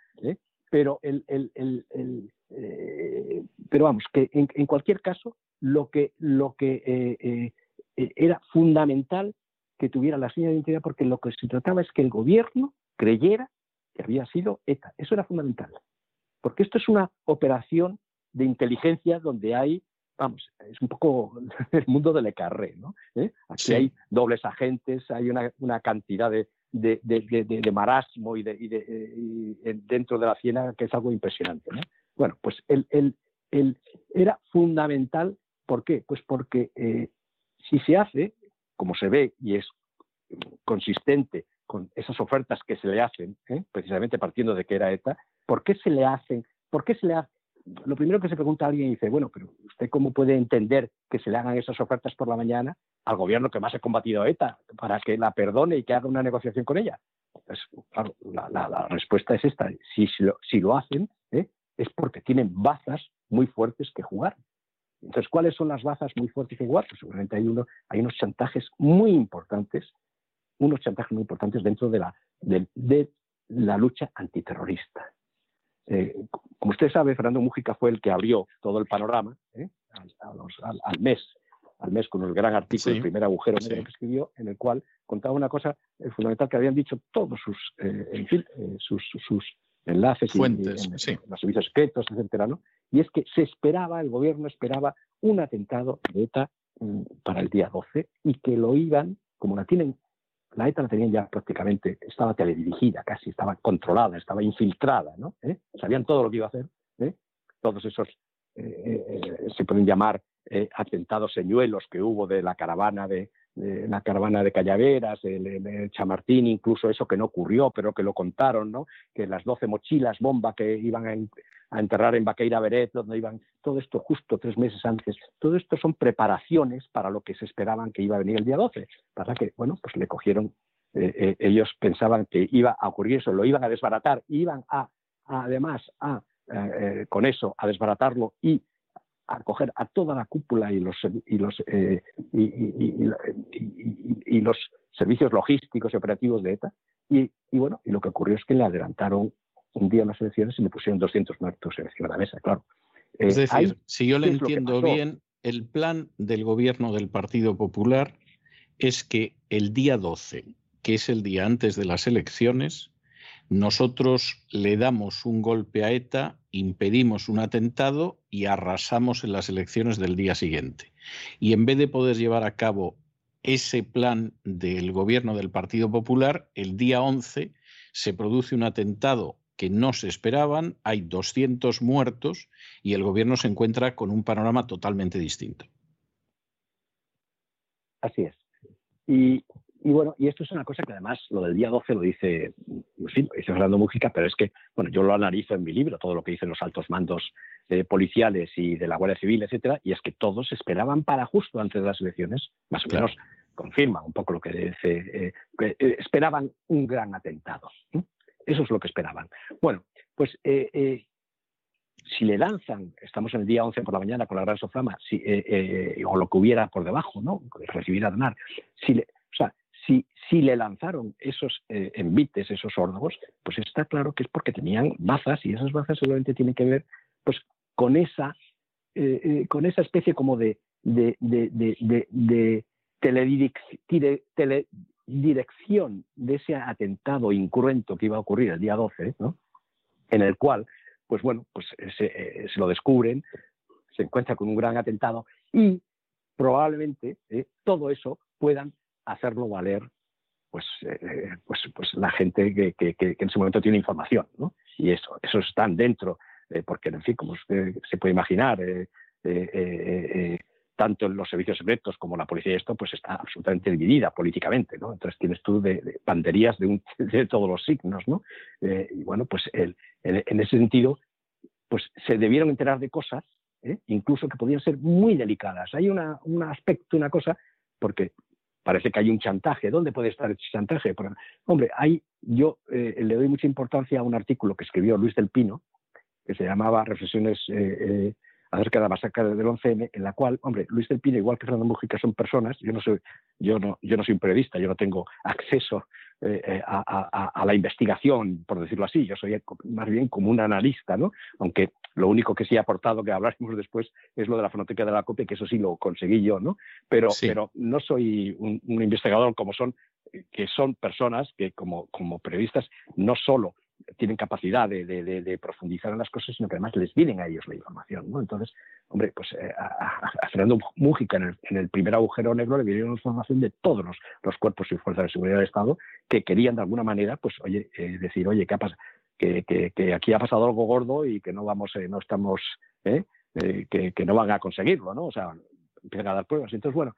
Pero el, el, el, pero vamos, que en, en, cualquier caso, lo que, lo que eh, era fundamental que tuviera la señal de identidad porque lo que se trataba es que el gobierno creyera que había sido ETA. Eso era fundamental. Porque esto es una operación de inteligencia donde hay vamos, es un poco (laughs) el mundo del Carré, ¿no? ¿Eh? Aquí hay dobles agentes, hay una, cantidad de, de, marasmo y, de, dentro de la ciénaga que es algo impresionante, ¿no? Bueno, pues el, el, era fundamental, ¿por qué? Pues porque eh, si se hace, como se ve y es consistente con esas ofertas que se le hacen, ¿eh? precisamente partiendo de que era ETA, ¿por qué se le hacen? ¿Por qué se le Lo primero que se pregunta alguien dice, bueno, pero ¿usted cómo puede entender que se le hagan esas ofertas por la mañana al gobierno que más ha combatido a ETA para que la perdone y que haga una negociación con ella? Pues, claro, la, respuesta es esta. Si, si, lo, hacen, ¿eh? es porque tienen bazas muy fuertes que jugar. Entonces, ¿cuáles son las bazas muy fuertes que jugar? Pues seguramente hay, uno, hay unos chantajes muy importantes, unos chantajes muy importantes dentro de la, de, la lucha antiterrorista. Eh, usted sabe, Fernando Mújica fue el que abrió todo el panorama ¿eh? al, mes, al mes con el gran artículo, el primer agujero que escribió, en el cual contaba una cosa eh, fundamental que habían dicho todos sus, en fin, sus, sus enlaces Fuentes, y, los servicios secretos, etcétera, ¿no? Y es que se esperaba, el gobierno esperaba un atentado de ETA mm, para el día 12 y que lo iban, como la tienen, la ETA la tenían ya prácticamente, estaba teledirigida casi, estaba controlada, estaba infiltrada, ¿no? ¿Eh? Sabían todo lo que iba a hacer, ¿eh? Todos esos eh, se pueden llamar atentados señuelos que hubo de la caravana de, la caravana de Callaveras, el, Chamartín, incluso eso que no ocurrió, pero que lo contaron, ¿no? Que las 12 mochilas bomba que iban a, enterrar en Baqueira Beret, donde iban, todo esto justo tres meses antes, todo esto son preparaciones para lo que se esperaban que iba a venir el día 12. Para que, bueno, pues le cogieron, eh, eh, ellos pensaban que iba a ocurrir eso, lo iban a desbaratar, iban a, además, a, eh, con eso, a desbaratarlo y acoger a toda la cúpula y los, y los, y, los servicios logísticos y operativos de ETA. Y, bueno, y lo que ocurrió es que le adelantaron un día las elecciones y le pusieron 200 muertos encima de la mesa, claro. es decir, eh, si yo le entiendo bien, el plan del gobierno del Partido Popular es que el día 12, que es el día antes de las elecciones, nosotros le damos un golpe a ETA, impedimos un atentado y arrasamos en las elecciones del día siguiente. Y en vez de poder llevar a cabo ese plan del gobierno del Partido Popular, el día 11 se produce un atentado que no se esperaban, hay 200 muertos y el gobierno se encuentra con un panorama totalmente distinto. Así es. Y, y bueno, y esto es una cosa que además lo del día 12 lo dice, sí, lo dice Fernando Mújica, pero es que, bueno, yo lo analizo en mi libro, todo lo que dicen los altos mandos eh, policiales y de la Guardia Civil, etcétera, y es que todos esperaban para justo antes de las elecciones, más o menos confirma un poco lo que dice, eh, eh, esperaban un gran atentado. Eso es lo que esperaban. Bueno, pues si le lanzan, estamos en el día 11 por la mañana con la gran sofama, si, o lo que hubiera por debajo, ¿no? Recibir a donar, si le, si, le lanzaron esos eh, envites, esos órdagos, pues está claro que es porque tenían bazas y esas bazas seguramente tienen que ver pues, con, esa, eh, eh, con esa especie como de, de, de ese atentado incruento que iba a ocurrir el día 12, ¿no? en el cual, pues bueno, pues se, se lo descubren, se encuentra con un gran atentado y probablemente todo eso puedan hacerlo valer pues, eh, pues, pues la gente que, que, que, en ese momento tiene información. ¿no? Y eso, eso están dentro, eh, porque, en fin, como usted se puede imaginar, eh, tanto en los servicios secretos como la policía y esto, pues está absolutamente dividida políticamente, ¿no? Entonces tienes tú de, banderías de, un, (laughs) de, todos los signos, ¿no? y bueno, pues el, en, ese sentido, pues se debieron enterar de cosas, incluso que podían ser muy delicadas. Hay una, un aspecto, una cosa, porque parece que hay un chantaje. ¿Dónde puede estar ese chantaje? hombre, hay, yo eh, le doy mucha importancia a un artículo que escribió Luis del Pino, que se llamaba Reflexiones eh, eh, acerca de la masacre del 11M, en la cual, hombre, Luis del Pino, igual que Fernando Mujica, son personas, yo no soy, yo no, yo no soy un periodista, yo no tengo acceso eh, eh, a, la investigación, por decirlo así, yo soy más bien como un analista, ¿no? Aunque lo único que sí ha aportado, que hablaremos (laughs) después, es lo de la fonoteca de la copia, que eso sí lo conseguí yo, ¿no? Pero, pero no soy un, un investigador como son, que son personas que como, como periodistas no solo tienen capacidad de, profundizar en las cosas, sino que además les vienen a ellos la información. ¿no? Entonces, hombre, pues eh, a, Fernando Mújica en el, primer agujero negro le vinieron información de todos los, cuerpos y fuerzas de seguridad del Estado que querían de alguna manera, pues, oye, eh, decir, oye, ¿qué? Que, aquí ha pasado algo gordo y que no vamos, eh, no estamos, que, que, no van a conseguirlo, ¿no? O sea, empiezan a dar pruebas. Entonces, bueno,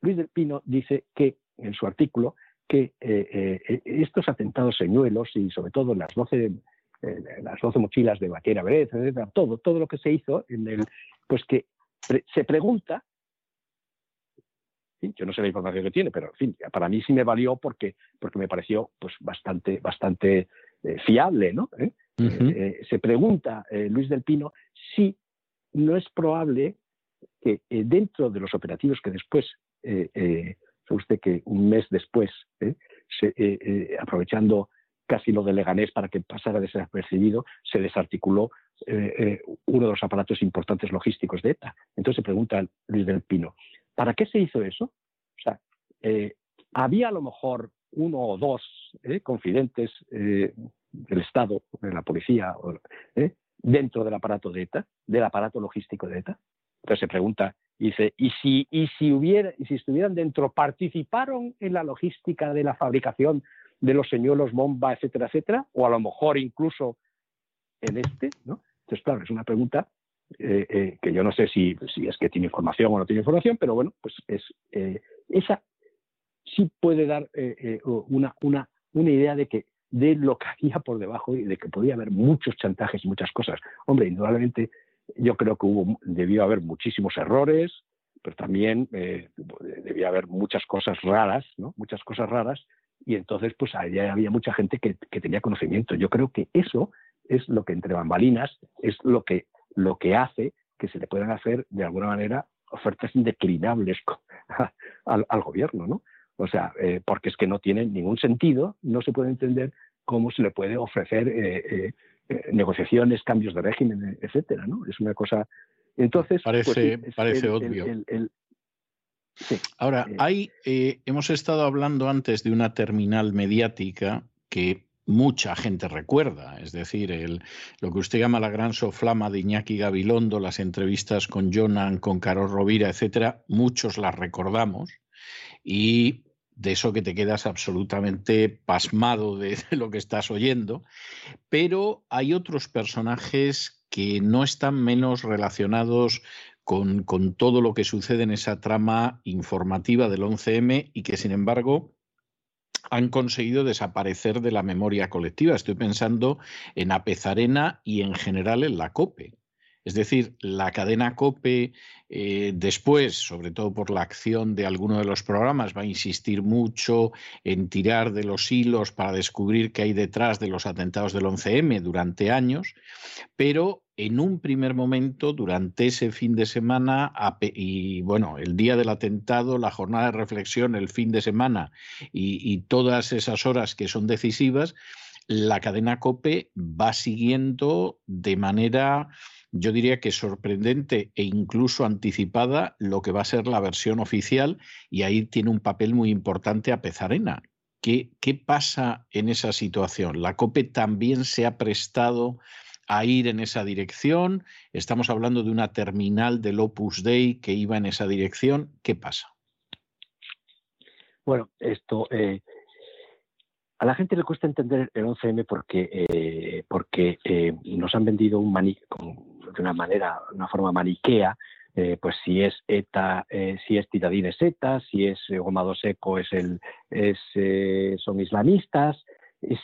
Luis del Pino dice que en su artículo que eh, eh, estos atentados señuelos y sobre todo las 12, eh, las 12 mochilas de Vaquera Beret, todo, todo lo que se hizo en el, pues que se pregunta, yo no sé la información que tiene, pero en fin, para mí sí me valió porque, porque me pareció pues bastante, bastante fiable, ¿no? se pregunta Luis del Pino si no es probable que dentro de los operativos que después Sabe usted que un mes después, ¿eh? Eh, eh, aprovechando casi lo de Leganés para que pasara desapercibido, se desarticuló uno de los aparatos importantes logísticos de ETA. Entonces se pregunta Luis del Pino, ¿para qué se hizo eso? O sea, había a lo mejor uno o dos confidentes del Estado, de la policía, dentro del aparato de ETA, del aparato logístico de ETA. Entonces se pregunta, Dice, y si, y si hubiera, si estuvieran dentro, participaron en la logística de la fabricación de los señuelos bomba, etcétera, etcétera, o a lo mejor incluso en este, ¿no? Entonces, claro, es una pregunta eh, eh, que yo no sé si, si, es que tiene información o no tiene información, pero bueno, pues es eh, esa sí puede dar una, una, una idea de que de lo que había por debajo y de que podía haber muchos chantajes y muchas cosas. Hombre, indudablemente yo creo que hubo, debió haber muchísimos errores, pero también eh, debía haber muchas cosas raras, ¿no? Muchas cosas raras, y entonces pues allá había mucha gente que, tenía conocimiento. Yo creo que eso es lo que entre bambalinas es lo que, lo que hace que se le puedan hacer de alguna manera ofertas indeclinables (laughs) al, gobierno, ¿no? O sea, eh, porque es que no tiene ningún sentido, no se puede entender cómo se le puede ofrecer eh, eh, negociaciones, cambios de régimen, etcétera, ¿no? Es una cosa. Entonces. Pues parece, parece obvio. Ahora, eh, hay, eh, hemos estado hablando antes de una terminal mediática que mucha gente recuerda, es decir, el, lo que usted llama la gran soflama de Iñaki Gabilondo, las entrevistas con Jonan, con Carol Rovira, etcétera, muchos las recordamos y de eso que te quedas absolutamente pasmado (laughs) de, lo que estás oyendo, pero hay otros personajes que no están menos relacionados con, con, todo lo que sucede en esa trama informativa del 11M y que, sin embargo, han conseguido desaparecer de la memoria colectiva. Estoy pensando en Apezarena y en general en la COPE. Es decir, la cadena COPE eh, después, sobre todo por la acción de alguno de los programas, va a insistir mucho en tirar de los hilos para descubrir qué hay detrás de los atentados del 11M durante años, pero en un primer momento, durante ese fin de semana, y bueno, el día del atentado, la jornada de reflexión, el fin de semana y todas esas horas que son decisivas, la cadena COPE va siguiendo de manera yo diría que sorprendente e incluso anticipada lo que va a ser la versión oficial y ahí tiene un papel muy importante a Pezarena. ¿Qué, ¿Qué pasa en esa situación? ¿La COPE también se ha prestado a ir en esa dirección? Estamos hablando de una terminal del Opus Dei que iba en esa dirección. ¿Qué pasa? Bueno, esto eh, a la gente le cuesta entender el 11M porque, eh, porque eh, nos han vendido un maní de una manera, una forma maniquea, eh, pues si es ETA, si es Titadín es ETA, si es Gomado Seco es el, es, son islamistas,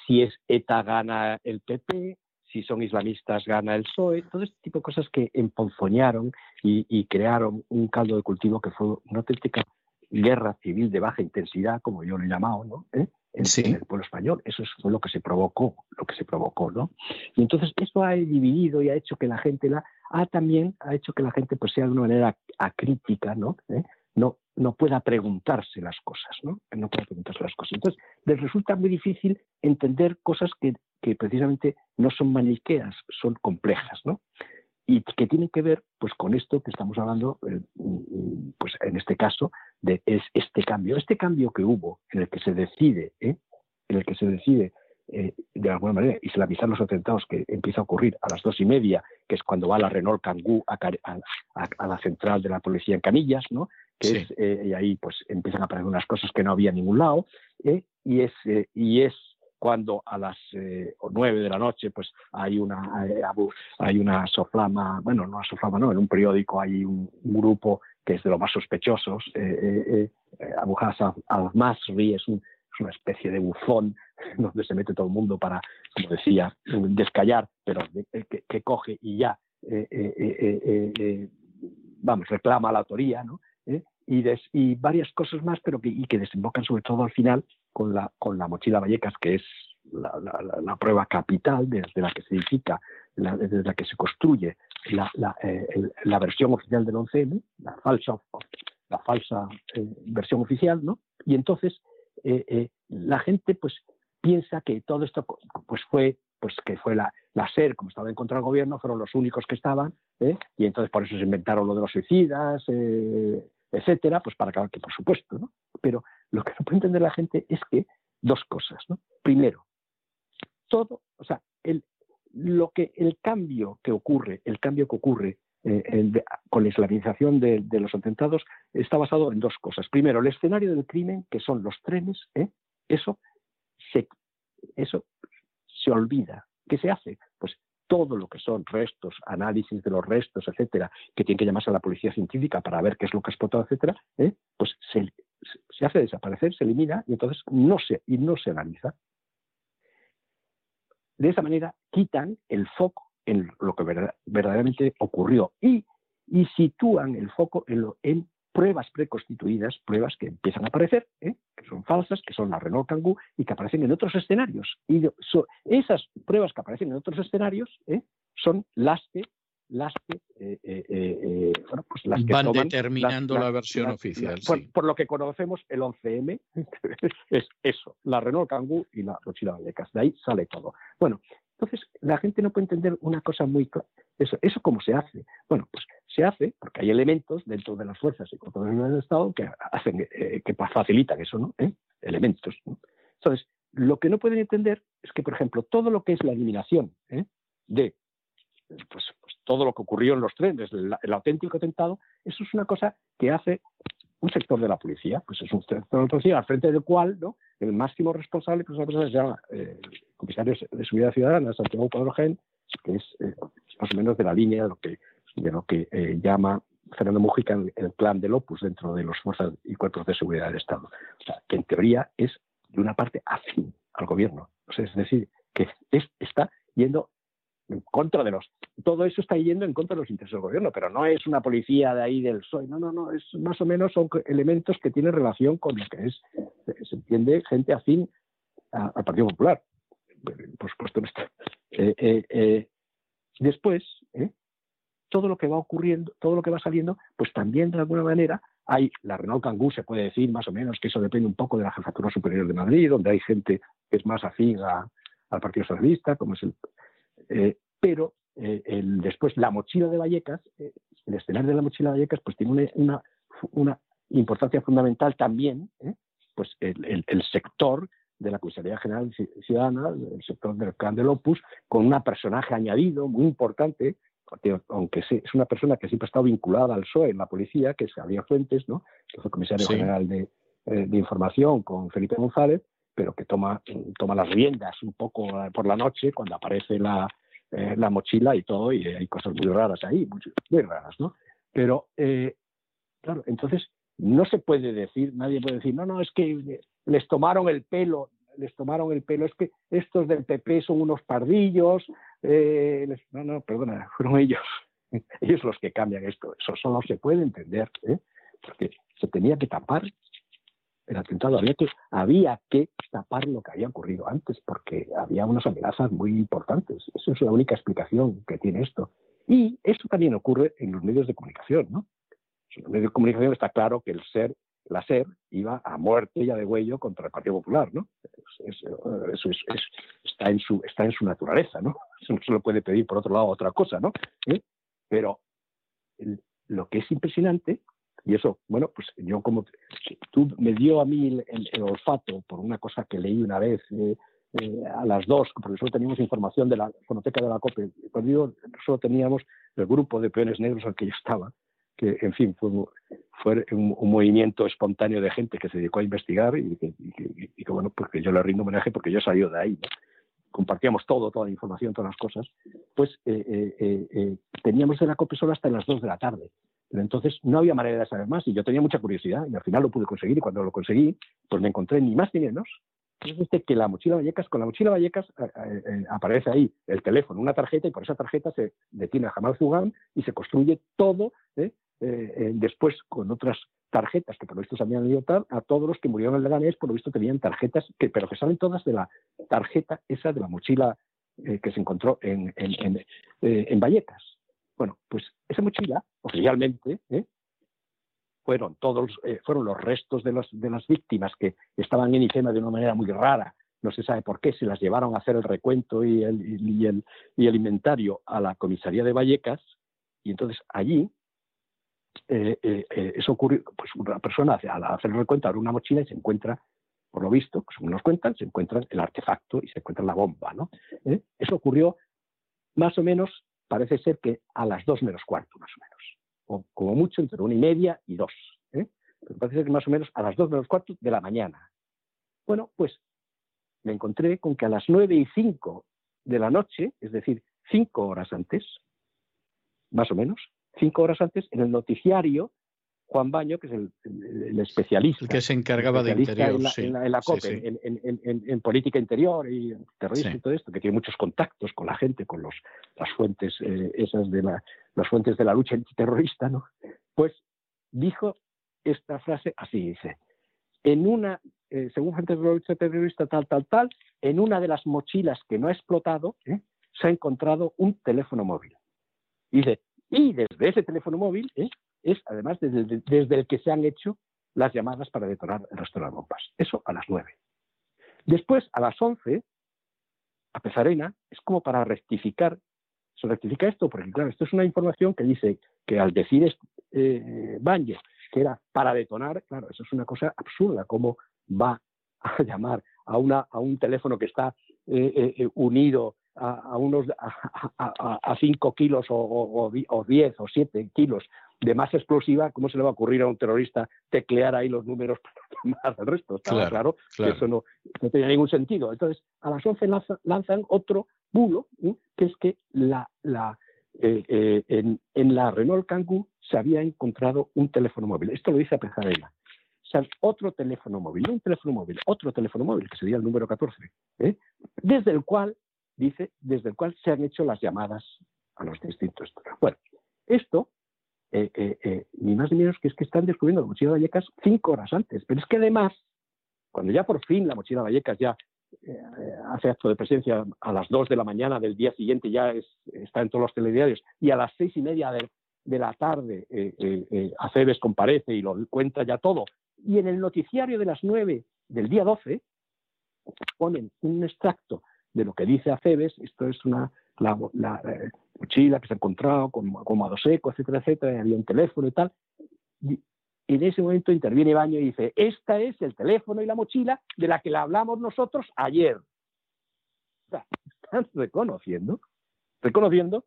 si es ETA gana el PP, si son islamistas gana el PSOE, todo este tipo de cosas que emponzoñaron y, y crearon un caldo de cultivo que fue una auténtica guerra civil de baja intensidad, como yo lo he llamado, ¿no? En, el pueblo español. Eso fue lo que se provocó, lo que se provocó, ¿no? Y entonces eso ha dividido y ha hecho que la gente la ha también ha hecho que la gente pues sea de una manera acrítica, ¿no? ¿Eh? No, no pueda preguntarse las cosas, ¿no? No pueda preguntarse las cosas. Entonces, les resulta muy difícil entender cosas que, que precisamente no son maniqueas, son complejas, ¿no? Y que tiene que ver pues con esto que estamos hablando eh, pues en este caso de es este cambio este cambio que hubo en el que se decide ¿eh? en el que se decide eh, de alguna manera islamizar los atentados que empieza a ocurrir a las dos y media, que es cuando va la Renault Kangoo a, la central de la policía en Canillas, ¿no? Que es, eh, y ahí pues empiezan a aparecer unas cosas que no había en ningún lado, y es y es cuando a las nueve de la noche pues hay una hay una soflama, bueno, no una soflama, no, en un periódico hay un, grupo que es de los más sospechosos, Abu Hassan al-Masri es un es una especie de bufón (laughs) donde se mete todo el mundo para, como decía, descallar, pero que, coge y ya, eh, eh, eh, vamos, reclama la autoría, ¿no? Y, y, varias cosas más, pero que, y que desembocan sobre todo al final con la, con la mochila Vallecas, que es la, prueba capital desde la que se edifica, desde la que se construye la, versión oficial del 11M, la falsa, la falsa versión oficial, ¿no? Y entonces eh, eh, la gente pues piensa que todo esto pues fue pues que fue la, la SER, como estaba en contra del gobierno, fueron los únicos que estaban, ¿eh? y entonces por eso se inventaron lo de los suicidas, etcétera, pues para acabar que por supuesto, ¿no? Pero lo que no puede entender la gente es que dos cosas, ¿no? Primero, todo, o sea, el, lo que el cambio que ocurre, el cambio que ocurre eh, con la islamización de, los atentados está basado en dos cosas. Primero, el escenario del crimen, que son los trenes, ¿eh? eso, se, eso se olvida. ¿Qué se hace? Todo lo que son restos, análisis de los restos, etcétera, que tiene que llamarse a la policía científica para ver qué es lo que ha explotado, etcétera, ¿eh? pues se, hace desaparecer, se elimina y entonces no se, y no se analiza. De esa manera quitan el foco en lo que verdaderamente ocurrió y, y sitúan el foco en, pruebas preconstituidas, pruebas que empiezan a aparecer, ¿eh? que son falsas, que son la Renault Kangoo y que aparecen en otros escenarios. Y esas pruebas que aparecen en otros escenarios ¿eh? son las que las que, eh, pues las que van determinando la, versión oficial. Por, lo que conocemos el 11M (laughs) es eso, la Renault Kangoo y la mochila Vallecas. De ahí sale todo. Bueno, entonces, la gente no puede entender una cosa muy clara. Eso, ¿Eso cómo se hace? Bueno, pues se hace porque hay elementos dentro de las fuerzas y control del Estado que hacen, eh, que facilitan eso, ¿no? ¿Eh? Elementos. Entonces, lo que no pueden entender es que, por ejemplo, todo lo que es la eliminación ¿eh? de pues, pues, todo lo que ocurrió en los trenes, el, el, auténtico atentado, eso es una cosa que hace un sector de la policía, pues es un sector de la policía al frente del cual ¿no? el máximo responsable pues, se llama eh, el comisario de seguridad ciudadana, Santiago Pedro que es eh, más o menos de la línea de lo que, de lo que eh, llama Fernando Mujica el, plan del Opus dentro de las fuerzas y cuerpos de seguridad del Estado. O sea, que en teoría es de una parte afín al gobierno. Es decir, que es, está yendo en contra de los. Todo eso está yendo en contra de los intereses del gobierno, pero no es una policía de ahí del PSOE, no, no, no, es más o menos son elementos que tienen relación con lo que es, se entiende, gente afín al Partido Popular. Por supuesto, no está. Eh, eh, eh, después, todo lo que va ocurriendo, todo lo que va saliendo, pues también de alguna manera hay la Renault Kangoo, se puede decir más o menos que eso depende un poco de la Jefatura Superior de Madrid, donde hay gente que es más afín al Partido Socialista, como es el, eh, pero eh, el, después la mochila de Vallecas, eh, el escenario de la mochila de Vallecas, pues tiene una, una, importancia fundamental también, pues el, el, sector de la Comisaría General Ciudadana, el sector del clan del Opus, con un personaje añadido muy importante, aunque es una persona que siempre ha estado vinculada al PSOE en la policía, que es Javier Fuentes, ¿no? que fue comisario general de, de, información con Felipe González, pero que toma, toma las riendas un poco por la noche cuando aparece la, eh, la mochila y todo, y hay cosas muy raras ahí, muy, raras, ¿no? Pero, eh, claro, entonces no se puede decir, nadie puede decir, no, no, es que les tomaron el pelo, les tomaron el pelo, es que estos del PP son unos pardillos, eh, no, no, perdona, (laughs) fueron ellos, ellos los que cambian esto, eso solo se puede entender, porque se tenía que tapar el atentado, había que, había que tapar lo que había ocurrido antes, porque había unas amenazas muy importantes. Esa es la única explicación que tiene esto. Y esto también ocurre en los medios de comunicación, ¿no? En los medios de comunicación está claro que el ser, la SER iba a muerte y a degüello contra el Partido Popular, ¿no? eso está, en su, está en su naturaleza, ¿no? (laughs) Eso no se lo puede pedir por otro lado otra cosa, ¿no? Pero lo que es impresionante y eso, bueno, pues yo como tú me dio a mí el, olfato por una cosa que leí una vez, eh, eh, a las dos, porque solo teníamos información de la fonoteca de la COPE. Cuando digo, solo teníamos el grupo de peones negros al que yo estaba, que, en fin, fue, fue un, movimiento espontáneo de gente que se dedicó a investigar y que, bueno, pues que yo le rindo homenaje porque yo salí de ahí. Compartíamos todo, toda la información, todas las cosas. Pues eh, eh, teníamos de la COPE solo hasta las dos de la tarde. Pero entonces no había manera de saber más y yo tenía mucha curiosidad y al final lo pude conseguir y cuando lo conseguí, pues me encontré ni más ni menos es que la mochila Vallecas, con la mochila Vallecas eh, eh, eh, aparece ahí el teléfono, una tarjeta, y por esa tarjeta se detiene a Jamal Zugán y se construye todo, después con otras tarjetas que por lo visto se habían ido a todos los que murieron en Leganés, por lo visto tenían tarjetas, que, pero que salen todas de la tarjeta esa de la mochila que se encontró en, en, en Vallecas. Bueno, pues esa mochila, oficialmente, fueron todos eh, fueron los restos de, de las víctimas que estaban en IFEMA de una manera muy rara. No se sabe por qué, se las llevaron a hacer el recuento y el, y el, y el inventario a la comisaría de Vallecas, y entonces allí eh, eh, eso ocurrió, pues una persona al hacer el recuento abre una mochila y se encuentra, por lo visto, pues nos cuentan, se encuentra el artefacto y se encuentra la bomba, ¿no? Eso ocurrió más o menos, parece ser que a las dos menos cuarto, más o menos o como mucho entre una y media y dos. ¿eh? Pero parece que más o menos a las dos menos cuarto de la mañana. Bueno, pues me encontré con que a las nueve y cinco de la noche, es decir, cinco horas antes, más o menos, cinco horas antes, en el noticiario Juan Baño, que es el, especialista. El que se encargaba de interior, en la, sí. en la, COPE, En, política interior y terrorismo y todo esto, que tiene muchos contactos con la gente, con los, las fuentes eh, esas de la, las fuentes de la lucha antiterrorista, ¿no? Pues dijo esta frase así, dice, en una, eh, según fuentes de la lucha terrorista tal, tal, tal, en una de las mochilas que no ha explotado, ¿eh? se ha encontrado un teléfono móvil. dice, y desde ese teléfono móvil, ¿eh? Es además desde, el que se han hecho las llamadas para detonar el resto de las bombas. Eso a las 9. Después, a las 11, a Pesarena, es como para rectificar. Se rectifica esto porque, claro, esto es una información que dice que al decir eh, que era para detonar, claro, eso es una cosa absurda, cómo va a (laughs) llamar a, una, a un teléfono que está eh, eh, eh unido a, unos a 5 kilos o 10 o 7 kilos de masa explosiva, ¿cómo se le va a ocurrir a un terrorista teclear ahí los números (laughs) para tomar el resto? Estaba claro, que eso no, no, tenía ningún sentido. Entonces, a las 11 lanzan, otro bulo, que es que la, la, eh, eh, en, en, la Renault Kangoo se había encontrado un teléfono móvil. Esto lo dice Pejarela. O sea, otro teléfono móvil, no un teléfono móvil, otro teléfono móvil, que sería el número 14, ¿eh? desde el cual, dice, desde el cual se han hecho las llamadas a los distintos. Bueno, esto eh, eh, eh, ni más ni menos que es que están descubriendo la mochila Vallecas cinco horas antes. Pero es que además, cuando ya por fin la mochila Vallecas ya hace acto de presencia a las dos de la mañana del día siguiente, ya está en todos los telediarios, y a las seis y media de, la tarde Aceves comparece y lo cuenta ya todo, y en el noticiario de las nueve del día 12 ponen un extracto de lo que dice Aceves, esto es una mochila que se ha encontrado con, con seco, etcétera, etcétera, y había un teléfono y tal. Y en ese momento interviene Baño y dice, esta es el teléfono y la mochila de la que le hablamos nosotros ayer. O sea, están reconociendo, reconociendo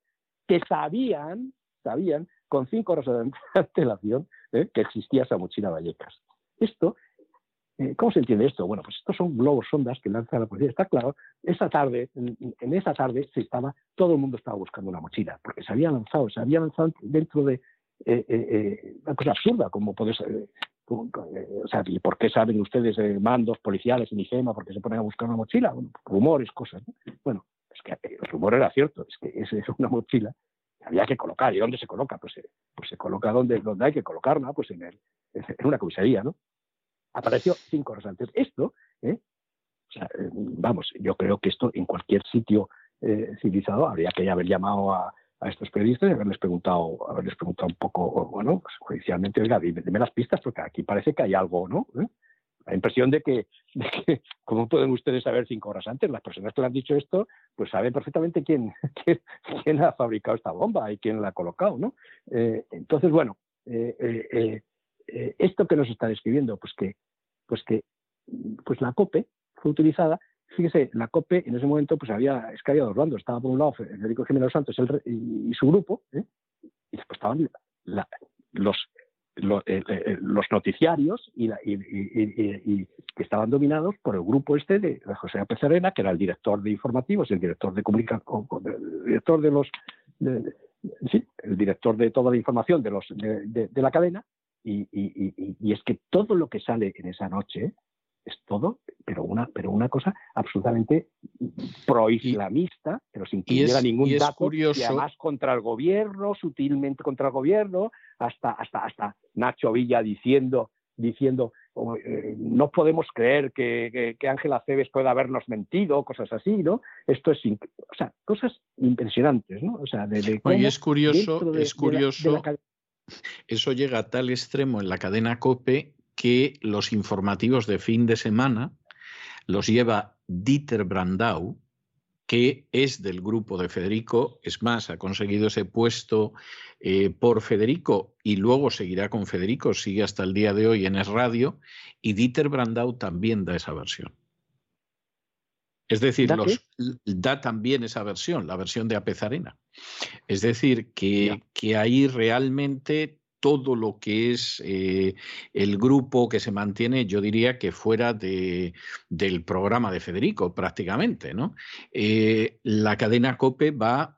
que sabían, sabían con cinco horas de (laughs) antelación ¿eh? que existía esa mochila Vallecas. Esto ¿Cómo se entiende esto? Bueno, pues estos son globos sondas que lanza la policía. Está claro, esa tarde, en, esa tarde se estaba, todo el mundo estaba buscando una mochila, porque se había lanzado, se había lanzado dentro de eh, eh, una cosa absurda, como puede ser, o sea, ¿por qué saben ustedes mandos policiales en IFEMA? ¿Por qué se ponen a buscar una mochila? Bueno, rumores, cosas. Bueno, es que el rumor era cierto, es que es una mochila que había que colocar. ¿Y dónde se coloca? Pues, pues se coloca donde, donde hay que colocarla, pues en, el, en una comisaría, ¿no? Apareció cinco horas antes. Esto, ¿eh? eh, vamos, yo creo que esto en cualquier sitio eh, civilizado habría que haber llamado a, estos periodistas y haberles preguntado, haberles preguntado un poco, bueno, pues, judicialmente, oiga, dime, las pistas, porque aquí parece que hay algo, ¿no? La impresión de que, (laughs) de ¿cómo pueden ustedes saber cinco horas antes? Las personas que le han dicho esto, pues saben perfectamente (laughs) quién, quién, ha fabricado esta bomba y quién la ha colocado, ¿no? entonces, bueno, esto que nos está describiendo, pues que pues que pues la COPE fue utilizada fíjese, la COPE en ese momento pues había, es que estaba por un lado Federico Jiménez Santos y, su grupo, ¿eh? y después estaban los, eh, eh, los, noticiarios y, que estaban dominados por el grupo este de, José López Arena, que era el director de informativos, el director de comunicación, el director de los, sí, el director de toda la información de los de, la cadena, y, es que todo lo que sale en esa noche es todo, pero una, pero una cosa absolutamente proislamista, pero sin que hubiera ningún dato, y además contra el gobierno, sutilmente contra el gobierno, hasta, hasta, hasta Nacho Villa diciendo, diciendo eh, no podemos creer que, que, Ángela Cebes pueda habernos mentido, cosas así, ¿no? Esto es, o sea, cosas impresionantes, ¿no? O sea, de, y es curioso, es curioso, eso llega a tal extremo en la cadena COPE que los informativos de fin de semana los lleva Dieter Brandau, que es del grupo de Federico, es más, ha conseguido ese puesto eh, por Federico y luego seguirá con Federico, sigue hasta el día de hoy en Es Radio, y Dieter Brandau también da esa versión. Es decir, ¿Da, también esa versión, la versión de Apezarena. Es decir, que, que ahí realmente todo lo que es eh, el grupo que se mantiene, yo diría que fuera de, del programa de Federico prácticamente. ¿no? Eh, la cadena COPE va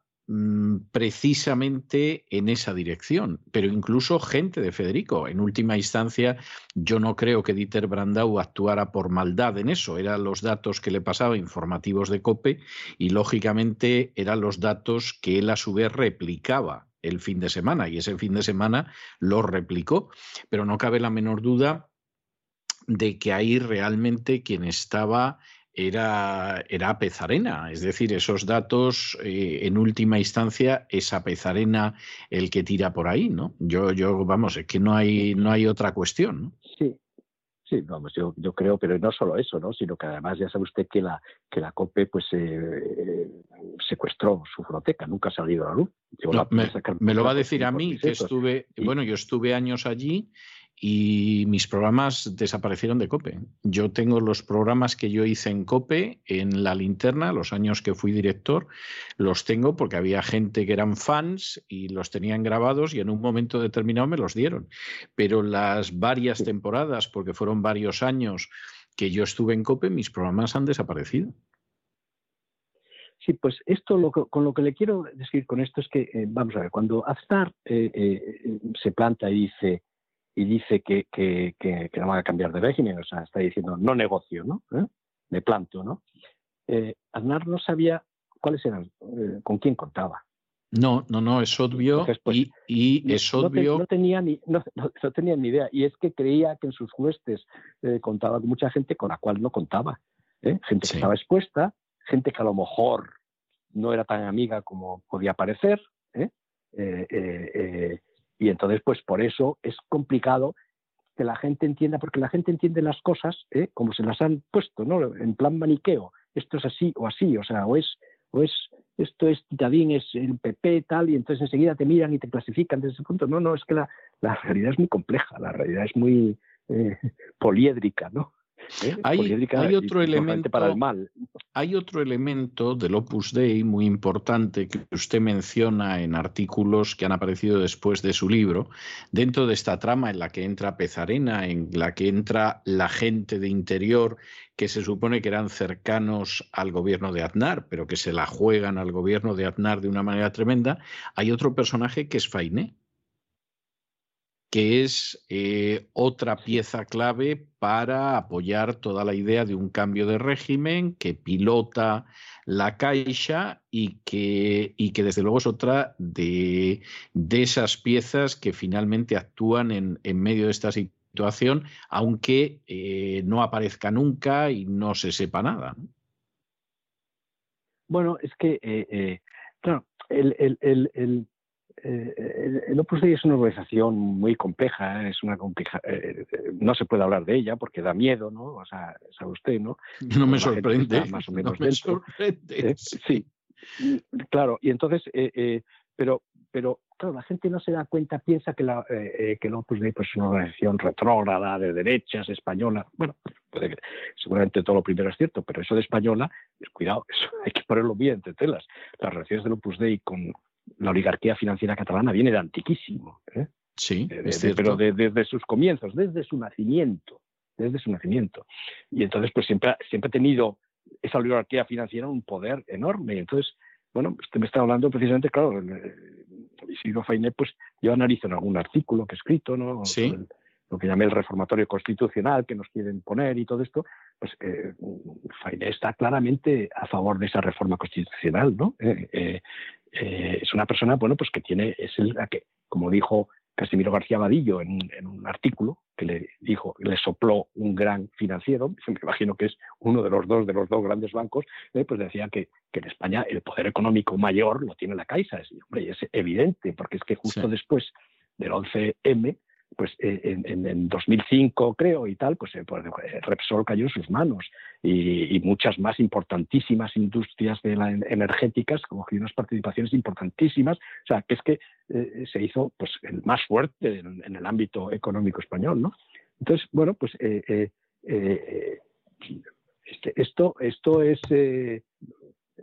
precisamente en esa dirección, pero incluso gente de Federico. En última instancia, yo no creo que Dieter Brandau actuara por maldad en eso, eran los datos que le pasaba informativos de COPE y lógicamente eran los datos que él a su vez replicaba el fin de semana y ese fin de semana lo replicó. Pero no cabe la menor duda de que ahí realmente quien estaba era, era Pezarena, es decir, esos datos eh, en última instancia es a Pezarena el que tira por ahí, ¿no? Yo, yo vamos, es que no hay, no hay otra cuestión. ¿no? Sí, Sí, vamos, yo, yo creo, pero no solo eso, ¿no? sino que además ya sabe usted que la, que la COPE pues eh, secuestró su floteca, nunca ha salido a la luz. me, lo va a decir a mí, que estuve, bueno, yo estuve años allí y mis programas desaparecieron de COPE. Yo tengo los programas que yo hice en COPE, en la linterna, los años que fui director, los tengo porque había gente que eran fans y los tenían grabados y en un momento determinado me los dieron. Pero las varias temporadas, porque fueron varios años que yo estuve en COPE, mis programas han desaparecido. Sí, pues esto lo con lo que le quiero decir con esto es que, eh, vamos a ver, cuando Aznar eh, eh, se planta y dice y dice que, que, que, no van a cambiar de régimen, o sea, está diciendo no negocio, ¿no? ¿Eh? Me planto, ¿no? Eh, Aznar no sabía cuáles eran, eh, con quién contaba. No, no, no, es obvio pues, y, y, es obvio. No, tenía ni, no, tenía ni idea y es que creía que en sus huestes eh, contaba con mucha gente con la cual no contaba. Gente que estaba expuesta, gente que a lo mejor no era tan amiga como podía parecer. ¿eh? Y entonces, pues por eso es complicado que la gente entienda, porque la gente entiende las cosas ¿eh? como se las han puesto, ¿no? En plan maniqueo. Esto es así o así, o sea, o es, o es, esto es Titadín, es el PP, tal, y entonces enseguida te miran y te clasifican desde ese punto. No, no, es que la, la realidad es muy compleja, la realidad es muy eh, (laughs) poliédrica, ¿no? ¿Eh? Hay, otro elemento para el mal. Hay otro elemento del Opus Dei muy importante que usted menciona en artículos que han aparecido después de su libro, dentro de esta trama en la que entra Pezarena, en la que entra la gente de interior que se supone que eran cercanos al gobierno de Aznar, pero que se la juegan al gobierno de Aznar de una manera tremenda, hay otro personaje que es Fainé que es eh, otra pieza clave para apoyar toda la idea de un cambio de régimen que pilota la Caixa y que, y que desde luego es otra de, de esas piezas que finalmente actúan en, en medio de esta situación, aunque eh, no aparezca nunca y no se sepa nada. Bueno, es que, eh, claro, el, eh, el Opus Dei es una organización muy compleja, es una compleja, eh, eh, no se puede hablar de ella porque da miedo, ¿no? O sea, sabe usted, ¿no? No me sorprende. Más o menos (laughs) no me sorprende. sí, claro. Y entonces, pero, pero claro, la gente no se da cuenta, piensa que, la, que el Opus Dei pues, es una organización retrógrada de derechas española. Bueno, seguramente todo lo primero es cierto, pero eso de española, pues, cuidado, (laughs) eso hay que ponerlo bien entre telas. Las relaciones del Opus Dei con la oligarquía financiera catalana viene de antiquísimo. ¿eh? Sí, pero desde sus comienzos, desde su nacimiento, desde su nacimiento. Y entonces, pues siempre, siempre ha tenido esa oligarquía financiera un poder enorme. Entonces, bueno, usted me está hablando precisamente, claro, Isidro Fainé, pues yo analizo en algún artículo que he escrito, ¿no? lo que llamé el reformatorio constitucional que nos quieren poner y todo esto, pues eh, Fainé está claramente a favor de esa reforma constitucional, ¿no? Eh, eh, eh, es una persona, bueno, pues que tiene, es el, que, como dijo Casimiro García Vadillo en, un artículo que le dijo, le sopló un gran financiero, (laughs) me imagino que es uno de los dos de los dos grandes bancos, eh, pues decía que, en España el poder económico mayor lo tiene la Caixa. Es, hombre, es evidente, porque es que justo después del 11M, pues eh, en, en, 2005 creo y tal, pues, eh, pues eh, Repsol cayó en sus manos y, muchas más importantísimas industrias de la, energéticas cogieron unas participaciones importantísimas, o sea, que es que se hizo pues el más fuerte en, el ámbito económico español, ¿no? Entonces, bueno, pues este, esto, esto es,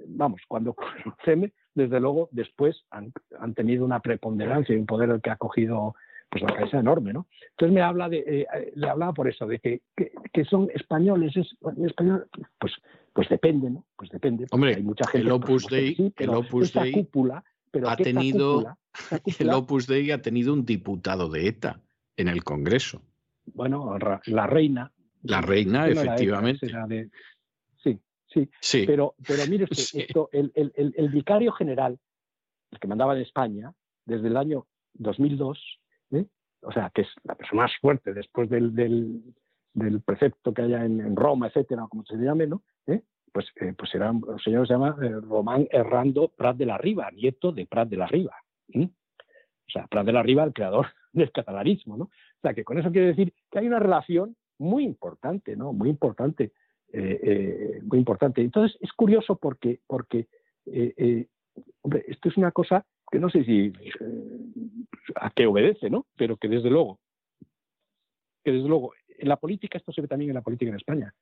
vamos, cuando (laughs) CEME, desde luego, después han, tenido una preponderancia y un poder que ha cogido pues la cabeza enorme, ¿no? Entonces me habla de, eh, eh, le hablaba por eso, de que, que, son españoles, es español, pues, pues depende, ¿no? Pues depende. Hombre, hay mucha gente. El Opus Dei, el Opus Dei cúpula, pero ha tenido, (laughs) el Opus Dei ha tenido un diputado de ETA en el Congreso. Bueno, la reina. La reina, efectivamente. sí, sí, sí, Pero, pero mire usted, (laughs) esto, el, el, el vicario general, el que mandaba en España, desde el año 2002, ¿eh? O sea, que es la persona más fuerte después del, del, precepto que haya en, Roma, etcétera, como se llame, ¿no? ¿Eh? Pues, eh, pues era, el señor se llama Román Errando Prat de la Riva, nieto de Prat de la Riva. O sea, Prat de la Riva, el creador (laughs) del catalanismo, ¿no? O sea, que con eso quiere decir que hay una relación muy importante, ¿no? Muy importante, muy importante. Entonces, es curioso porque, porque hombre, esto es una cosa que no sé si a qué obedece, ¿no? Pero que desde luego, que desde luego, en la política, esto se ve también en la política en España.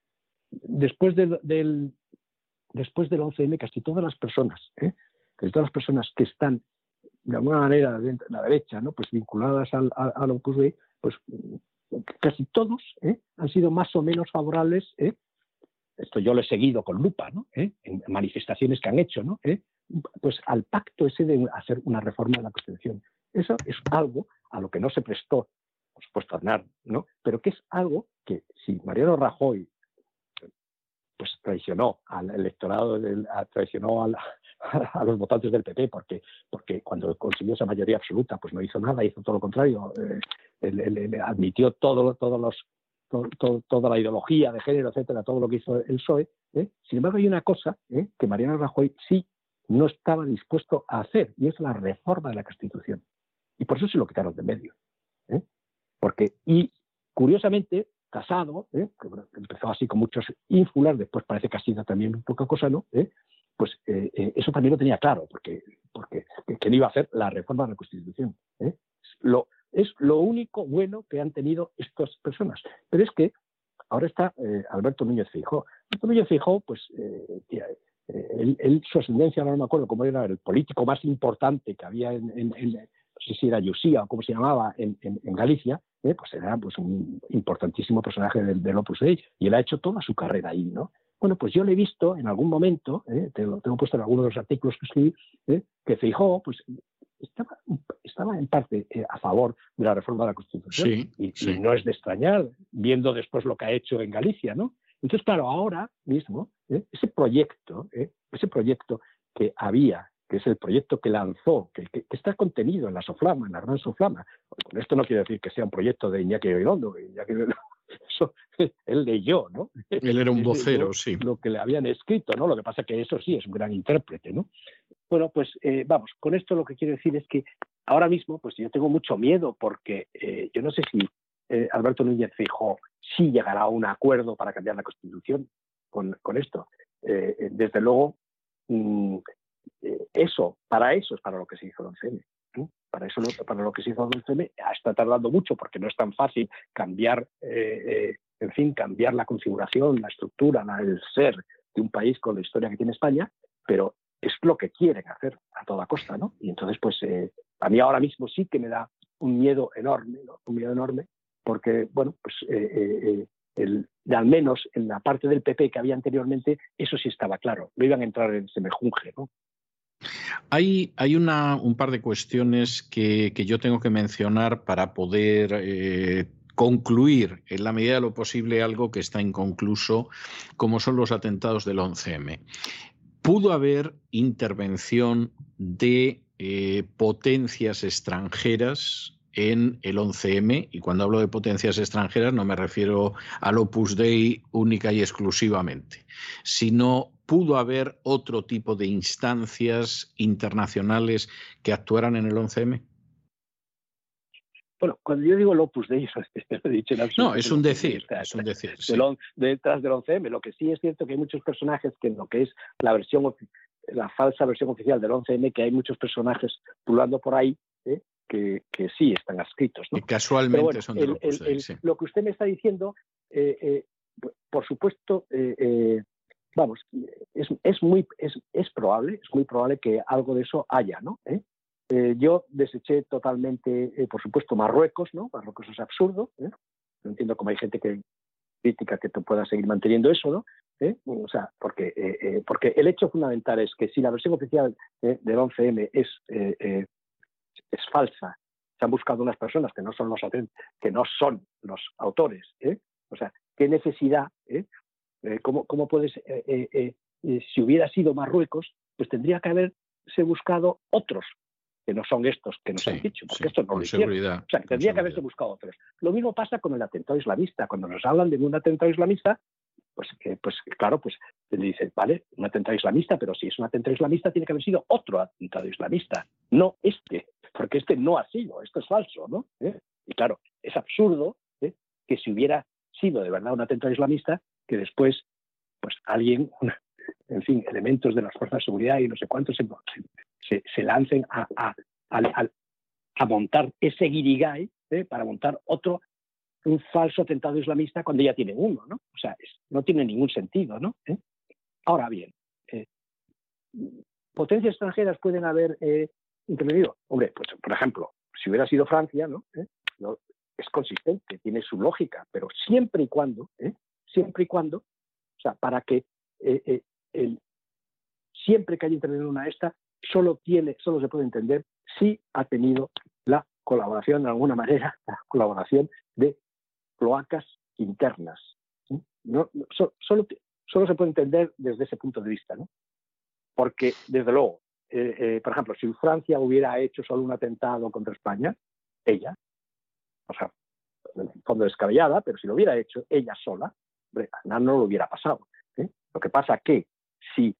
Después del, después del 11M, casi todas las personas, ¿eh? casi todas las personas que están de alguna manera en la derecha, ¿no? Pues vinculadas al, al, Dei, pues casi todos ¿eh? han sido más o menos favorables, ¿eh? esto yo lo he seguido con lupa, ¿no? ¿Eh? En manifestaciones que han hecho, ¿no? ¿Eh? pues al pacto ese de hacer una reforma de la Constitución. Eso es algo a lo que no se prestó, por supuesto, Aznar, ¿no? Pero que es algo que si Mariano Rajoy pues traicionó al electorado, traicionó (laughs) a, los votantes del PP, porque, porque cuando consiguió esa mayoría absoluta, pues no hizo nada, hizo todo lo contrario, eh, admitió todo, todos los, toda la ideología de género, etcétera, todo lo que hizo el PSOE. ¿eh? Sin embargo, hay una cosa ¿eh? que Mariano Rajoy sí no estaba dispuesto a hacer, y es la reforma de la Constitución. Y por eso se lo quitaron de medio. ¿eh? Porque, y curiosamente, Casado, ¿eh? que empezó así con muchos ínfulas, después parece que ha sido también un poco cosa, ¿no? ¿Eh? Pues eso también lo tenía claro, porque, porque que, iba a hacer la reforma de la Constitución. Lo, es lo único bueno que han tenido estas personas. Pero es que ahora está Alberto Núñez Fijó. Alberto Núñez Fijó, pues, él, su ascendencia, no me acuerdo cómo era, el político más importante que había en, no sé si era Yusía o cómo se llamaba en, Galicia, eh, pues era pues, un importantísimo personaje del, del, Opus Dei y él ha hecho toda su carrera ahí, ¿no? Bueno, pues yo le he visto en algún momento, eh, tengo, puesto en algunos de los artículos que escribí, eh, que Feijó, pues estaba, estaba en parte a favor de la reforma de la Constitución. y, no es de extrañar, viendo después lo que ha hecho en Galicia, ¿no? Entonces, claro, ahora mismo, ese proyecto, ese proyecto que había que es el proyecto que lanzó, que, está contenido en la Soflama, en la gran Soflama. Con esto no quiere decir que sea un proyecto de Iñaki Oirondo, Iñaki (laughs) eso, (laughs) él leyó, ¿no? Él era un (laughs) vocero, sí. Lo que le habían escrito, ¿no? Lo que pasa que eso sí es un gran intérprete, ¿no? Bueno, pues eh, vamos, con esto lo que quiero decir es que ahora mismo, pues yo tengo mucho miedo porque eh, yo no sé si eh, Alberto Núñez Fijo sí llegará a un acuerdo para cambiar la Constitución con, esto. desde luego, mm, eh, eso, para eso es para lo que se hizo el 11 Para eso, para lo que se hizo el 11 está tardando mucho porque no es tan fácil cambiar eh, en fin, cambiar la configuración, la estructura, el ser de un país con la historia que tiene España, pero es lo que quieren hacer a toda costa, ¿no? Y entonces, pues, eh, a mí ahora mismo sí que me da un miedo enorme, ¿no? un miedo enorme, porque, bueno, pues, eh, al menos en la parte del PP que había anteriormente, eso sí estaba claro, no iban a entrar en ese mejunje, ¿no? Hay, un par de cuestiones que, que, yo tengo que mencionar para poder eh, concluir en la medida de lo posible algo que está inconcluso, como son los atentados del 11M. Pudo haber intervención de eh, potencias extranjeras en el 11M, y cuando hablo de potencias extranjeras no me refiero al Opus Dei única y exclusivamente, sino pudo haber otro tipo de instancias internacionales que actuaran en el 11M. Bueno, cuando yo digo el Opus Dei, (laughs) he dicho en No, es un decir, es un decir. Detrás del 11M, lo que sí es cierto que hay muchos personajes que en lo que es la versión la falsa versión oficial del 11M, que hay muchos personajes pulando por ahí, ¿eh? que, sí están adscritos. ¿no? casualmente son de Lo que usted me está diciendo, eh, eh, por supuesto, vamos, es, es muy es, es, probable, es muy probable que algo de eso haya, ¿no? yo deseché totalmente, por supuesto, Marruecos, ¿no? Marruecos es absurdo, no entiendo cómo hay gente que crítica que te pueda seguir manteniendo eso, ¿no? O sea, porque, porque el hecho fundamental es que si la versión oficial del 11M es es falsa. Se han buscado unas personas que no son los, que no son los autores. ¿eh? O sea, ¿qué necesidad? Eh? eh ¿Cómo, ¿Cómo, puedes, eh, si hubiera sido Marruecos, pues tendría que haberse buscado otros que no son estos que nos han dicho, porque estos no lo hicieron. O sea, tendría que haberse buscado otros. Lo mismo pasa con el atentado islamista. Cuando nos hablan de un atentado islamista, pues, pues claro, pues le dice, vale, un atentado islamista, pero si es un atentado islamista tiene que haber sido otro atentado islamista, no este porque este no ha sido, esto es falso, ¿no? ¿Eh? Y claro, es absurdo ¿eh? que si hubiera sido de verdad un atentado islamista, que después, pues alguien, en fin, elementos de las fuerzas de seguridad y no sé cuántos se, lancen a, montar ese guirigay ¿eh? para montar otro, un falso atentado islamista cuando ya tienen uno, ¿no? O sea, no tiene ningún sentido, ¿no? Ahora bien, potencias extranjeras pueden haber intervenido? Hombre, pues por ejemplo, si hubiera sido Francia, ¿Eh? ¿no? es consistente, tiene su lógica, pero siempre y cuando, ¿eh? Siempre y cuando, o sea, para que eh, el, siempre que haya intervenido una esta, solo tiene, solo se puede entender si ha tenido la colaboración de alguna manera, (laughs) la colaboración de cloacas internas. Solo, solo se puede entender desde ese punto de vista, ¿no? Porque, desde luego, eh, eh, por ejemplo, si Francia hubiera hecho solo un atentado contra España, ella, o sea, en el fondo descabellada, pero si lo hubiera hecho ella sola, no lo hubiera pasado. ¿eh? Lo que pasa que si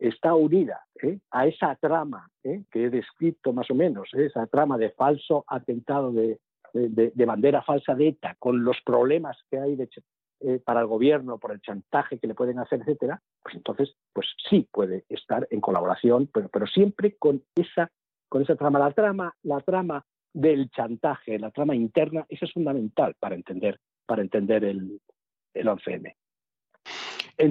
está unida a esa trama que he descrito más o menos, esa trama de falso atentado de, de, bandera falsa de ETA, con los problemas que hay eh, para el gobierno por el chantaje que le pueden hacer, etcétera, pues entonces, pues sí puede estar en colaboración, pero, pero siempre con esa, con esa trama. La trama, la trama del chantaje, la trama interna, esa es fundamental para entender, para entender el, el 11M.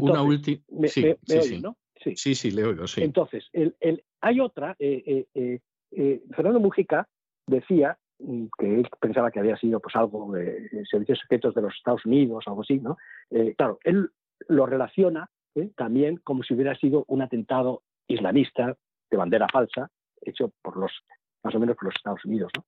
Una última. Sí, sí, ¿no? sí, sí, sí, le oigo, sí. Entonces, el, el, hay otra. Eh, eh, Fernando Mujica decía que él pensaba que había sido pues algo de servicios secretos de los Estados Unidos, algo así, ¿no? Eh, claro, él lo relaciona ¿eh? también como si hubiera sido un atentado islamista de bandera falsa hecho por los más o menos por los Estados Unidos, ¿no?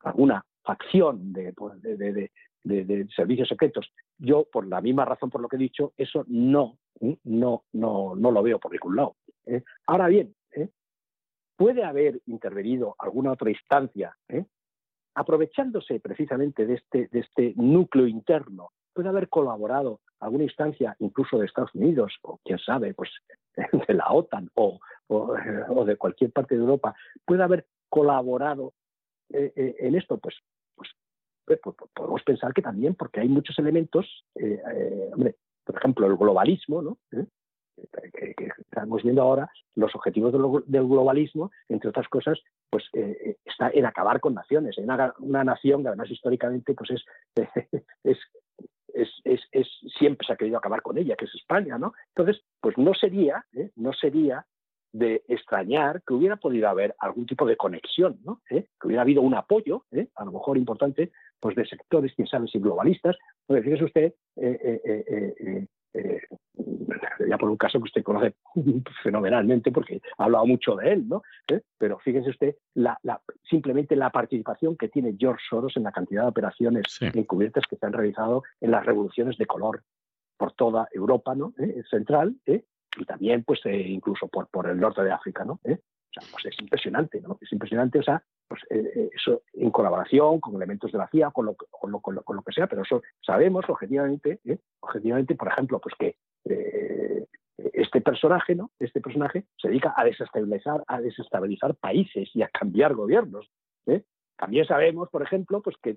Alguna facción de, pues, de, de, servicios secretos. Yo, por la misma razón por lo que he dicho, eso no, ¿eh? no, no, no lo veo por ningún lado. Ahora bien, puede haber intervenido alguna otra instancia aprovechándose precisamente de este, de este núcleo interno, puede haber colaborado alguna instancia incluso de Estados Unidos o quién sabe, pues (laughs) de la OTAN o, o, de cualquier parte de Europa, puede haber colaborado eh, eh, en esto, pues, pues, pues, podemos pensar que también, porque hay muchos elementos, eh, hombre, por ejemplo, el globalismo, ¿no? que, estamos viendo ahora, los objetivos del, globalismo, entre otras cosas, pues eh, eh, está en acabar con naciones, en una, nación que además históricamente pues (laughs) es, es, es, siempre se ha querido acabar con ella, que es España, ¿no? Entonces, pues no sería, ¿eh? no sería de extrañar que hubiera podido haber algún tipo de conexión, ¿no? ¿Eh? que hubiera habido un apoyo, ¿eh? a lo mejor importante, pues de sectores, quién sabe si globalistas. Pues fíjese usted, ya por un caso que usted conoce (laughs) fenomenalmente porque ha hablado mucho de él, ¿no? Pero fíjese usted la, simplemente la participación que tiene George Soros en la cantidad de operaciones encubiertas que se han realizado en las revoluciones de color por toda Europa ¿no? central, ¿eh? y también pues eh, incluso por, por el norte de África, ¿no? ¿Eh? O sea, pues es impresionante, ¿no? Es impresionante, o sea, pues eh, eso en colaboración con elementos de la CIA, con lo, con lo, con lo, que sea, pero eso sabemos objetivamente, objetivamente, por ejemplo, pues que este personaje, ¿no? Este personaje se dedica a desestabilizar, a desestabilizar países y a cambiar gobiernos. ¿eh? También sabemos, por ejemplo, pues que,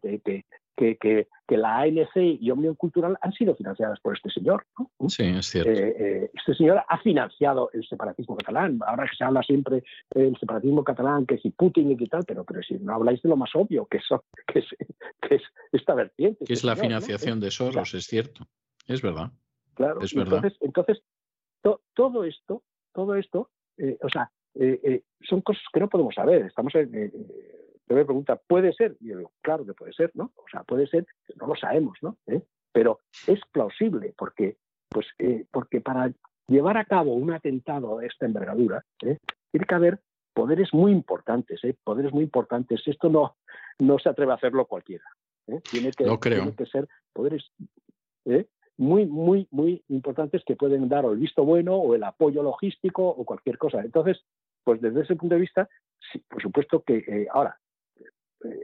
que, la ANC y Omnium Cultural han sido financiadas por este señor. Sí, es cierto. Eh, eh, este señor ha financiado el separatismo catalán. Ahora que se habla siempre del separatismo catalán, que si Putin y qué tal, pero, pero si no habláis de lo más obvio, que, eso, que, es, que es esta vertiente. Que es este la financiación de Soros, es cierto. Es verdad. Claro, es verdad. Entonces, entonces todo esto, todo esto, eh, o sea, son cosas que no podemos saber. Estamos en me pregunta, ¿puede ser? Y yo digo, claro que puede ser, ¿no? O sea, puede ser, no lo sabemos, ¿no? ¿Eh? Pero es plausible porque, pues, eh, porque para llevar a cabo un atentado de esta envergadura, ¿eh? tiene que haber poderes muy importantes, ¿eh? poderes muy importantes. Esto no, no se atreve a hacerlo cualquiera. Tiene, que, creo. que ser poderes muy, muy, muy importantes que pueden dar o el visto bueno o el apoyo logístico o cualquier cosa. Entonces, pues desde ese punto de vista, sí, por supuesto que ahora,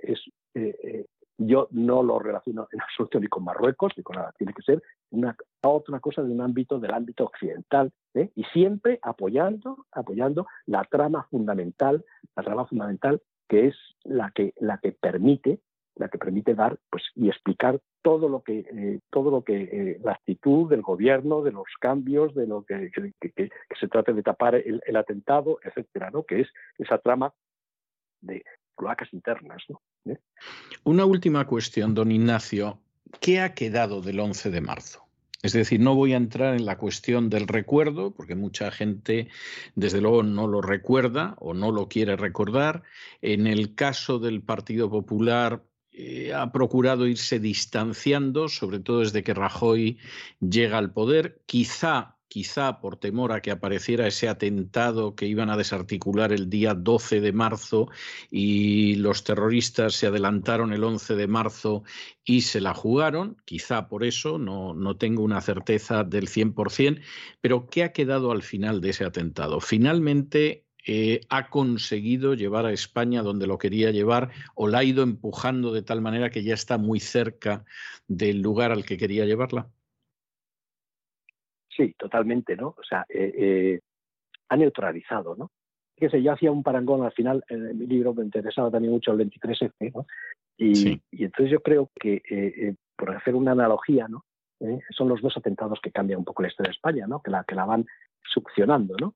es, eh, eh, yo no lo relaciono en absoluto ni con Marruecos ni con nada. Tiene que ser una otra cosa de un ámbito del ámbito occidental ¿eh? y siempre apoyando apoyando la trama fundamental la trama fundamental que es la que la que permite la que permite dar pues y explicar todo lo que todo lo que la actitud del gobierno de los cambios de lo que, que, se trate de tapar el, el, atentado etcétera no que es esa trama de, cloacas internas. ¿Eh? Una última cuestión, don Ignacio. ¿Qué ha quedado del 11 de marzo? Es decir, no voy a entrar en la cuestión del recuerdo, porque mucha gente, desde luego, no lo recuerda o no lo quiere recordar. En el caso del Partido Popular, eh, ha procurado irse distanciando, sobre todo desde que Rajoy llega al poder. Quizá quizá por temor a que apareciera ese atentado que iban a desarticular el día 12 de marzo y los terroristas se adelantaron el 11 de marzo y se la jugaron, quizá por eso, no, no tengo una certeza del 100%, pero ¿qué ha quedado al final de ese atentado? Finalmente eh, ha conseguido llevar a España donde lo quería llevar o la ha ido empujando de tal manera que ya está muy cerca del lugar al que quería llevarla? Sí, totalmente, ¿no? O sea, eh, eh, ha neutralizado, ¿no? Fíjese, yo hacía un parangón al final, en mi libro me interesaba también mucho el 23F, ¿no? Y, entonces yo creo que, eh, por hacer una analogía, ¿no? son los dos atentados que cambian un poco la historia de España, ¿no? Que la, que la van succionando, ¿no?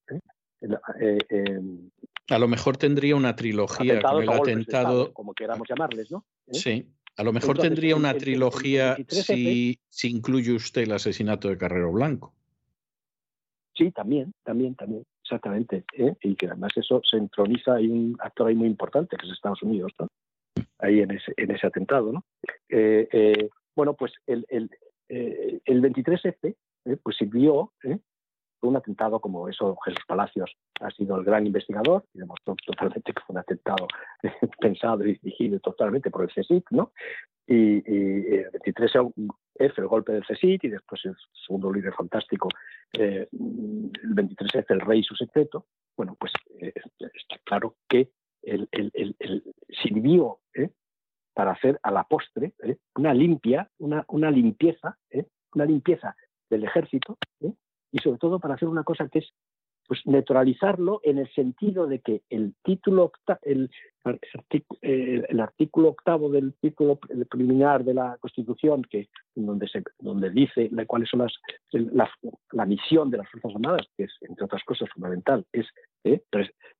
a lo mejor tendría una trilogía con el atentado. como queramos llamarles, ¿no? Sí, a lo mejor tendría una trilogía si, si, incluye usted el asesinato de Carrero Blanco. Sí, también, también, también, exactamente. ¿eh? Y que además eso se entroniza, hay un actor ahí muy importante, que es Estados Unidos, ¿no? ahí en ese, en ese atentado. ¿no? Eh, eh, bueno, pues el, el, el 23F pues sirvió un atentado como eso, Jesús Palacios ha sido el gran investigador y demostró totalmente que fue un atentado (laughs) pensado y dirigido totalmente por el CSIC, ¿no? Y, el 23F, el golpe del CSIC y después el segundo líder fantástico, eh, el 23F, el rey y su secreto. Bueno, pues eh, está claro que el, sirvió ¿eh? para hacer a la postre una limpia, una, una limpieza, una limpieza del ejército y sobre todo para hacer una cosa que es pues neutralizarlo en el sentido de que el título el, el, artículo octavo del título preliminar de la Constitución que donde se donde dice cuáles son las la, misión de las fuerzas armadas que es entre otras cosas fundamental es eh,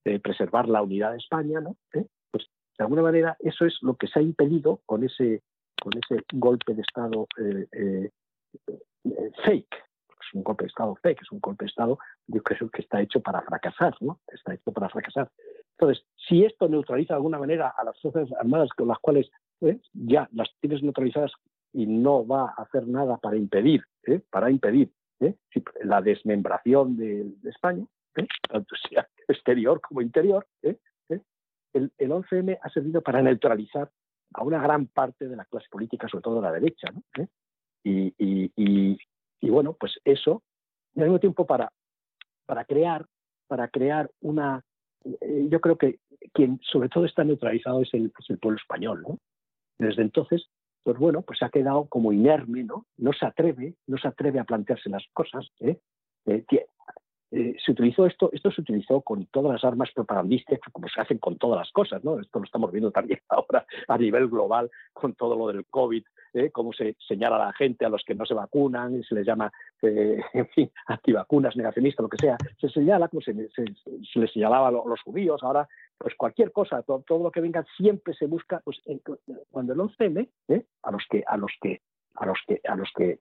eh, preservar la unidad de España no eh, pues de alguna manera eso es lo que se ha impedido con ese con ese golpe de estado fake, es un golpe de Estado fake, es un golpe de Estado, yo creo que está hecho para fracasar, ¿no? Está hecho para fracasar. Entonces, si esto neutraliza de alguna manera a las fuerzas armadas con las cuales ¿eh? ya las tienes neutralizadas y no va a hacer nada para impedir, ¿eh? para impedir ¿eh? la desmembración de, España, tanto sea exterior como interior, el, el, 11M ha servido para neutralizar a una gran parte de la clase política, sobre todo de la derecha. Y, y, bueno, pues eso, y al mismo tiempo para, para, crear, para crear una... yo creo que quien sobre todo está neutralizado es el, es el pueblo español. ¿no? Desde entonces, pues bueno, pues ha quedado como inerme, ¿no? No se atreve, no se atreve a plantearse las cosas. ¿eh? Eh, eh, se utilizó esto, esto se utilizó con todas las armas propagandísticas, como se hacen con todas las cosas, ¿no? Esto lo estamos viendo también (laughs) ahora a nivel global con todo lo del COVID, cómo se señala a la gente, a los que no se vacunan, y se les llama, eh, (laughs) en fin, antivacunas, negacionistas, lo que sea. Se señala, como se, les señalaba a los judíos, ahora, pues cualquier cosa, todo, lo que venga, siempre se busca, pues cuando el 11M, ¿eh? a los que, a los que, a los que, a los que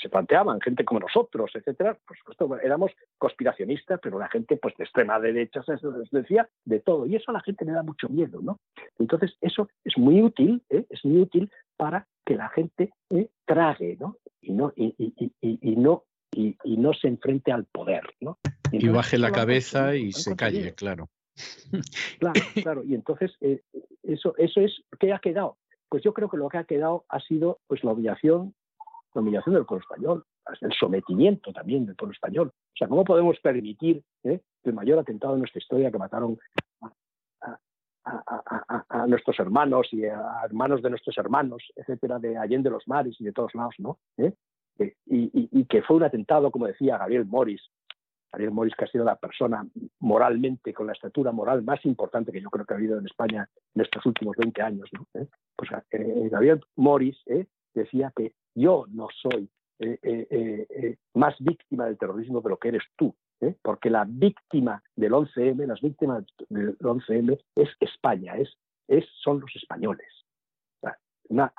se planteaban, gente como nosotros, etcétera, por supuesto, éramos conspiracionistas, pero la gente pues de extrema derecha se decía de todo, y eso a la gente le da mucho miedo, ¿no? Entonces, eso es muy útil, ¿eh? es muy útil para que la gente ¿eh? trague, ¿no? Y no, y, y, no y, no se enfrente al poder, ¿no? Y, baje la cabeza y se calle, claro. Claro, (laughs) claro. Y entonces, eh, eso, eso es, ¿qué ha quedado? Pues yo creo que lo que ha quedado ha sido pues la obligación la humillación del pueblo español, el sometimiento también del pueblo español. O sea, ¿cómo podemos permitir eh, el mayor atentado de nuestra historia que mataron a, nuestros hermanos y a hermanos de nuestros hermanos, etcétera, de Allende los Mares y de todos lados, ¿no? ¿Eh? Eh, y, que fue un atentado, como decía Gabriel Morris, Gabriel Morris, que ha sido la persona moralmente, con la estatura moral más importante que yo creo que ha habido en España en estos últimos 20 años. ¿no? Pues Gabriel Morris decía que yo no soy eh, eh, eh, más víctima del terrorismo de lo que eres tú, porque la víctima del 11M, las víctimas del 11M es España, es, es, son los españoles. una,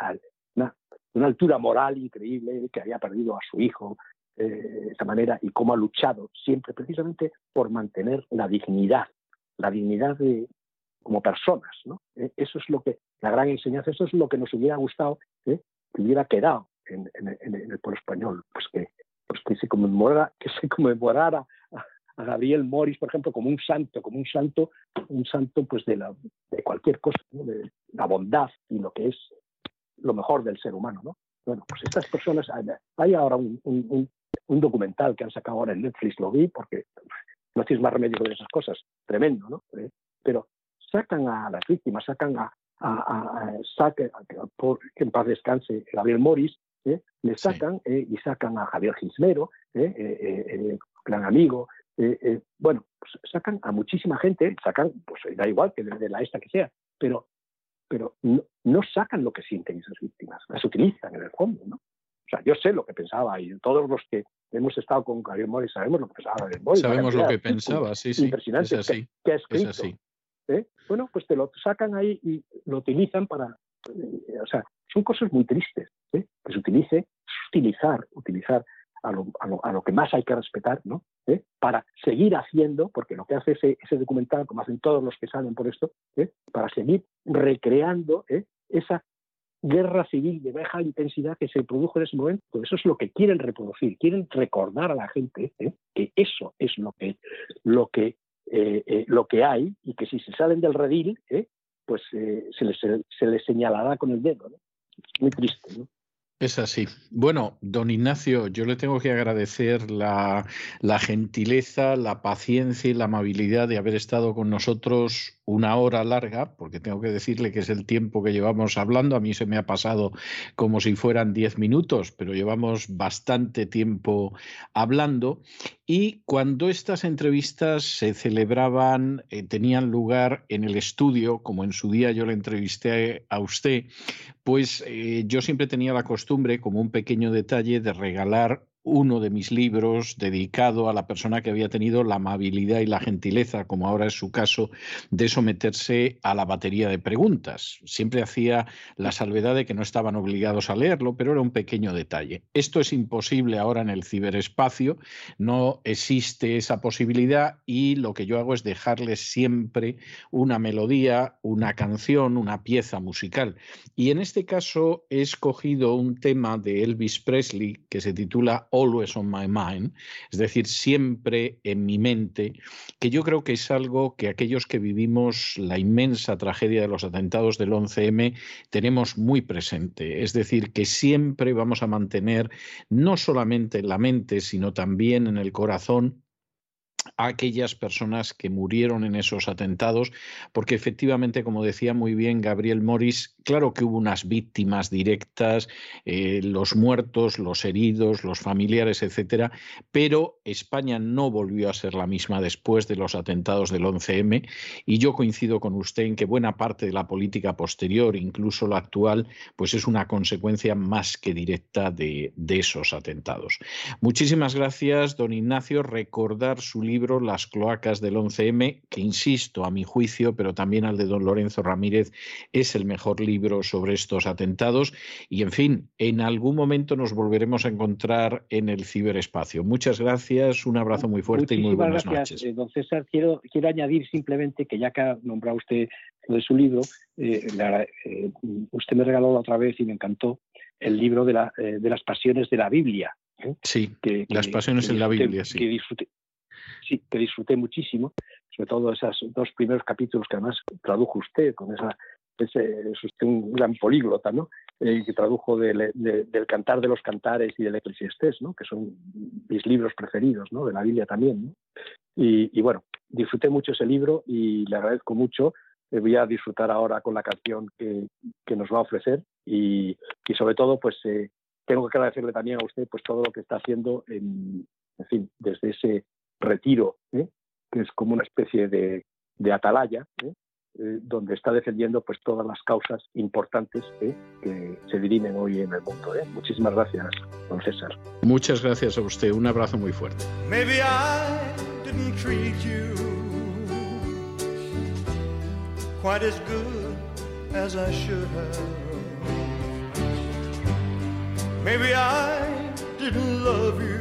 una, altura moral increíble que había perdido a su hijo de esa manera y cómo ha luchado siempre precisamente por mantener la dignidad, la dignidad de, como personas. ¿no? Eso es lo que, la gran enseñanza, eso es lo que nos hubiera gustado que hubiera quedado en, el pueblo español, pues que, pues que se conmemorara, que se conmemorara a, Gabriel Morris, por ejemplo, como un santo, como un santo, un santo pues de, la, de cualquier cosa, de la bondad y lo que es lo mejor del ser humano, ¿no? Bueno, pues estas personas, hay ahora un, un, un documental que han sacado ahora en Netflix, lo vi, porque no tienes más remedio con esas cosas, tremendo, ¿no? Eh, pero sacan a las víctimas, sacan a, a, a, por, que en paz descanse Gabriel Morris, ¿eh? le sacan eh, y sacan a Javier Gismero, ¿eh? gran amigo, bueno, pues sacan a muchísima gente, sacan, pues da igual que de, la esta que sea, pero, pero no, sacan lo que sienten esas víctimas, las utilizan en el fondo, ¿no? O sea, yo sé lo que pensaba y todos los que hemos estado con Javier Morris sabemos lo que pensaba Javier Morris. Sabemos lo que pensaba, sí, sí. Impresionante, es así, que, ha escrito. Bueno, pues te lo sacan ahí y lo utilizan para, o sea, son cosas muy tristes. ¿eh? que se utilice, utilizar, utilizar a lo, que más hay que respetar, ¿no? ¿Eh? Para seguir haciendo, porque lo que hace ese, documental, como hacen todos los que salen por esto, ¿eh? para seguir recreando esa guerra civil de baja intensidad que se produjo en ese momento. Eso es lo que quieren reproducir, quieren recordar a la gente que eso es lo que, lo que, lo que hay y que si se salen del redil, pues se les, se, les, señalará con el dedo. Muy triste. ¿no? Es así. Bueno, don Ignacio, yo le tengo que agradecer la, la, gentileza, la paciencia y la amabilidad de haber estado con nosotros una hora larga, porque tengo que decirle que es el tiempo que llevamos hablando. A mí se me ha pasado como si fueran diez minutos, pero llevamos bastante tiempo hablando. Y cuando estas entrevistas se celebraban, eh, tenían lugar en el estudio, como en su día yo le entrevisté a usted, pues eh, yo siempre tenía la costumbre, como un pequeño detalle, de regalar uno de mis libros dedicado a la persona que había tenido la amabilidad y la gentileza, como ahora es su caso, de someterse a la batería de preguntas. Siempre hacía la salvedad de que no estaban obligados a leerlo, pero era un pequeño detalle. Esto es imposible ahora en el ciberespacio, no existe esa posibilidad y lo que yo hago es dejarles siempre una melodía, una canción, una pieza musical. Y en este caso he escogido un tema de Elvis Presley que se titula always on my mind, es decir, siempre en mi mente, que yo creo que es algo que aquellos que vivimos la inmensa tragedia de los atentados del 11M tenemos muy presente. Es decir, que siempre vamos a mantener no solamente en la mente, sino también en el corazón a aquellas personas que murieron en esos atentados, porque efectivamente, como decía muy bien Gabriel Morris, claro que hubo unas víctimas directas, eh, los muertos, los heridos, los familiares, etcétera, pero España no volvió a ser la misma después de los atentados del 11M, y yo coincido con usted en que buena parte de la política posterior, incluso la actual, pues es una consecuencia más que directa de, de esos atentados. Muchísimas gracias, don Ignacio. Recordar su libro Las cloacas del 11M, que insisto, a mi juicio, pero también al de don Lorenzo Ramírez, es el mejor libro sobre estos atentados. Y en fin, en algún momento nos volveremos a encontrar en el ciberespacio. Muchas gracias, un abrazo muy fuerte y muy buenas gracias, noches. Eh, don César, quiero, quiero añadir simplemente que ya que ha nombrado usted lo de su libro, eh, la, eh, usted me regaló la otra vez y me encantó el libro de, la, de las pasiones de la Biblia. Sí, que, las pasiones que en la Biblia, sí. Que disfruté, sí, que disfruté muchísimo, sobre todo esos dos primeros capítulos que además tradujo usted, con esa, ese, es usted un gran políglota, ¿no? Eh, que tradujo del, de, del Cantar de los Cantares y del Eclesiastés, ¿no? Que son mis libros preferidos, ¿no? De la Biblia también, ¿no? Y, y bueno, disfruté mucho ese libro y le agradezco mucho. Eh, voy a disfrutar ahora con la canción que, que nos va a ofrecer y, y sobre todo, pues eh, tengo que agradecerle también a usted pues todo lo que está haciendo, en, en fin, desde ese retiro, ¿eh? que es como una especie de, de atalaya, ¿eh? Eh, donde está defendiendo pues todas las causas importantes ¿eh? que se dirimen hoy en el mundo. ¿eh? Muchísimas gracias, don César. Muchas gracias a usted, un abrazo muy fuerte. Maybe I didn't treat you quite as good as I should have. Maybe I didn't love you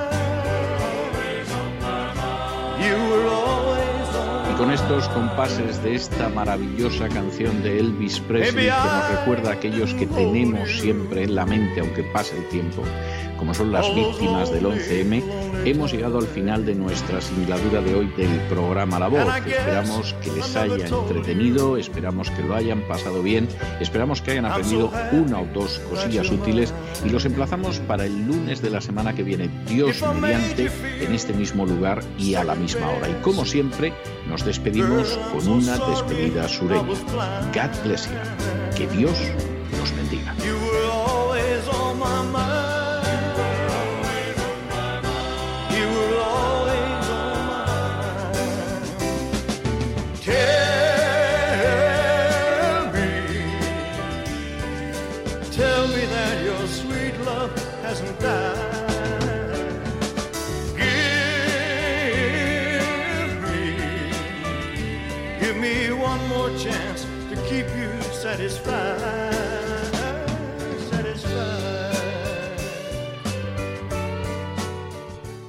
Estos compases de esta maravillosa canción de Elvis Presley que nos recuerda a aquellos que tenemos siempre en la mente, aunque pase el tiempo, como son las víctimas del 11M, hemos llegado al final de nuestra singladura de hoy del programa La Voz. Esperamos que les haya entretenido, esperamos que lo hayan pasado bien, esperamos que hayan aprendido una o dos cosillas útiles y los emplazamos para el lunes de la semana que viene, Dios mediante, en este mismo lugar y a la misma hora. Y como siempre, nos despedimos con una despedida sureña. God bless you. Que Dios los bendiga.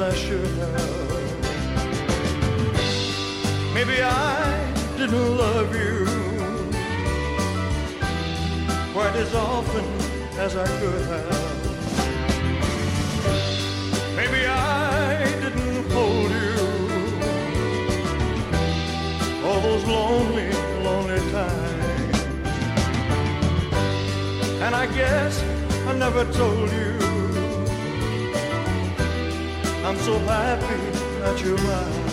I should have. Maybe I didn't love you quite as often as I could have. Maybe I didn't hold you all those lonely, lonely times. And I guess I never told you I'm so happy that you're mine.